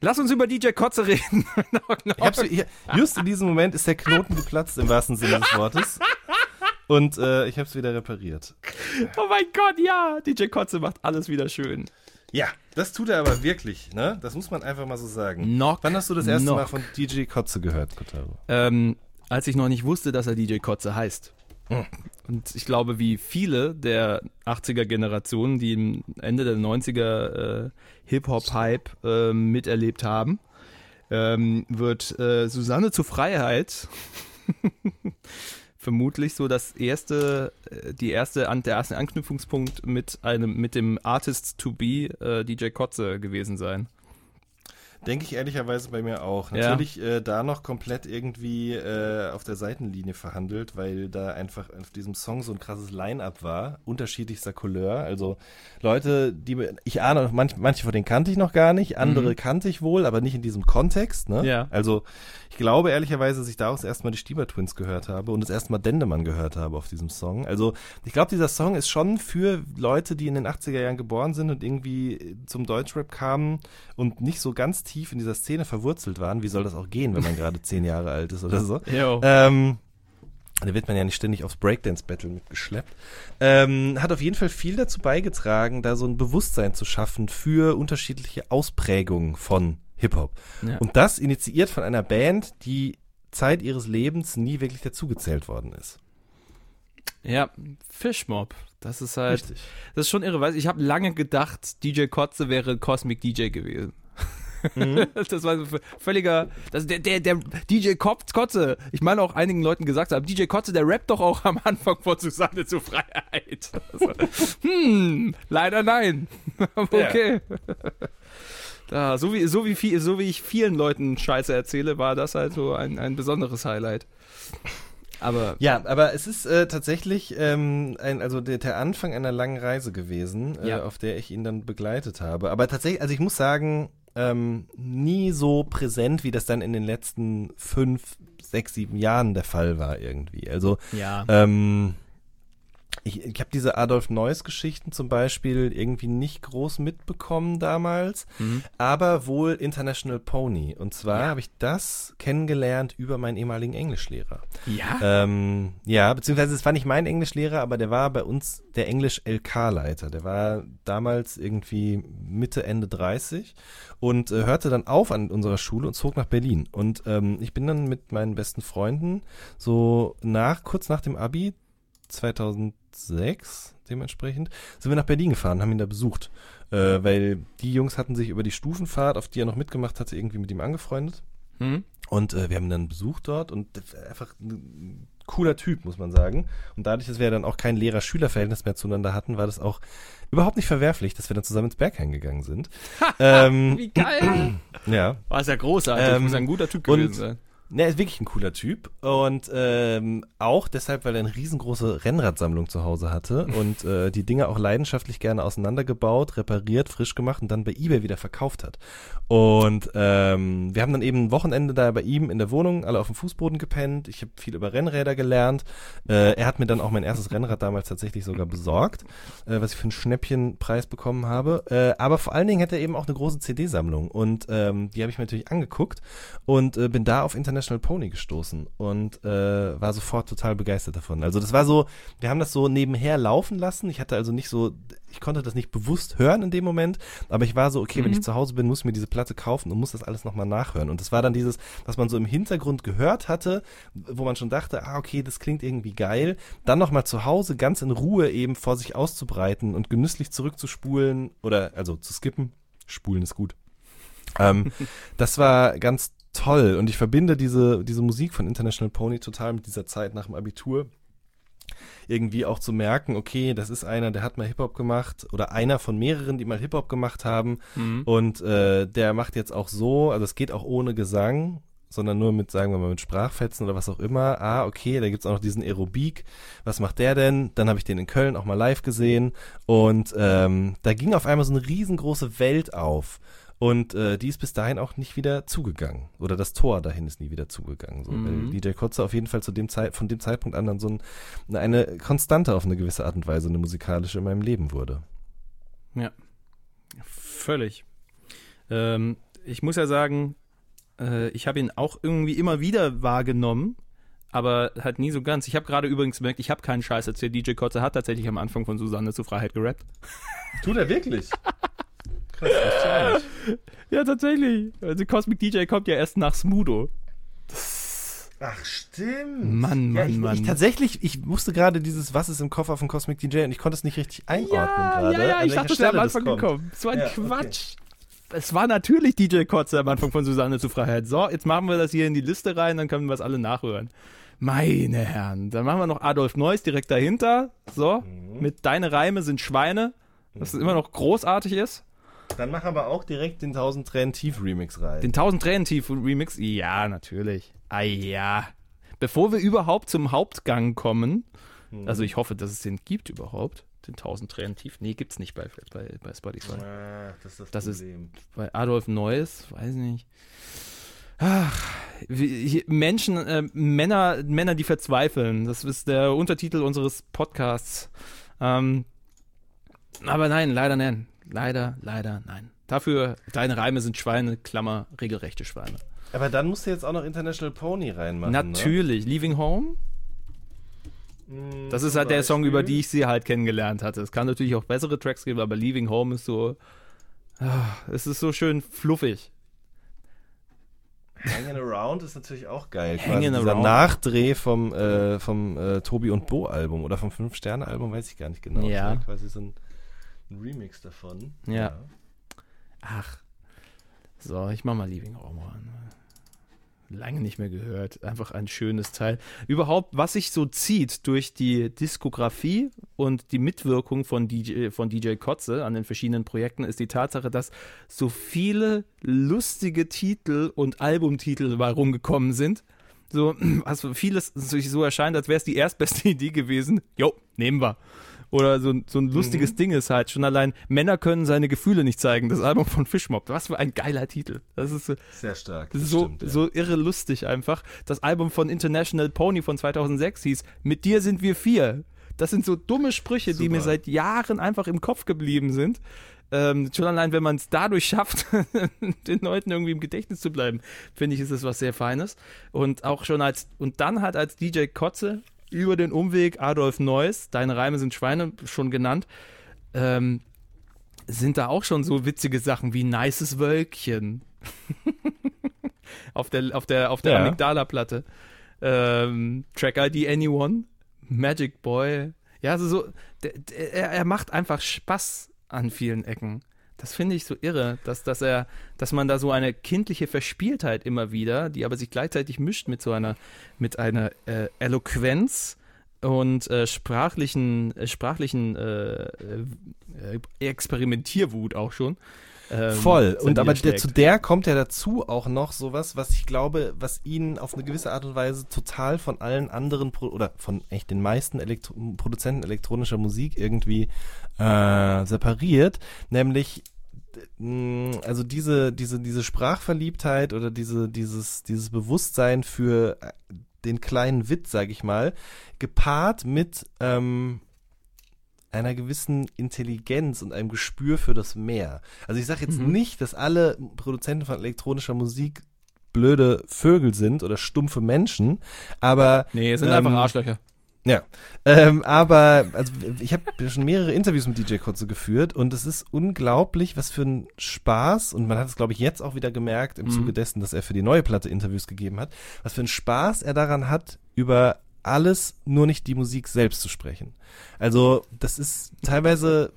Lass uns über DJ Kotze reden. <laughs> Ich just in diesem Moment ist der Knoten geplatzt, im wahrsten Sinne des Wortes. Und äh, ich habe es wieder repariert. oh mein Gott, ja, DJ Kotze macht alles wieder schön. Ja, das tut er aber wirklich, ne? Das muss man einfach mal so sagen. Knock, Wann hast du das erste knock. Mal von DJ Kotze gehört, Kotaro? Ähm, als ich noch nicht wusste, dass er DJ Kotze heißt. Hm. Und ich glaube, wie viele der 80er Generationen, die im Ende der 90er äh, Hip-Hop-Hype äh, miterlebt haben, ähm, wird äh, Susanne zur Freiheit <laughs> vermutlich so das erste, äh, die erste, der erste Anknüpfungspunkt mit einem, mit dem Artist to be äh, DJ Kotze gewesen sein. Denke ich ehrlicherweise bei mir auch. Ja. Natürlich äh, da noch komplett irgendwie äh, auf der Seitenlinie verhandelt, weil da einfach auf diesem Song so ein krasses Line-Up war, unterschiedlichster Couleur. Also Leute, die ich ahne, manch, manche von denen kannte ich noch gar nicht, andere Mhm. kannte ich wohl, aber nicht in diesem Kontext. Ne? Ja. Also ich glaube ehrlicherweise, dass ich daraus erstmal die Stieber Twins gehört habe und das erste Mal Dendemann gehört habe auf diesem Song. Also ich glaube, dieser Song ist schon für Leute, die in den 80er Jahren geboren sind und irgendwie zum Deutschrap kamen und nicht so ganz tief in dieser Szene verwurzelt waren. Wie soll das auch gehen, wenn man gerade <laughs> zehn Jahre alt ist oder so? Ähm, da wird man ja nicht ständig aufs Breakdance-Battle mitgeschleppt. Ähm, hat auf jeden Fall viel dazu beigetragen, da so ein Bewusstsein zu schaffen für unterschiedliche Ausprägungen von Hip-Hop. Ja. Und das initiiert von einer Band, die Zeit ihres Lebens nie wirklich dazugezählt worden ist. Ja, Fishmob. Das ist halt, Richtig. das ist schon irre, weil ich habe lange gedacht, DJ Kotze wäre Cosmic DJ gewesen. Mhm. <laughs> Das war so völliger, das, der, der, der DJ Kotz- Kotze, ich meine auch einigen Leuten gesagt haben, DJ Kotze, der rappt doch auch am Anfang von Susanne zur Freiheit. Also, hm, leider nein. <laughs> Ja. okay. Da, so wie, so wie viel, so wie ich vielen Leuten Scheiße erzähle, war das halt so ein, ein besonderes Highlight. Aber Ja, aber es ist äh, tatsächlich ähm, ein, also der, der Anfang einer langen Reise gewesen, äh, Ja. auf der ich ihn dann begleitet habe. Aber tatsächlich, also ich muss sagen, ähm, nie so präsent, wie das dann in den letzten fünf, sechs, sieben Jahren der Fall war irgendwie. Also ja. ähm, ich, ich habe diese Adolf Neuss Geschichten zum Beispiel irgendwie nicht groß mitbekommen damals, Mhm. aber wohl International Pony. Und zwar habe ich das kennengelernt über meinen ehemaligen Englischlehrer. Ja? Ähm, ja, beziehungsweise es war nicht mein Englischlehrer, aber der war bei uns der Englisch-LK-Leiter. Der war damals irgendwie Mitte, Ende 30 und äh, hörte dann auf an unserer Schule und zog nach Berlin. Und ähm, ich bin dann mit meinen besten Freunden so nach, kurz nach dem Abi, 2006 dementsprechend, sind wir nach Berlin gefahren, haben ihn da besucht. Äh, weil die Jungs hatten sich über die Stufenfahrt, auf die er noch mitgemacht hatte, irgendwie mit ihm angefreundet. Hm? Und äh, wir haben ihn dann besucht dort und einfach ein cooler Typ, muss man sagen. Und dadurch, dass wir dann auch kein Lehrer-Schüler-Verhältnis mehr zueinander hatten, war das auch überhaupt nicht verwerflich, dass wir dann zusammen ins Berghain gegangen sind. <laughs> ähm, Wie geil! <clears throat> ja. War es ja großartig. Ähm, muss ein guter Typ gewesen sein. Ne, er ist wirklich ein cooler Typ. Und ähm, auch deshalb, weil er eine riesengroße Rennradsammlung zu Hause hatte <laughs> und äh, die Dinge auch leidenschaftlich gerne auseinandergebaut, repariert, frisch gemacht und dann bei Ebay wieder verkauft hat. Und ähm, wir haben dann eben ein Wochenende da bei ihm in der Wohnung, alle auf dem Fußboden gepennt. Ich habe viel über Rennräder gelernt. Äh, er hat mir dann auch mein erstes Rennrad damals tatsächlich sogar besorgt, äh, was ich für einen Schnäppchenpreis bekommen habe. Äh, aber vor allen Dingen hat er eben auch eine große CD-Sammlung und ähm, die habe ich mir natürlich angeguckt und äh, bin da auf International Pony gestoßen und äh, war sofort total begeistert davon. Also das war so, wir haben das so nebenher laufen lassen. Ich hatte also nicht so, ich konnte das nicht bewusst hören in dem Moment, aber ich war so, okay, wenn ich zu Hause bin, muss ich mir diese Platte kaufen und muss das alles nochmal nachhören. Und das war dann dieses, was man so im Hintergrund gehört hatte, wo man schon dachte, ah, okay, das klingt irgendwie geil. Dann nochmal zu Hause ganz in Ruhe eben vor sich auszubreiten und genüsslich zurückzuspulen oder also zu skippen. Spulen ist gut. Ähm, <laughs> das war ganz toll und ich verbinde diese, diese Musik von International Pony total mit dieser Zeit nach dem Abitur. Irgendwie auch zu merken, okay, das ist einer, der hat mal Hip-Hop gemacht oder einer von mehreren, die mal Hip-Hop gemacht haben und äh, der macht jetzt auch so, also es geht auch ohne Gesang, sondern nur mit, sagen wir mal, mit Sprachfetzen oder was auch immer. Ah, okay, da gibt's auch noch diesen Aerobik. Was macht der denn? Dann habe ich den in Köln auch mal live gesehen und ähm, da ging auf einmal so eine riesengroße Welt auf. Und äh, die ist bis dahin auch nicht wieder zugegangen. Oder das Tor dahin ist nie wieder zugegangen. So. Mhm. Weil DJ Kotze auf jeden Fall zu dem Zeit, von dem Zeitpunkt an dann so ein, eine Konstante auf eine gewisse Art und Weise, eine musikalische in meinem Leben wurde. Völlig. Ähm, ich muss ja sagen, äh, ich habe ihn auch irgendwie immer wieder wahrgenommen, aber halt nie so ganz. Ich habe gerade übrigens gemerkt, ich habe keinen Scheiß erzählt. DJ Kotze hat tatsächlich am Anfang von Susanne zu Freiheit gerappt. Tut er wirklich? <laughs> Krass, Ja, tatsächlich. Also Cosmic DJ kommt ja erst nach Smudo. Ach, stimmt. Mann, Ja, Mann, ich, Mann. ich tatsächlich, ich wusste gerade dieses, was ist im Koffer von Cosmic DJ und ich konnte es nicht richtig einordnen ja, gerade. ja, ja, ich dachte, es wäre am Anfang gekommen. So ein Ja, okay. Quatsch. Es war natürlich DJ Kotze am Anfang von Susanne zu Freiheit. So, jetzt machen wir das hier in die Liste rein, dann können wir es alle nachhören. Meine Herren, dann machen wir noch Adolf Neuss direkt dahinter. So, Mhm. mit Deine Reime sind Schweine, was immer noch großartig ist. Dann machen wir auch direkt den 1000 Tränen Tief Remix rein. Den 1000 Tränen Tief Remix, ja, natürlich. Ah ja. Bevor wir überhaupt zum Hauptgang kommen, Mhm. also ich hoffe, dass es den gibt überhaupt, den 1000 Tränen Tief. Nee, gibt's nicht bei, bei, bei Spotify. ah, das ist das, Das ist- Problem. bei Adolf Neuss, weiß nicht. Ach, Menschen, äh, Männer, Männer, die verzweifeln. Das ist der Untertitel unseres Podcasts. Ähm, aber nein, leider nein. Leider, leider nein. Dafür, deine Reime sind Schweine, Klammer, regelrechte Schweine. Aber dann musst du jetzt auch noch International Pony reinmachen. Natürlich. Leaving Home? Ne? Das ist halt der Song, über die ich sie halt kennengelernt hatte. Es kann natürlich auch bessere Tracks geben, aber Leaving Home ist so. Ah, es ist so schön fluffig. Hanging Around ist natürlich auch geil. Hanging dieser Around. Nachdreh vom, äh, vom äh, Tobi und Bo Album oder vom Fünf-Sterne-Album, weiß ich gar nicht genau. Ja. Quasi so ein, ein Remix davon. Ja. Ach. So, ich mach mal Leaving Home an. Lange nicht mehr gehört. Einfach ein schönes Teil. Überhaupt, was sich so zieht durch die Diskografie und die Mitwirkung von DJ, von DJ Kotze an den verschiedenen Projekten, ist die Tatsache, dass so viele lustige Titel und Albumtitel rumgekommen sind. So, <clears throat> also vieles sich so erscheint, als wäre es die erstbeste <laughs> Idee gewesen. Jo, nehmen wir. Oder so, ein- so ein lustiges Ding ist halt schon allein, Männer können seine Gefühle nicht zeigen. Das Album von Fishmob. Was für ein geiler Titel. Das ist so, Sehr stark. das Das ist so, stimmt, ja. so irre lustig einfach. Das Album von International Pony von 2006 hieß Mit dir sind wir vier. Das sind so dumme Sprüche, die mir Super. seit Jahren einfach im Kopf geblieben sind. Ähm, schon allein, wenn man es dadurch schafft, <laughs> den Leuten irgendwie im Gedächtnis zu bleiben, finde ich, ist es was sehr Feines. Und auch schon als, und dann halt als DJ Kotze über den Umweg Adolf Neuss, deine Reime sind Schweine, schon genannt, ähm, sind da auch schon so witzige Sachen wie nices Wölkchen. <laughs> auf der, auf der, auf der Ja. Amygdala-Platte. Ähm, Track ID Anyone, Magic Boy. Ja, also so, der, der, er, er macht einfach Spaß an vielen Ecken. Das finde ich so irre, dass, dass er, dass man da so eine kindliche Verspieltheit immer wieder, die aber sich gleichzeitig mischt mit so einer, mit einer äh, Eloquenz und äh, sprachlichen, äh, sprachlichen äh, äh, Experimentierwut auch schon. Ähm, Voll. Und aber der, zu der kommt ja dazu auch noch sowas, was ich glaube, was ihn auf eine gewisse Art und Weise total von allen anderen Pro oder von echt den meisten Elektro Produzenten elektronischer Musik irgendwie äh, separiert, nämlich also diese diese diese Sprachverliebtheit oder diese dieses dieses Bewusstsein für äh, den kleinen Witz, sage ich mal, gepaart mit ähm, einer gewissen Intelligenz und einem Gespür für das Meer. Also ich sage jetzt Mhm. nicht, dass alle Produzenten von elektronischer Musik blöde Vögel sind oder stumpfe Menschen, aber Nee, es sind ähm, einfach Arschlöcher. ja, ähm, aber also ich habe schon mehrere Interviews mit DJ Kotze geführt und es ist unglaublich, was für ein Spaß und man hat es glaube ich jetzt auch wieder gemerkt im Mhm. Zuge dessen, dass er für die neue Platte Interviews gegeben hat, was für ein Spaß er daran hat, über alles, nur nicht die Musik selbst zu sprechen. Also das ist teilweise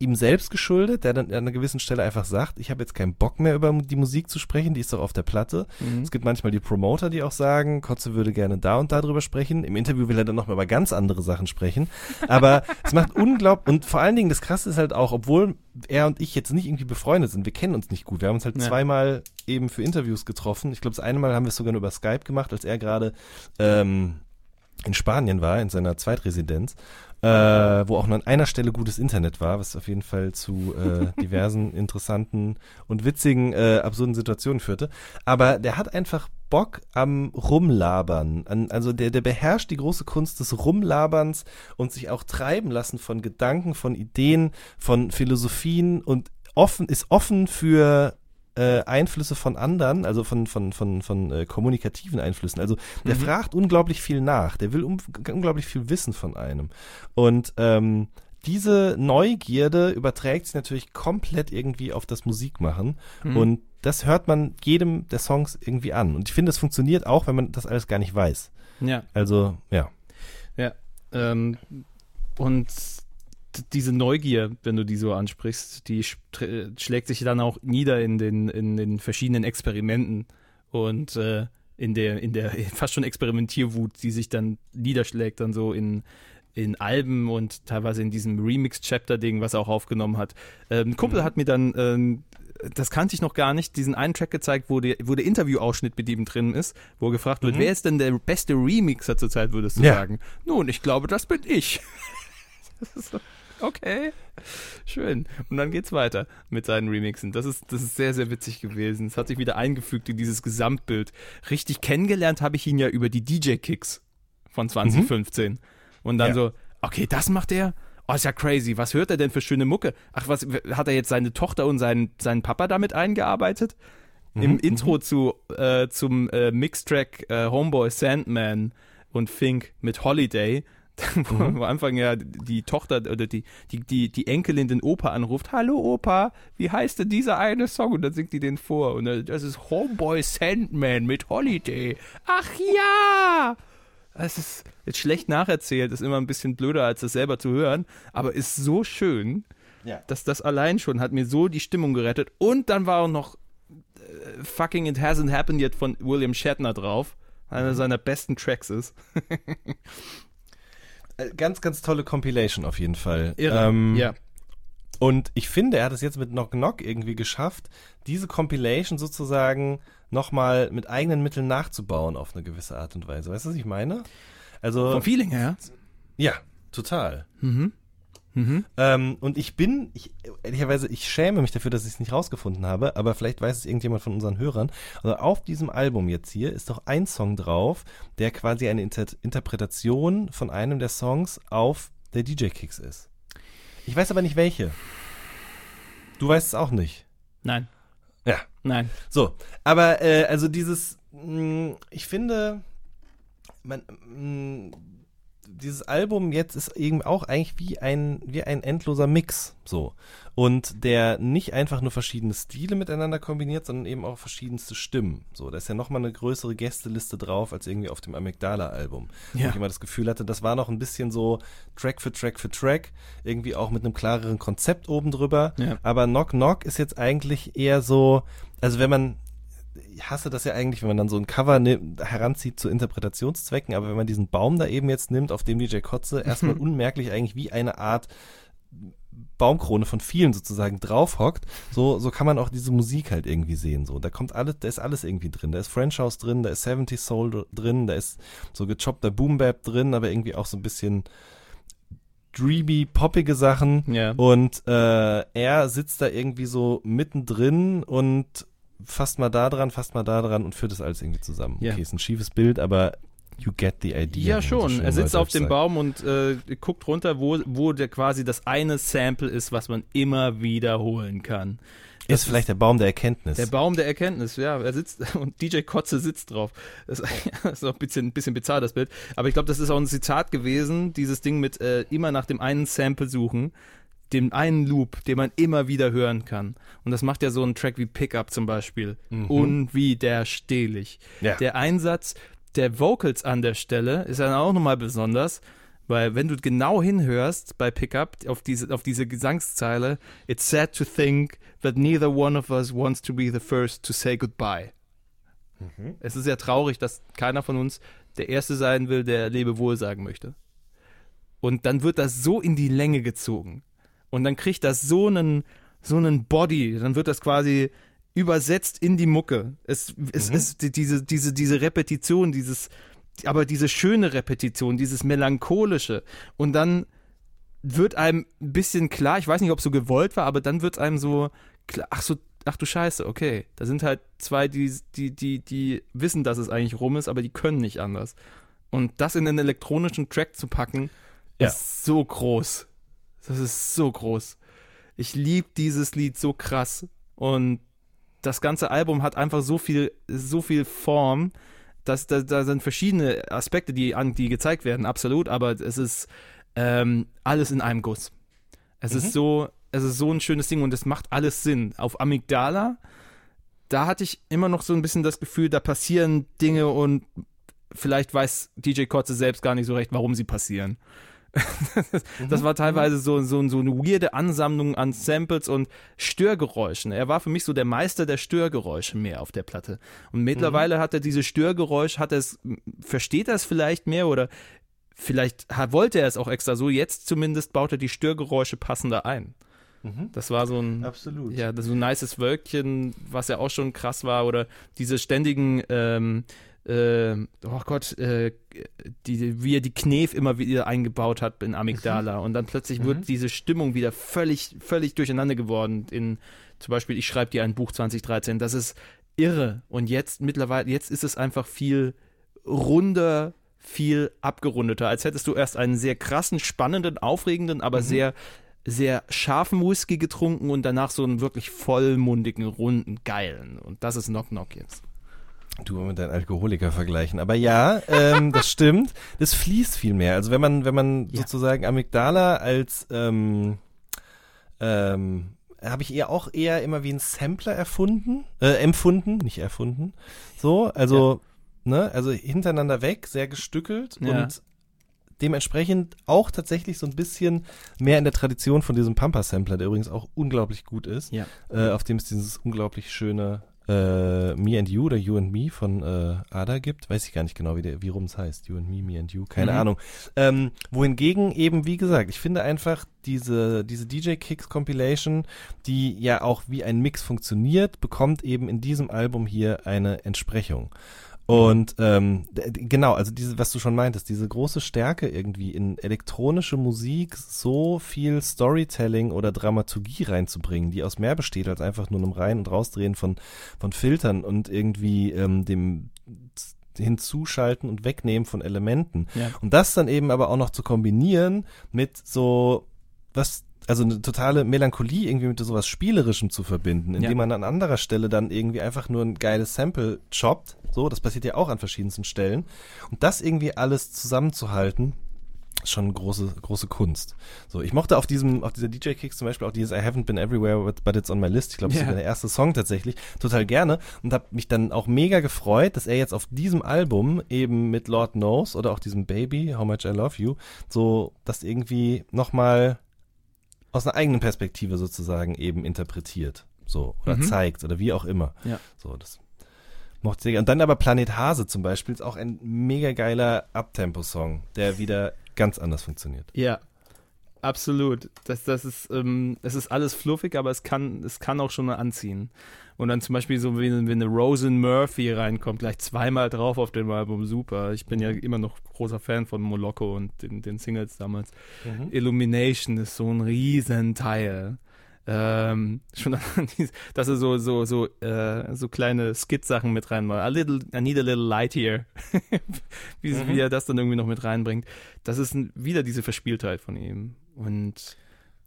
ihm selbst geschuldet, der dann an einer gewissen Stelle einfach sagt, ich habe jetzt keinen Bock mehr über die Musik zu sprechen, die ist doch auf der Platte. Mhm. Es gibt manchmal die Promoter, die auch sagen, Kotze würde gerne da und da drüber sprechen. Im Interview will er dann nochmal über ganz andere Sachen sprechen. Aber <laughs> es macht unglaublich, und vor allen Dingen das Krasse ist halt auch, obwohl er und ich jetzt nicht irgendwie befreundet sind, wir kennen uns nicht gut. Wir haben uns halt Ja. zweimal eben für Interviews getroffen. Ich glaube, das eine Mal haben wir es sogar nur über Skype gemacht, als er gerade ähm, in Spanien war, in seiner Zweitresidenz, äh, wo auch nur an einer Stelle gutes Internet war, was auf jeden Fall zu äh, <laughs> diversen interessanten und witzigen, äh, absurden Situationen führte. Aber der hat einfach Bock am Rumlabern. An, also der, der beherrscht die große Kunst des Rumlaberns und sich auch treiben lassen von Gedanken, von Ideen, von Philosophien und offen, ist offen für äh, Einflüsse von anderen, also von, von, von, von äh, kommunikativen Einflüssen. Also der Mhm. fragt unglaublich viel nach, der will um, unglaublich viel wissen von einem. Und ähm, diese Neugierde überträgt sich natürlich komplett irgendwie auf das Musikmachen. Mhm. Und das hört man jedem der Songs irgendwie an. Und ich finde, das funktioniert auch, wenn man das alles gar nicht weiß. Ja. Also, ja. Ja, ähm, und diese Neugier, wenn du die so ansprichst, die sch- schlägt sich dann auch nieder in den, in den verschiedenen Experimenten und äh, in der, in der <laughs> fast schon Experimentierwut, die sich dann niederschlägt, dann so in, in Alben und teilweise in diesem Remix-Chapter-Ding, was er auch aufgenommen hat. Ähm, ein Kumpel hat mir dann, ähm, das kannte ich noch gar nicht, diesen einen Track gezeigt, wo der, wo der Interview-Ausschnitt mit ihm drin ist, wo gefragt wird, wer ist denn der beste Remixer zurzeit, würdest du Ja. sagen? Nun, ich glaube, das bin ich. <laughs> Das ist so, okay, schön. Und dann geht's weiter mit seinen Remixen. Das ist, das ist sehr, sehr witzig gewesen. Es hat sich wieder eingefügt in dieses Gesamtbild. Richtig kennengelernt habe ich ihn ja über die DJ-Kicks von 2015. Und dann Ja. so, okay, das macht er? Oh, ist ja crazy. Was hört er denn für schöne Mucke? Ach, was, hat er jetzt seine Tochter und seinen, seinen Papa damit eingearbeitet? Im Intro zu, äh, zum äh, Mixtrack äh, Homeboy Sandman und Fink mit Holiday, <laughs> wo am Anfang ja die Tochter oder die, die, die, die Enkelin den Opa anruft, hallo Opa, wie heißt denn dieser eine Song? Und dann singt die den vor. Und dann, das ist Homeboy Sandman mit Holiday. Ach ja! Es ist jetzt schlecht nacherzählt, ist immer ein bisschen blöder, als das selber zu hören, aber ist so schön, Ja. dass das allein schon hat mir so die Stimmung gerettet. Und dann war auch noch äh, Fucking It Hasn't Happened Yet von William Shatner drauf. Einer seiner besten Tracks ist. <laughs> Äh, Ganz, ganz tolle Compilation auf jeden Fall. Irre. Ähm, ja. Und ich finde, er hat es jetzt mit Knock Knock irgendwie geschafft, diese Compilation sozusagen nochmal mit eigenen Mitteln nachzubauen auf eine gewisse Art und Weise. Weißt du, was ich meine? Also, Vom Feeling her. ja, total. Mhm. Mhm. Ähm, und ich bin, ich, ehrlicherweise, ich schäme mich dafür, dass ich es nicht rausgefunden habe, aber vielleicht weiß es irgendjemand von unseren Hörern. Also auf diesem Album jetzt hier ist doch ein Song drauf, der quasi eine Inter Interpretation von einem der Songs auf der DJ Kicks ist. Ich weiß aber nicht welche. Du weißt es auch nicht. Nein. Ja. Nein. So, aber äh, also dieses, mh, ich finde, man, mh, dieses Album jetzt ist eben auch eigentlich wie ein, wie ein endloser Mix, so. Und der nicht einfach nur verschiedene Stile miteinander kombiniert, sondern eben auch verschiedenste Stimmen. So, da ist ja nochmal eine größere Gästeliste drauf als irgendwie auf dem Amygdala-Album. Wo Ja. ich immer das Gefühl hatte, das war noch ein bisschen so Track für Track für Track, irgendwie auch mit einem klareren Konzept oben drüber. Ja. Aber Knock Knock ist jetzt eigentlich eher so, also wenn man, ich hasse das ja eigentlich, wenn man dann so ein Cover heranzieht zu Interpretationszwecken, aber wenn man diesen Baum da eben jetzt nimmt, auf dem DJ Kotze <laughs> erstmal unmerklich eigentlich wie eine Art Baumkrone von vielen sozusagen draufhockt, so, so kann man auch diese Musik halt irgendwie sehen. So, da kommt alles, da ist alles irgendwie drin. Da ist French House drin, da ist 70 Soul dr- drin, da ist so gechoppter Boom Bap drin, aber irgendwie auch so ein bisschen dreamy, poppige Sachen. Ja. Und äh, er sitzt da irgendwie so mittendrin und fasst mal da dran, fasst mal da dran und führt das alles irgendwie zusammen. Ja. Okay, ist ein schiefes Bild, aber you get the idea. Ja, so schon. schön er sitzt auf dem sagt. Baum und äh, guckt runter, wo, wo der quasi das eine Sample ist, was man immer wiederholen kann. Ist vielleicht der Baum der Erkenntnis. Der Baum der Erkenntnis, ja, er sitzt <laughs> und DJ Kotze sitzt drauf. Das ist, <laughs> das ist auch ein bisschen, ein bisschen bizarr, das Bild. Aber ich glaube, das ist auch ein Zitat gewesen, dieses Ding mit äh, immer nach dem einen Sample suchen, dem einen Loop, den man immer wieder hören kann. Und das macht ja so ein Track wie Pickup zum Beispiel. Unwiderstehlich. Ja. Der Einsatz der Vocals an der Stelle ist dann auch nochmal besonders, weil wenn du genau hinhörst bei Pickup auf diese, auf diese Gesangszeile, it's sad to think that neither one of us wants to be the first to say goodbye. Es ist ja traurig, dass keiner von uns der Erste sein will, der Lebewohl sagen möchte. Und dann wird das so in die Länge gezogen. Und dann kriegt das so einen, so einen Body. Dann wird das quasi übersetzt in die Mucke. Es, es ist die- diese, diese, diese Repetition, dieses, aber diese schöne Repetition, dieses melancholische. Und dann wird einem ein bisschen klar, ich weiß nicht, ob es so gewollt war, aber dann wird einem so klar, ach so, ach du Scheiße, okay. Da sind halt zwei, die, die, die, die wissen, dass es eigentlich rum ist, aber die können nicht anders. Und das in einen elektronischen Track zu packen, Ja. ist so groß. Das ist so groß. Ich liebe dieses Lied so krass. Und das ganze Album hat einfach so viel, so viel Form, dass da, da sind verschiedene Aspekte, die, an, die gezeigt werden, absolut, aber es ist ähm, alles in einem Guss. Es ist so, es ist so ein schönes Ding und es macht alles Sinn. Auf Amygdala, da hatte ich immer noch so ein bisschen das Gefühl, da passieren Dinge und vielleicht weiß DJ Kotze selbst gar nicht so recht, warum sie passieren. Das war teilweise so, so, so eine weirde Ansammlung an Samples und Störgeräuschen. Er war für mich so der Meister der Störgeräusche mehr auf der Platte. Und mittlerweile hat er diese Störgeräusche, hat er es, versteht er es vielleicht mehr oder vielleicht wollte er es auch extra so. Jetzt zumindest baut er die Störgeräusche passender ein. Das war so ein, Absolut. ja, so ein nices Wölkchen, was ja auch schon krass war, oder diese ständigen, ähm, äh, oh Gott, äh, die, wie er die Knef immer wieder eingebaut hat in Amygdala. Und dann plötzlich wird diese Stimmung wieder völlig, völlig durcheinander geworden in, zum Beispiel, ich schreibe dir ein Buch 2013, das ist irre. Und jetzt mittlerweile, jetzt ist es einfach viel runder, viel abgerundeter, als hättest du erst einen sehr krassen, spannenden, aufregenden, aber sehr sehr scharfen Whisky getrunken und danach so einen wirklich vollmundigen, runden, geilen. Und das ist Knock Knock jetzt. Du mit deinen Alkoholiker vergleichen. Aber ja, ähm, das stimmt. Das fließt viel mehr. Also wenn man, wenn man Ja. sozusagen Amygdala als ähm, ähm, habe ich eher auch eher immer wie ein Sampler erfunden, äh, empfunden, nicht erfunden. So, also, ne, also hintereinander weg, sehr gestückelt Ja. und dementsprechend auch tatsächlich so ein bisschen mehr in der Tradition von diesem Pampa-Sampler, der übrigens auch unglaublich gut ist, Ja. äh, auf dem es dieses unglaublich schöne äh, Me and You oder You and Me von äh, Ada gibt. Weiß ich gar nicht genau, wie, der, wie rum es heißt. You and Me, Me and You, keine Mhm. Ahnung. Ähm, wohingegen eben, wie gesagt, ich finde einfach diese, diese DJ Kicks Compilation, die ja auch wie ein Mix funktioniert, bekommt eben in diesem Album hier eine Entsprechung. Und ähm, genau, also diese, was du schon meintest, diese große Stärke irgendwie in elektronische Musik so viel Storytelling oder Dramaturgie reinzubringen, die aus mehr besteht als einfach nur einem Rein- und Rausdrehen von, von Filtern und irgendwie ähm, dem Hinzuschalten und Wegnehmen von Elementen. Ja. Und das dann eben aber auch noch zu kombinieren mit so, was, also eine totale Melancholie irgendwie mit sowas Spielerischem zu verbinden, indem Ja. man an anderer Stelle dann irgendwie einfach nur ein geiles Sample choppt. So, das passiert ja auch an verschiedensten Stellen. Und das irgendwie alles zusammenzuhalten, ist schon eine große, große Kunst. So, ich mochte auf diesem, auf dieser DJ-Kicks zum Beispiel auch dieses I haven't been everywhere, but, it's on my list. Ich glaube, das Ja. ist der erste Song tatsächlich. Total gerne. Und habe mich dann auch mega gefreut, dass er jetzt auf diesem Album eben mit Lord Knows oder auch diesem Baby, How Much I Love You, so das irgendwie nochmal aus einer eigenen Perspektive sozusagen eben interpretiert. So, oder Mhm. zeigt oder wie auch immer. Ja. So, das mochte sehr. Und dann aber Planet Hase zum Beispiel ist auch ein mega geiler Uptempo-Song, der wieder ganz anders funktioniert. Ja, absolut. Das, das ist, ähm, es ist alles fluffig, aber es kann, es kann auch schon anziehen. Und dann zum Beispiel so, wie, wenn eine Rosen Murphy reinkommt, gleich zweimal drauf auf dem Album, super. Ich bin ja immer noch großer Fan von Moloko und den, den Singles damals. Illumination ist so ein Riesenteil. Ähm, <laughs> schon, dass er so, so, so, äh, so kleine Skit-Sachen mit reinmacht. A little, I need a little light here. <laughs> wie, wie er das dann irgendwie noch mit reinbringt. Das ist wieder diese Verspieltheit von ihm. Und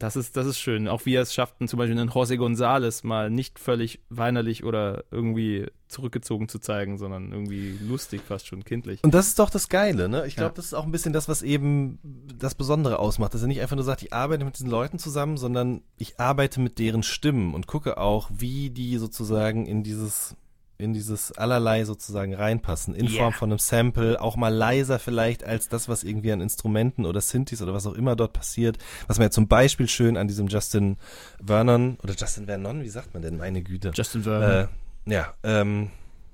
das ist, das ist schön. Auch wie er es schafft, zum Beispiel einen José González mal nicht völlig weinerlich oder irgendwie zurückgezogen zu zeigen, sondern irgendwie lustig, fast schon kindlich. Und das ist doch das Geile, ne? Ich glaube, Ja. das ist auch ein bisschen das, was eben das Besondere ausmacht, dass er nicht einfach nur sagt, ich arbeite mit diesen Leuten zusammen, sondern ich arbeite mit deren Stimmen und gucke auch, wie die sozusagen in dieses in dieses allerlei sozusagen reinpassen, in Ja. Form von einem Sample, auch mal leiser vielleicht als das, was irgendwie an Instrumenten oder Synthes oder was auch immer dort passiert, was man ja zum Beispiel schön an diesem Justin Vernon oder Justin Vernon, wie sagt man denn, meine Güte, Justin Vernon. äh, ja, ähm,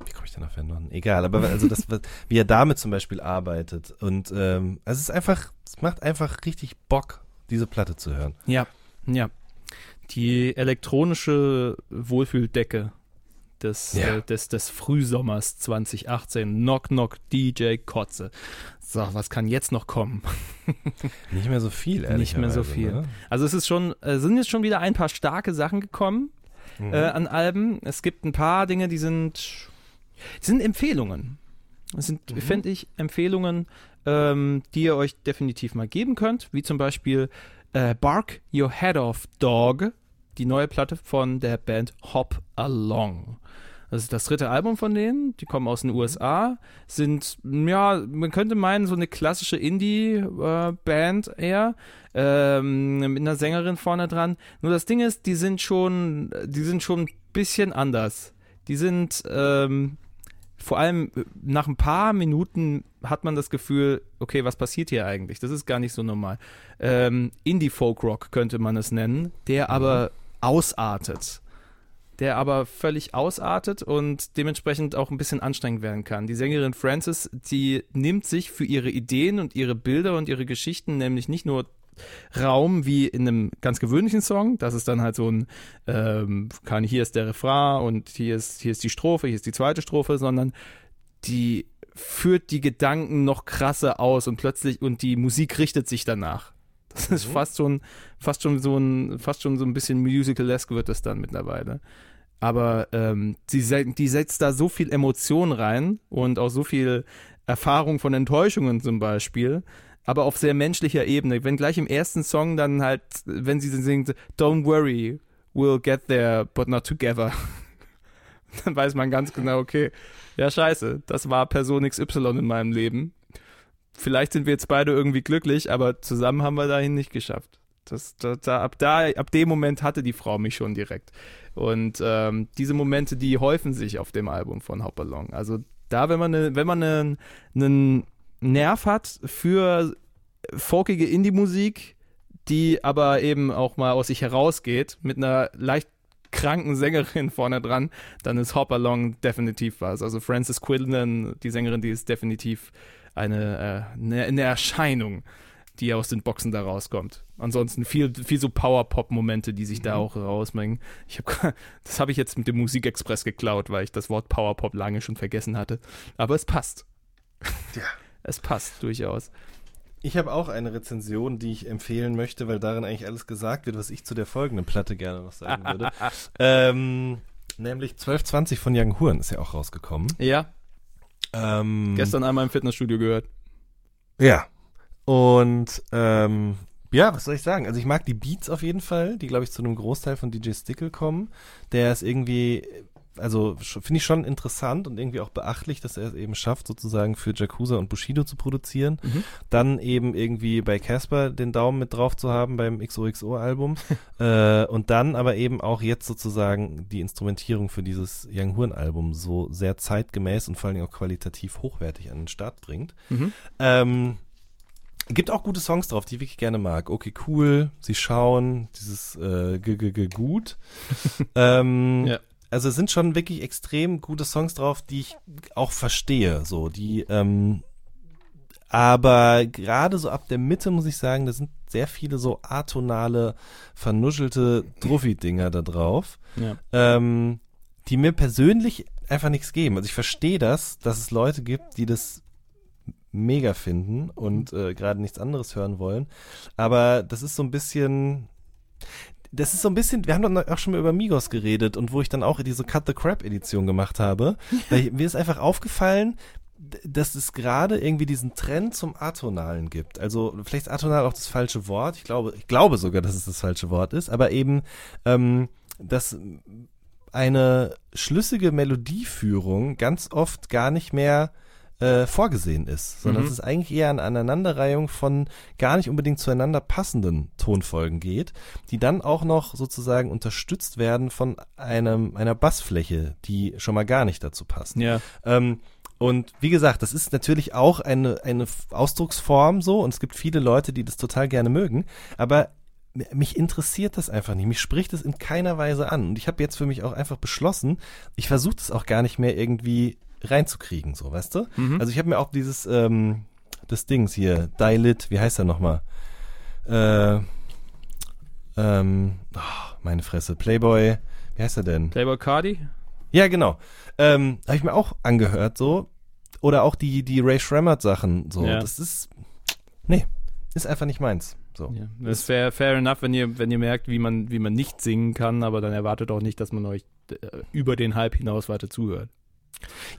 wie komme ich denn auf Vernon? Egal, aber also das, wie er damit zum Beispiel arbeitet. Und ähm, also es ist einfach, es macht einfach richtig Bock, diese Platte zu hören. Ja, ja. Die elektronische Wohlfühldecke des, Ja. äh, des, des Frühsommers 2018. Knock Knock DJ Kotze. So, was kann jetzt noch kommen? <laughs> Nicht mehr so viel, Nicht mehr so viel. Ne? Also es ist schon, äh, sind jetzt schon wieder ein paar starke Sachen gekommen Mhm. äh, an Alben. Es gibt ein paar Dinge, die sind, die sind Empfehlungen. Das sind, Mhm. finde ich, Empfehlungen, ähm, die ihr euch definitiv mal geben könnt, wie zum Beispiel äh, Bark Your Head Off Dog, die neue Platte von der Band Hop Along. Das ist das dritte Album von denen. Die kommen aus den USA. Sind, ja, man könnte meinen, so eine klassische Indie-Band eher. Ähm, mit einer Sängerin vorne dran. Nur das Ding ist, die sind schon, die sind schon ein bisschen anders. Die sind, ähm, vor allem äh, nach ein paar Minuten hat man das Gefühl, okay, was passiert hier eigentlich? Das ist gar nicht so normal. Ähm, Indie-Folk-Rock könnte man es nennen, der aber ausartet. Der aber völlig ausartet und dementsprechend auch ein bisschen anstrengend werden kann. Die Sängerin Frances, die nimmt sich für ihre Ideen und ihre Bilder und ihre Geschichten nämlich nicht nur Raum wie in einem ganz gewöhnlichen Song. Das ist dann halt so ein, ähm, kann, hier ist der Refrain und hier ist, hier ist die Strophe, hier ist die zweite Strophe, sondern die führt die Gedanken noch krasser aus und plötzlich, und die Musik richtet sich danach. Das ist fast schon, fast schon so ein, fast schon so ein bisschen musical-esque wird das dann mittlerweile. Aber ähm, die, die setzt da so viel Emotion rein und auch so viel Erfahrung von Enttäuschungen zum Beispiel, aber auf sehr menschlicher Ebene. Wenn gleich im ersten Song dann halt, wenn sie singt, Don't worry, we'll get there, but not together. <laughs> dann weiß man ganz genau, okay, ja scheiße, das war Person XY in meinem Leben. Vielleicht sind wir jetzt beide irgendwie glücklich, aber zusammen haben wir dahin nicht geschafft. Das, da, da, ab, da, ab dem Moment hatte die Frau mich schon direkt. Und ähm, diese Momente, die häufen sich auf dem Album von Hop Along. Also da, wenn man, ne, wenn man einen einen Nerv hat für folkige Indie-Musik, die aber eben auch mal aus sich herausgeht, mit einer leicht kranken Sängerin <laughs> vorne dran, dann ist Hop Along definitiv was. Also Frances Quinlan, die Sängerin, die ist definitiv eine, äh, eine, eine Erscheinung. Die aus den Boxen da rauskommt. Ansonsten viel, viel so Power-Pop-Momente, die sich da Mhm. auch rausmengen. Ich hab, <laughs> das habe ich jetzt mit dem Musikexpress geklaut, weil ich das Wort Power-Pop lange schon vergessen hatte. Aber es passt. Ja. <laughs> Es passt durchaus. Ich habe auch eine Rezension, die ich empfehlen möchte, weil darin eigentlich alles gesagt wird, was ich zu der folgenden Platte gerne noch sagen würde. <laughs> ähm, nämlich 1220 von Young Horn ist ja auch rausgekommen. Ja, Ähm, gestern einmal im Fitnessstudio gehört. Ja. Und ähm, ja, was soll ich sagen? Also ich mag die Beats auf jeden Fall, die glaube ich zu einem Großteil von DJ Stickle kommen. Der ist irgendwie, also finde ich schon interessant und irgendwie auch beachtlich, dass er es eben schafft, sozusagen für Jakuza und Bushido zu produzieren. Mhm. Dann eben irgendwie bei Casper den Daumen mit drauf zu haben beim XOXO-Album. <laughs> äh, und dann aber eben auch jetzt sozusagen die Instrumentierung für dieses Young Horn-Album so sehr zeitgemäß und vor allen Dingen auch qualitativ hochwertig an den Start bringt. Mhm. Ähm, gibt auch gute Songs drauf, die ich wirklich gerne mag. Okay, cool, sie schauen, dieses äh, g -g -g gut. <laughs> ähm, Ja. Also es sind schon wirklich extrem gute Songs drauf, die ich auch verstehe, so die. Ähm, aber gerade so ab der Mitte muss ich sagen, da sind sehr viele so atonale, vernuschelte Druffi-Dinger da drauf Ja. ähm, die mir persönlich einfach nichts geben. Also ich verstehe das, dass es Leute gibt, die das mega finden und äh, gerade nichts anderes hören wollen. Aber das ist so ein bisschen. Das ist so ein bisschen, wir haben doch auch schon mal über Migos geredet und wo ich dann auch diese Cut the Crap Edition gemacht habe. <laughs> Weil mir ist einfach aufgefallen, dass es gerade irgendwie diesen Trend zum Atonalen gibt. Also vielleicht ist atonal auch das falsche Wort. Ich glaube, ich glaube sogar, dass es das falsche Wort ist. Aber eben, ähm, dass eine schlüssige Melodieführung ganz oft gar nicht mehr äh, vorgesehen ist, sondern Mhm. dass es eigentlich eher an Aneinanderreihung von gar nicht unbedingt zueinander passenden Tonfolgen geht, die dann auch noch sozusagen unterstützt werden von einem, einer Bassfläche, die schon mal gar nicht dazu passt. Ja. Ähm, und wie gesagt, das ist natürlich auch eine, eine Ausdrucksform so und es gibt viele Leute, die das total gerne mögen, aber mich interessiert das einfach nicht. Mich spricht es in keiner Weise an. Und ich habe jetzt für mich auch einfach beschlossen, ich versuche das auch gar nicht mehr irgendwie reinzukriegen, so, weißt du? Mhm. Also ich habe mir auch dieses, ähm, das Dings hier, Dilit, wie heißt er nochmal? Äh, ähm, oh, meine Fresse, Playboy, wie heißt er denn? Playboy Cardi? Ja, genau. Ähm, habe ich mir auch angehört, so. Oder auch die, die Ray Shremmerd Sachen, so. Ja. Das ist, nee, ist einfach nicht meins. So. Ja, das ist fair, fair enough, wenn ihr, wenn ihr merkt, wie man, wie man nicht singen kann, aber dann erwartet auch nicht, dass man euch äh, über den Hype hinaus weiter zuhört.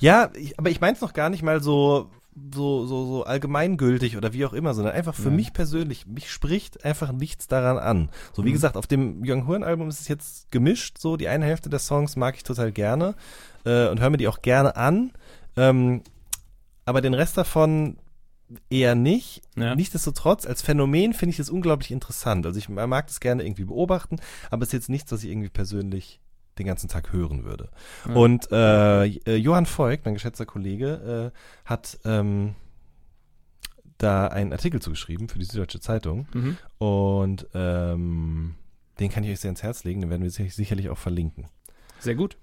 Ja, ich, aber ich meins noch gar nicht mal so, so, so, so allgemeingültig oder wie auch immer, sondern einfach für Ja. mich persönlich, mich spricht einfach nichts daran an. So, wie Mhm. gesagt, auf dem Young Horn Album ist es jetzt gemischt, so, die eine Hälfte der Songs mag ich total gerne, äh, und höre mir die auch gerne an, ähm, aber den Rest davon eher nicht. Ja. Nichtsdestotrotz, als Phänomen finde ich das unglaublich interessant. Also ich mag das gerne irgendwie beobachten, aber es ist jetzt nichts, was ich irgendwie persönlich den ganzen Tag hören würde. Ja. Und äh, äh, Johann Volk, mein geschätzter Kollege, äh, hat ähm, da einen Artikel zugeschrieben für die Süddeutsche Zeitung Mhm. und ähm, den kann ich euch sehr ins Herz legen, den werden wir sicher- sicherlich auch verlinken. Sehr gut.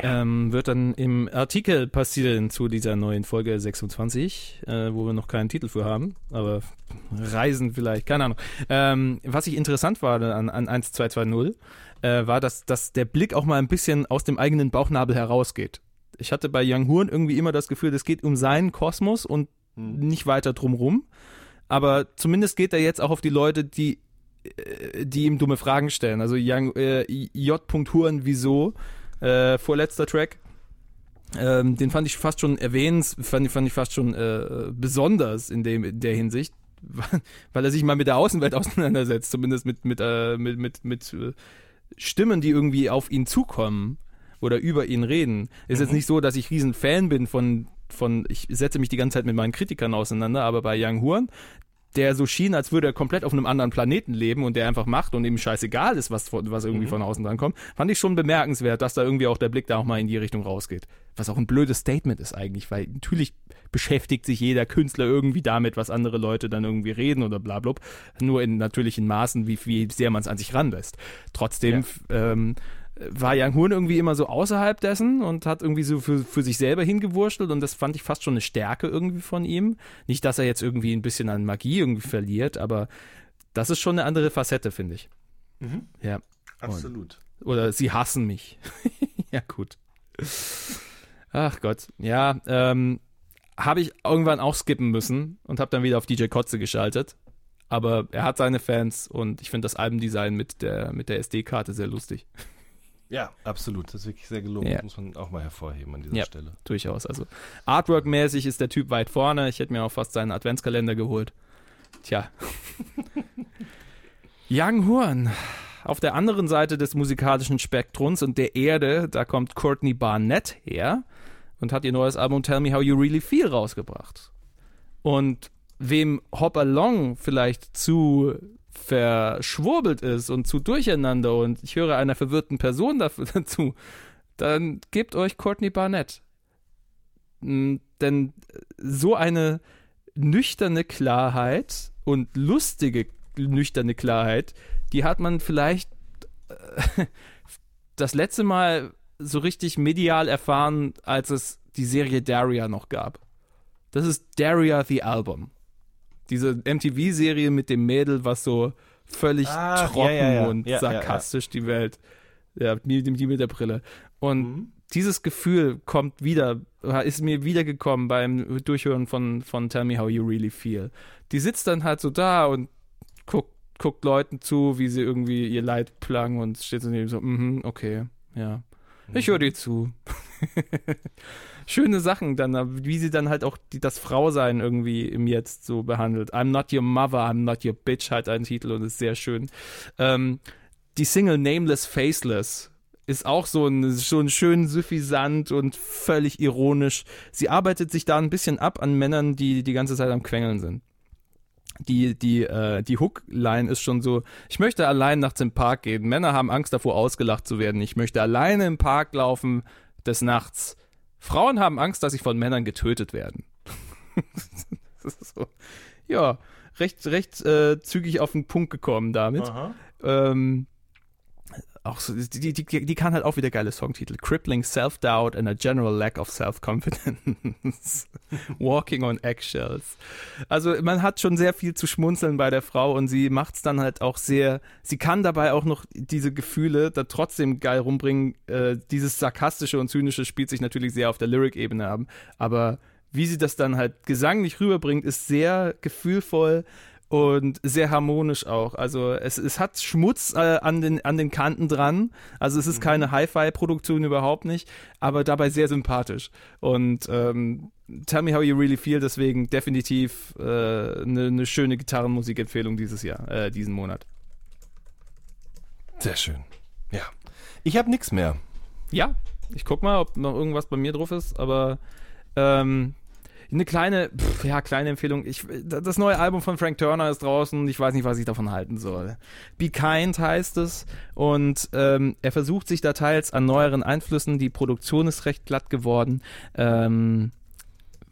Ähm, wird dann im Artikel passieren zu dieser neuen Folge 26, äh, wo wir noch keinen Titel für haben, aber Reisen vielleicht, keine Ahnung. Ähm, was ich interessant war an, an 1220, äh, war, dass, dass der Blick auch mal ein bisschen aus dem eigenen Bauchnabel herausgeht. Ich hatte bei Young Horn irgendwie immer das Gefühl, es geht um seinen Kosmos und nicht weiter drumrum. Aber zumindest geht er jetzt auch auf die Leute, die, äh, die ihm dumme Fragen stellen. Also Young, äh, J. Huren, wieso? Äh, vorletzter Track. Ähm, den fand ich fast schon erwähnens, fand, fand ich fast schon äh, besonders in, dem, in der Hinsicht, <laughs> weil er sich mal mit der Außenwelt <laughs> auseinandersetzt, zumindest mit, mit, äh, mit, mit, mit äh, Stimmen, die irgendwie auf ihn zukommen oder über ihn reden. Ist jetzt nicht so, dass ich riesen Fan bin von, von, ich setze mich die ganze Zeit mit meinen Kritikern auseinander, aber bei Young Horn, der so schien, als würde er komplett auf einem anderen Planeten leben und der einfach macht und ihm scheißegal ist, was, was irgendwie von außen dran kommt, fand ich schon bemerkenswert, dass da irgendwie auch der Blick da auch mal in die Richtung rausgeht. Was auch ein blödes Statement ist eigentlich, weil natürlich beschäftigt sich jeder Künstler irgendwie damit, was andere Leute dann irgendwie reden oder bla bla. Nur in natürlichen Maßen, wie, wie sehr man es an sich ranlässt. Trotzdem ähm, war Young Horn irgendwie immer so außerhalb dessen und hat irgendwie so für, für sich selber hingewurschtelt und das fand ich fast schon eine Stärke irgendwie von ihm. Nicht, dass er jetzt irgendwie ein bisschen an Magie irgendwie verliert, aber das ist schon eine andere Facette, finde ich. Ja. Absolut. Oder sie hassen mich. <laughs> ja, gut. Ach Gott. Ja, ähm, habe ich irgendwann auch skippen müssen und habe dann wieder auf DJ Kotze geschaltet. Aber er hat seine Fans und ich finde das Albumdesign mit der, mit der SD-Karte sehr lustig. Ja, absolut. Das ist wirklich sehr gelungen. Ja. Das muss man auch mal hervorheben an dieser Ja. Stelle. Durchaus. Also Artwork-mäßig ist der Typ weit vorne. Ich hätte mir auch fast seinen Adventskalender geholt. Tja. <laughs> Young Horn. Auf der anderen Seite des musikalischen Spektrums und der Erde, da kommt Courtney Barnett her und hat ihr neues Album Tell Me How You Really Feel rausgebracht. Und wem Hop Along vielleicht zu verschwurbelt ist und zu durcheinander und ich höre einer verwirrten Person dafür dazu, <laughs> dann gebt euch Courtney Barnett. Mm, Denn so eine nüchterne Klarheit und lustige nüchterne Klarheit, die hat man vielleicht äh, <laughs> das letzte Mal so richtig medial erfahren, als es die Serie Daria noch gab. Das ist Daria the Album. Diese MTV-Serie mit dem Mädel, was so völlig Ach, trocken ja, ja, und sarkastisch die Welt. Ja, die, die mit der Brille. Und Mhm. dieses Gefühl kommt wieder, ist mir wiedergekommen beim Durchhören von, von Tell Me How You Really Feel. Die sitzt dann halt so da und guckt, guckt Leuten zu, wie sie irgendwie ihr Leid plagen und steht so neben so, mhm, okay, ja. Ich höre dir zu. <laughs> Schöne Sachen dann, wie sie dann halt auch die, das Frausein irgendwie im Jetzt so behandelt. I'm not your mother, I'm not your bitch halt ein Titel und ist sehr schön. Ähm, die Single Nameless Faceless ist auch so ein, so ein schön suffisant und völlig ironisch. Sie arbeitet sich da ein bisschen ab an Männern, die die ganze Zeit am Quengeln sind. Die, die, äh, die Hookline ist schon so, ich möchte allein nachts im Park gehen. Männer haben Angst davor, ausgelacht zu werden. Ich möchte alleine im Park laufen des Nachts. Frauen haben Angst, dass sie von Männern getötet werden. <laughs> das ist so, ja, recht, recht äh, zügig auf den Punkt gekommen damit. Ähm, auch so, die, die, die, kann halt auch wieder geile Songtitel. Crippling Self-Doubt and a General Lack of Self-Confidence. <laughs> Walking on Eggshells. Also man hat schon sehr viel zu schmunzeln bei der Frau und sie macht es dann halt auch sehr, sie kann dabei auch noch diese Gefühle da trotzdem geil rumbringen. Äh, dieses sarkastische und zynische spielt sich natürlich sehr auf der Lyric-Ebene ab, aber wie sie das dann halt gesanglich rüberbringt, ist sehr gefühlvoll und sehr harmonisch auch. Also es, es hat Schmutz äh, an, den, an den Kanten dran. Also es ist keine Hi-Fi-Produktion überhaupt nicht, aber dabei sehr sympathisch. Und ähm, Tell Me How You Really Feel, deswegen definitiv eine äh, ne- ne schöne Gitarrenmusikempfehlung dieses Jahr, äh, diesen Monat. Sehr schön. Ja. Ich habe nichts mehr. Ja, ich guck mal, ob noch irgendwas bei mir drauf ist, aber ähm, eine kleine, pff, ja, kleine Empfehlung. Ich, das neue Album von Frank Turner ist draußen. Ich weiß nicht, was ich davon halten soll. Be Kind heißt es. Und ähm, er versucht sich da teils an neueren Einflüssen. Die Produktion ist recht glatt geworden. Ähm,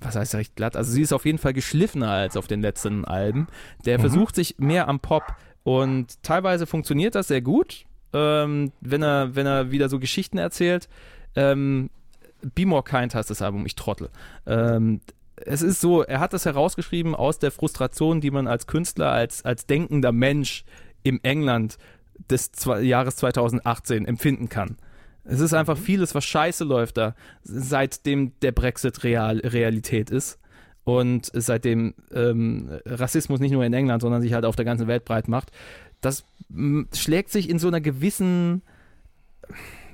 was heißt recht glatt? Also sie ist auf jeden Fall geschliffener als auf den letzten Alben. Der versucht sich mehr am Pop. Und teilweise funktioniert das sehr gut, ähm, wenn er, wenn er wieder so Geschichten erzählt. Ähm, Be More Kind heißt das Album, ich trottel. Ähm, es ist so, er hat das herausgeschrieben aus der Frustration, die man als Künstler, als, als denkender Mensch im England des zwei, Jahres 2018 empfinden kann. Es ist einfach vieles, was scheiße läuft da, seitdem der Brexit real, Realität ist und seitdem ähm, Rassismus nicht nur in England, sondern sich halt auf der ganzen Welt breit macht. Das schlägt sich in so einer gewissen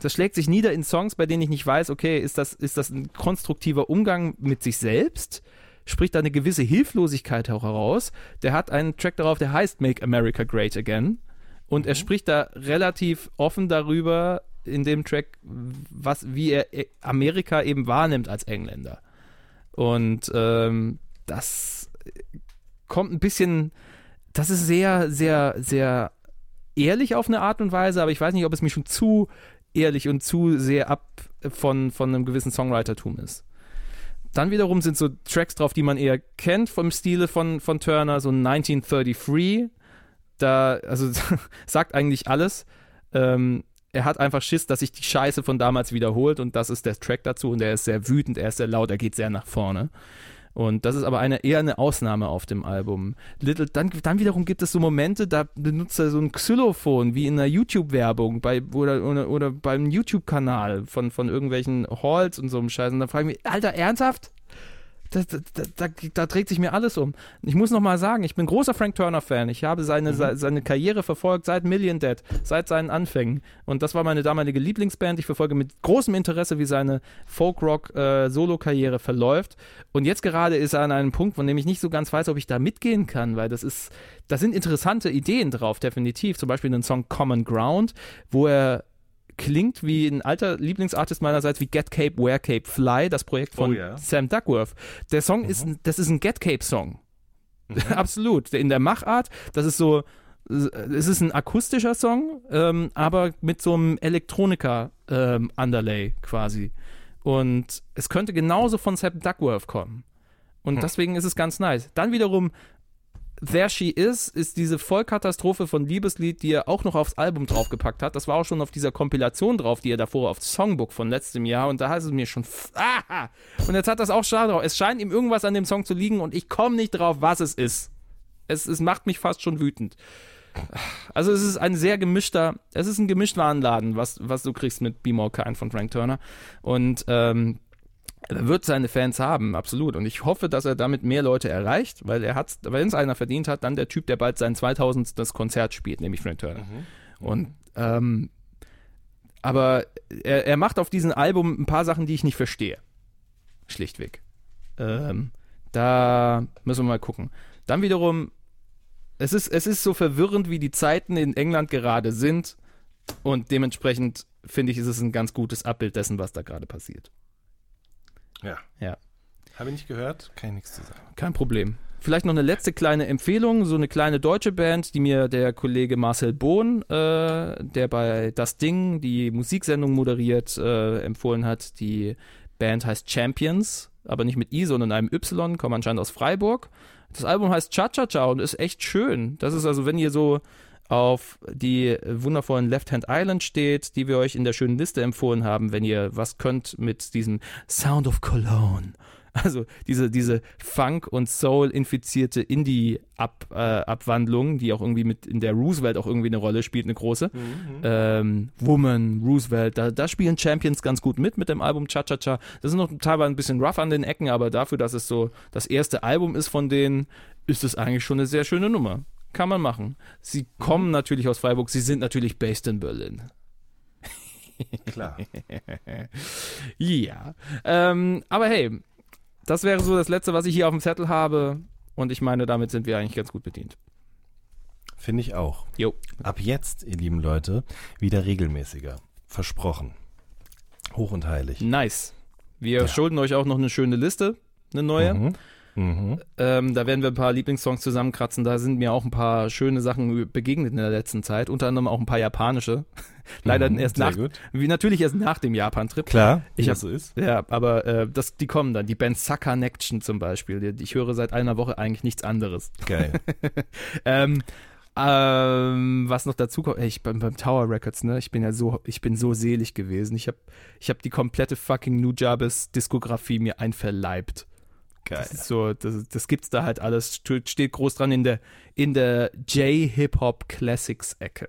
das schlägt sich nieder in Songs, bei denen ich nicht weiß, okay, ist das, ist das ein konstruktiver Umgang mit sich selbst? Spricht da eine gewisse Hilflosigkeit auch heraus? Der hat einen Track darauf, der heißt Make America Great Again. Und er spricht da relativ offen darüber, in dem Track, was, wie er Amerika eben wahrnimmt als Engländer. Und ähm, das kommt ein bisschen, das ist sehr, sehr, sehr ehrlich auf eine Art und Weise, aber ich weiß nicht, ob es mir schon zu ehrlich und zu sehr ab von, von einem gewissen Songwritertum ist. Dann wiederum sind so Tracks drauf, die man eher kennt vom Stile von, von Turner, so 1933. Da, also <laughs> sagt eigentlich alles. Ähm, er hat einfach Schiss, dass sich die Scheiße von damals wiederholt und das ist der Track dazu und er ist sehr wütend, er ist sehr laut, er geht sehr nach vorne. Und das ist aber eine, eher eine Ausnahme auf dem Album. Little, dann, dann wiederum gibt es so Momente, da benutzt er so ein Xylophon, wie in einer YouTube-Werbung bei, oder, oder, oder beim YouTube-Kanal von, von irgendwelchen Halls und so einem Scheiß. Und dann frage ich mich, Alter, ernsthaft? Da, da, da, dreht sich mir alles um. Ich muss noch mal sagen, ich bin großer Frank Turner-Fan. Ich habe seine, se, seine Karriere verfolgt seit Million Dead, seit seinen Anfängen. Und das war meine damalige Lieblingsband. Ich verfolge mit großem Interesse, wie seine Folk-Rock-Solo-Karriere verläuft. Und jetzt gerade ist er an einem Punkt, von dem ich nicht so ganz weiß, ob ich da mitgehen kann, weil das ist, da sind interessante Ideen drauf, definitiv. Zum Beispiel den Song Common Ground, wo er klingt wie ein alter Lieblingsartist meinerseits wie Get Cape, Wear Cape, Fly, das Projekt von Oh ja. Sam Duckworth. Der Song ist, ein- das ist ein Get Cape Song. <laughs> Absolut. In der Machart, das ist so, es ist ein akustischer Song, ähm, aber mit so einem Elektronika-Underlay quasi. Und es könnte genauso von Sam Duckworth kommen. Und deswegen ist es ganz nice. Dann wiederum There She Is ist diese Vollkatastrophe von Liebeslied, die er auch noch aufs Album draufgepackt hat. Das war auch schon auf dieser Kompilation drauf, die er davor auf Songbook von letztem Jahr und da ist es mir schon <laughs> ah! und jetzt hat das auch schade drauf. Es scheint ihm irgendwas an dem Song zu liegen und ich komme nicht drauf, was es ist. Es, es macht mich fast schon wütend. Also es ist ein sehr gemischter, es ist ein Gemischtwarenladen, was, was du kriegst mit Be More Kind von Frank Turner und ähm, er wird seine Fans haben, absolut. Und ich hoffe, dass er damit mehr Leute erreicht, weil er hat, wenn es einer verdient hat, dann der Typ, der bald sein 2000. Konzert spielt, nämlich Frank Turner. Und ähm, aber er, er macht auf diesem Album ein paar Sachen, die ich nicht verstehe. Schlichtweg. Ähm, da müssen wir mal gucken. Dann wiederum, es ist, es ist so verwirrend, wie die Zeiten in England gerade sind. Und dementsprechend finde ich, ist es ein ganz gutes Abbild dessen, was da gerade passiert. Ja. Ja. Habe ich nicht gehört, kann ich nichts zu sagen. Kein Problem. Vielleicht noch eine letzte kleine Empfehlung, so eine kleine deutsche Band, die mir der Kollege Marcel Bohn, äh, der bei Das Ding die Musiksendung moderiert, äh, empfohlen hat. Die Band heißt Champions, aber nicht mit I, sondern einem Y, kommen anscheinend aus Freiburg. Das Album heißt Cha Cha Cha und ist echt schön. Das ist also, wenn ihr so auf die wundervollen Left Hand Island steht, die wir euch in der schönen Liste empfohlen haben, wenn ihr was könnt mit diesem Sound of Cologne. Also diese, diese Funk- und Soul-infizierte Indie-Abwandlung, die auch irgendwie mit in der Roosevelt auch irgendwie eine Rolle spielt, eine große. Ähm, Woman, Roosevelt, da, da spielen Champions ganz gut mit mit dem Album Cha Cha Cha. Das ist noch teilweise ein bisschen rough an den Ecken, aber dafür, dass es so das erste Album ist von denen, ist es eigentlich schon eine sehr schöne Nummer. Kann man machen. Sie kommen natürlich aus Freiburg, sie sind natürlich based in Berlin. <laughs> Klar. <laughs> Ja. Ähm, aber hey, das wäre so das Letzte, was ich hier auf dem Zettel habe. Und ich meine, damit sind wir eigentlich ganz gut bedient. Finde ich auch. Jo. Ab jetzt, ihr lieben Leute, wieder regelmäßiger. Versprochen. Hoch und heilig. Nice. Wir Ja. schulden euch auch noch eine schöne Liste, eine neue. Mhm. Mhm. Ähm, da werden wir ein paar Lieblingssongs zusammenkratzen. Da sind mir auch ein paar schöne Sachen begegnet in der letzten Zeit. Unter anderem auch ein paar japanische. <laughs> Leider Mhm, erst nach, gut. wie natürlich erst nach dem Japan-Trip. Klar, Ich hab- so ist. Ja, aber äh, das, die kommen dann. Die Band Sucker Connection zum Beispiel. Ich höre seit einer Woche eigentlich nichts anderes. Geil. <laughs> Ähm, ähm, was noch dazu kommt, ich beim, beim Tower Records, ne, ich bin ja so, ich bin so selig gewesen. Ich habe ich hab die komplette fucking Nujabes Diskografie mir einverleibt. Geil. Das so, das, das gibt's da halt alles, st- steht groß dran in der, in der J-Hip-Hop Classics Ecke.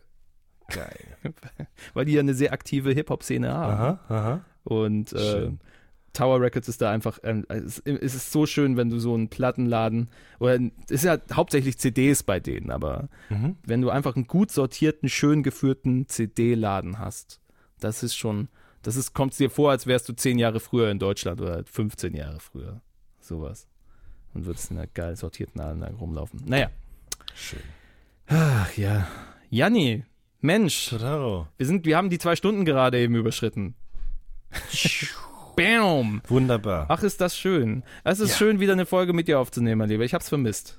Geil. <laughs> Weil die ja eine sehr aktive Hip-Hop-Szene haben. Aha, aha. Und äh. Tower Records ist da einfach, ähm, es, es ist so schön, wenn du so einen Plattenladen, oder es ist ja hauptsächlich CDs bei denen, aber Mhm. wenn du einfach einen gut sortierten, schön geführten CD-Laden hast, das ist schon, das ist, kommt dir vor, als wärst du zehn Jahre früher in Deutschland oder 15 Jahre früher. Sowas. Und würdest in einer geil sortierten da rumlaufen. Naja. Schön. Ach ja. Janni, Mensch, Totaro. wir sind, wir haben die zwei Stunden gerade eben überschritten. Bam! Wunderbar. Ach, ist das schön. Es ist Ja. schön, wieder eine Folge mit dir aufzunehmen, mein Lieber. Ich hab's vermisst.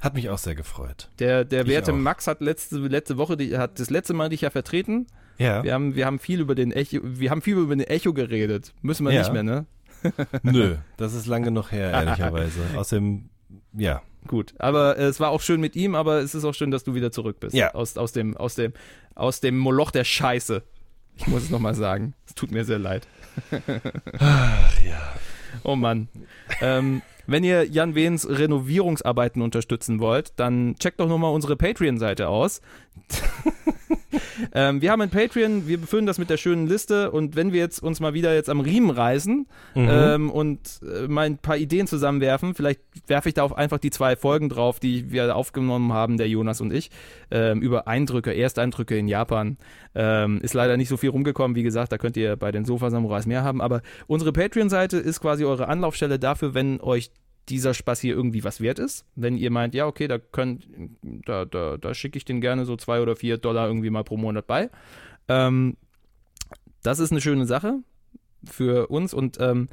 Hat mich auch sehr gefreut. Der, der Ich werte auch. Max hat letzte, letzte Woche, die, hat das letzte Mal dich ja vertreten. Ja. Wir haben, wir haben viel über den Echo, wir haben viel über den Echo geredet. Müssen wir Ja. nicht mehr, ne? <laughs> Nö, das ist lange genug her, ehrlicherweise. <laughs> Außerdem, ja. Gut. Aber äh, es war auch schön mit ihm, aber es ist auch schön, dass du wieder zurück bist. Ja. Aus, aus dem, aus dem, aus dem Moloch der Scheiße. Ich muss es nochmal sagen. Es tut mir sehr leid. Ach ja. Oh Mann. ähm, wenn ihr Jan Wehns Renovierungsarbeiten unterstützen wollt, dann checkt doch nochmal unsere Patreon-Seite aus. Ähm, wir haben ein Patreon, wir befüllen das mit der schönen Liste und wenn wir jetzt uns mal wieder jetzt am Riemen reißen Mhm. ähm, und äh, mal ein paar Ideen zusammenwerfen, vielleicht werfe ich da auch einfach die zwei Folgen drauf, die wir aufgenommen haben, der Jonas und ich, ähm, über Eindrücke, Ersteindrücke in Japan. Ähm, ist leider nicht so viel rumgekommen, wie gesagt, da könnt ihr bei den Sofa-Samurais mehr haben, aber unsere Patreon-Seite ist quasi eure Anlaufstelle dafür, wenn euch dieser Spaß hier irgendwie was wert ist. Wenn ihr meint, ja, okay, da könnt, da, da, da schicke ich den gerne so zwei oder vier Dollar irgendwie mal pro Monat bei. Ähm, das ist eine schöne Sache für uns und ähm,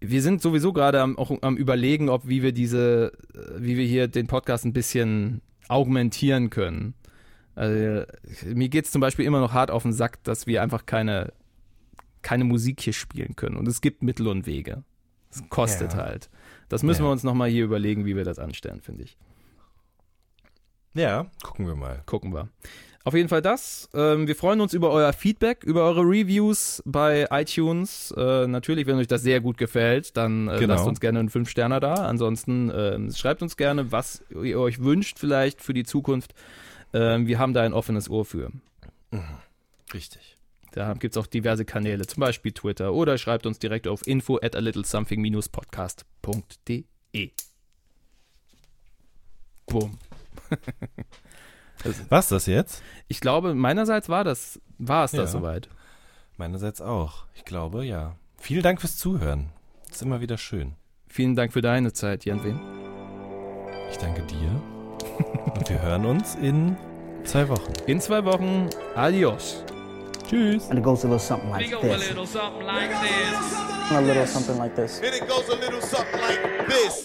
wir sind sowieso gerade am, auch am überlegen, ob wie wir diese, äh, wie wir hier den Podcast ein bisschen augmentieren können. Also, mir geht es zum Beispiel immer noch hart auf den Sack, dass wir einfach keine, keine Musik hier spielen können. Und es gibt Mittel und Wege. Es kostet Ja. halt. Das müssen Ja. wir uns nochmal hier überlegen, wie wir das anstellen, finde ich. Ja, gucken wir mal. Gucken wir. Auf jeden Fall das. Ähm, wir freuen uns über euer Feedback, über eure Reviews bei iTunes. Äh, natürlich, wenn euch das sehr gut gefällt, dann äh, Genau. lasst uns gerne einen 5 Sterner da. Ansonsten ähm, schreibt uns gerne, was ihr euch wünscht vielleicht für die Zukunft. Ähm, wir haben da ein offenes Ohr für. Richtig. Da gibt es auch diverse Kanäle, zum Beispiel Twitter oder schreibt uns direkt auf info at a little something-podcast.de. Boom. <laughs> Was das jetzt? Ich glaube, meinerseits war das, war es das Ja. soweit. Meinerseits auch. Ich glaube, ja. Vielen Dank fürs Zuhören. Ist immer wieder schön. Vielen Dank für deine Zeit, Jan Wehn. Ich danke dir. Und wir hören uns in zwei Wochen. In zwei Wochen. Adios. Tschüss. And it goes a little something like We a this. little something like this. A little something like this. And it goes a little something like this.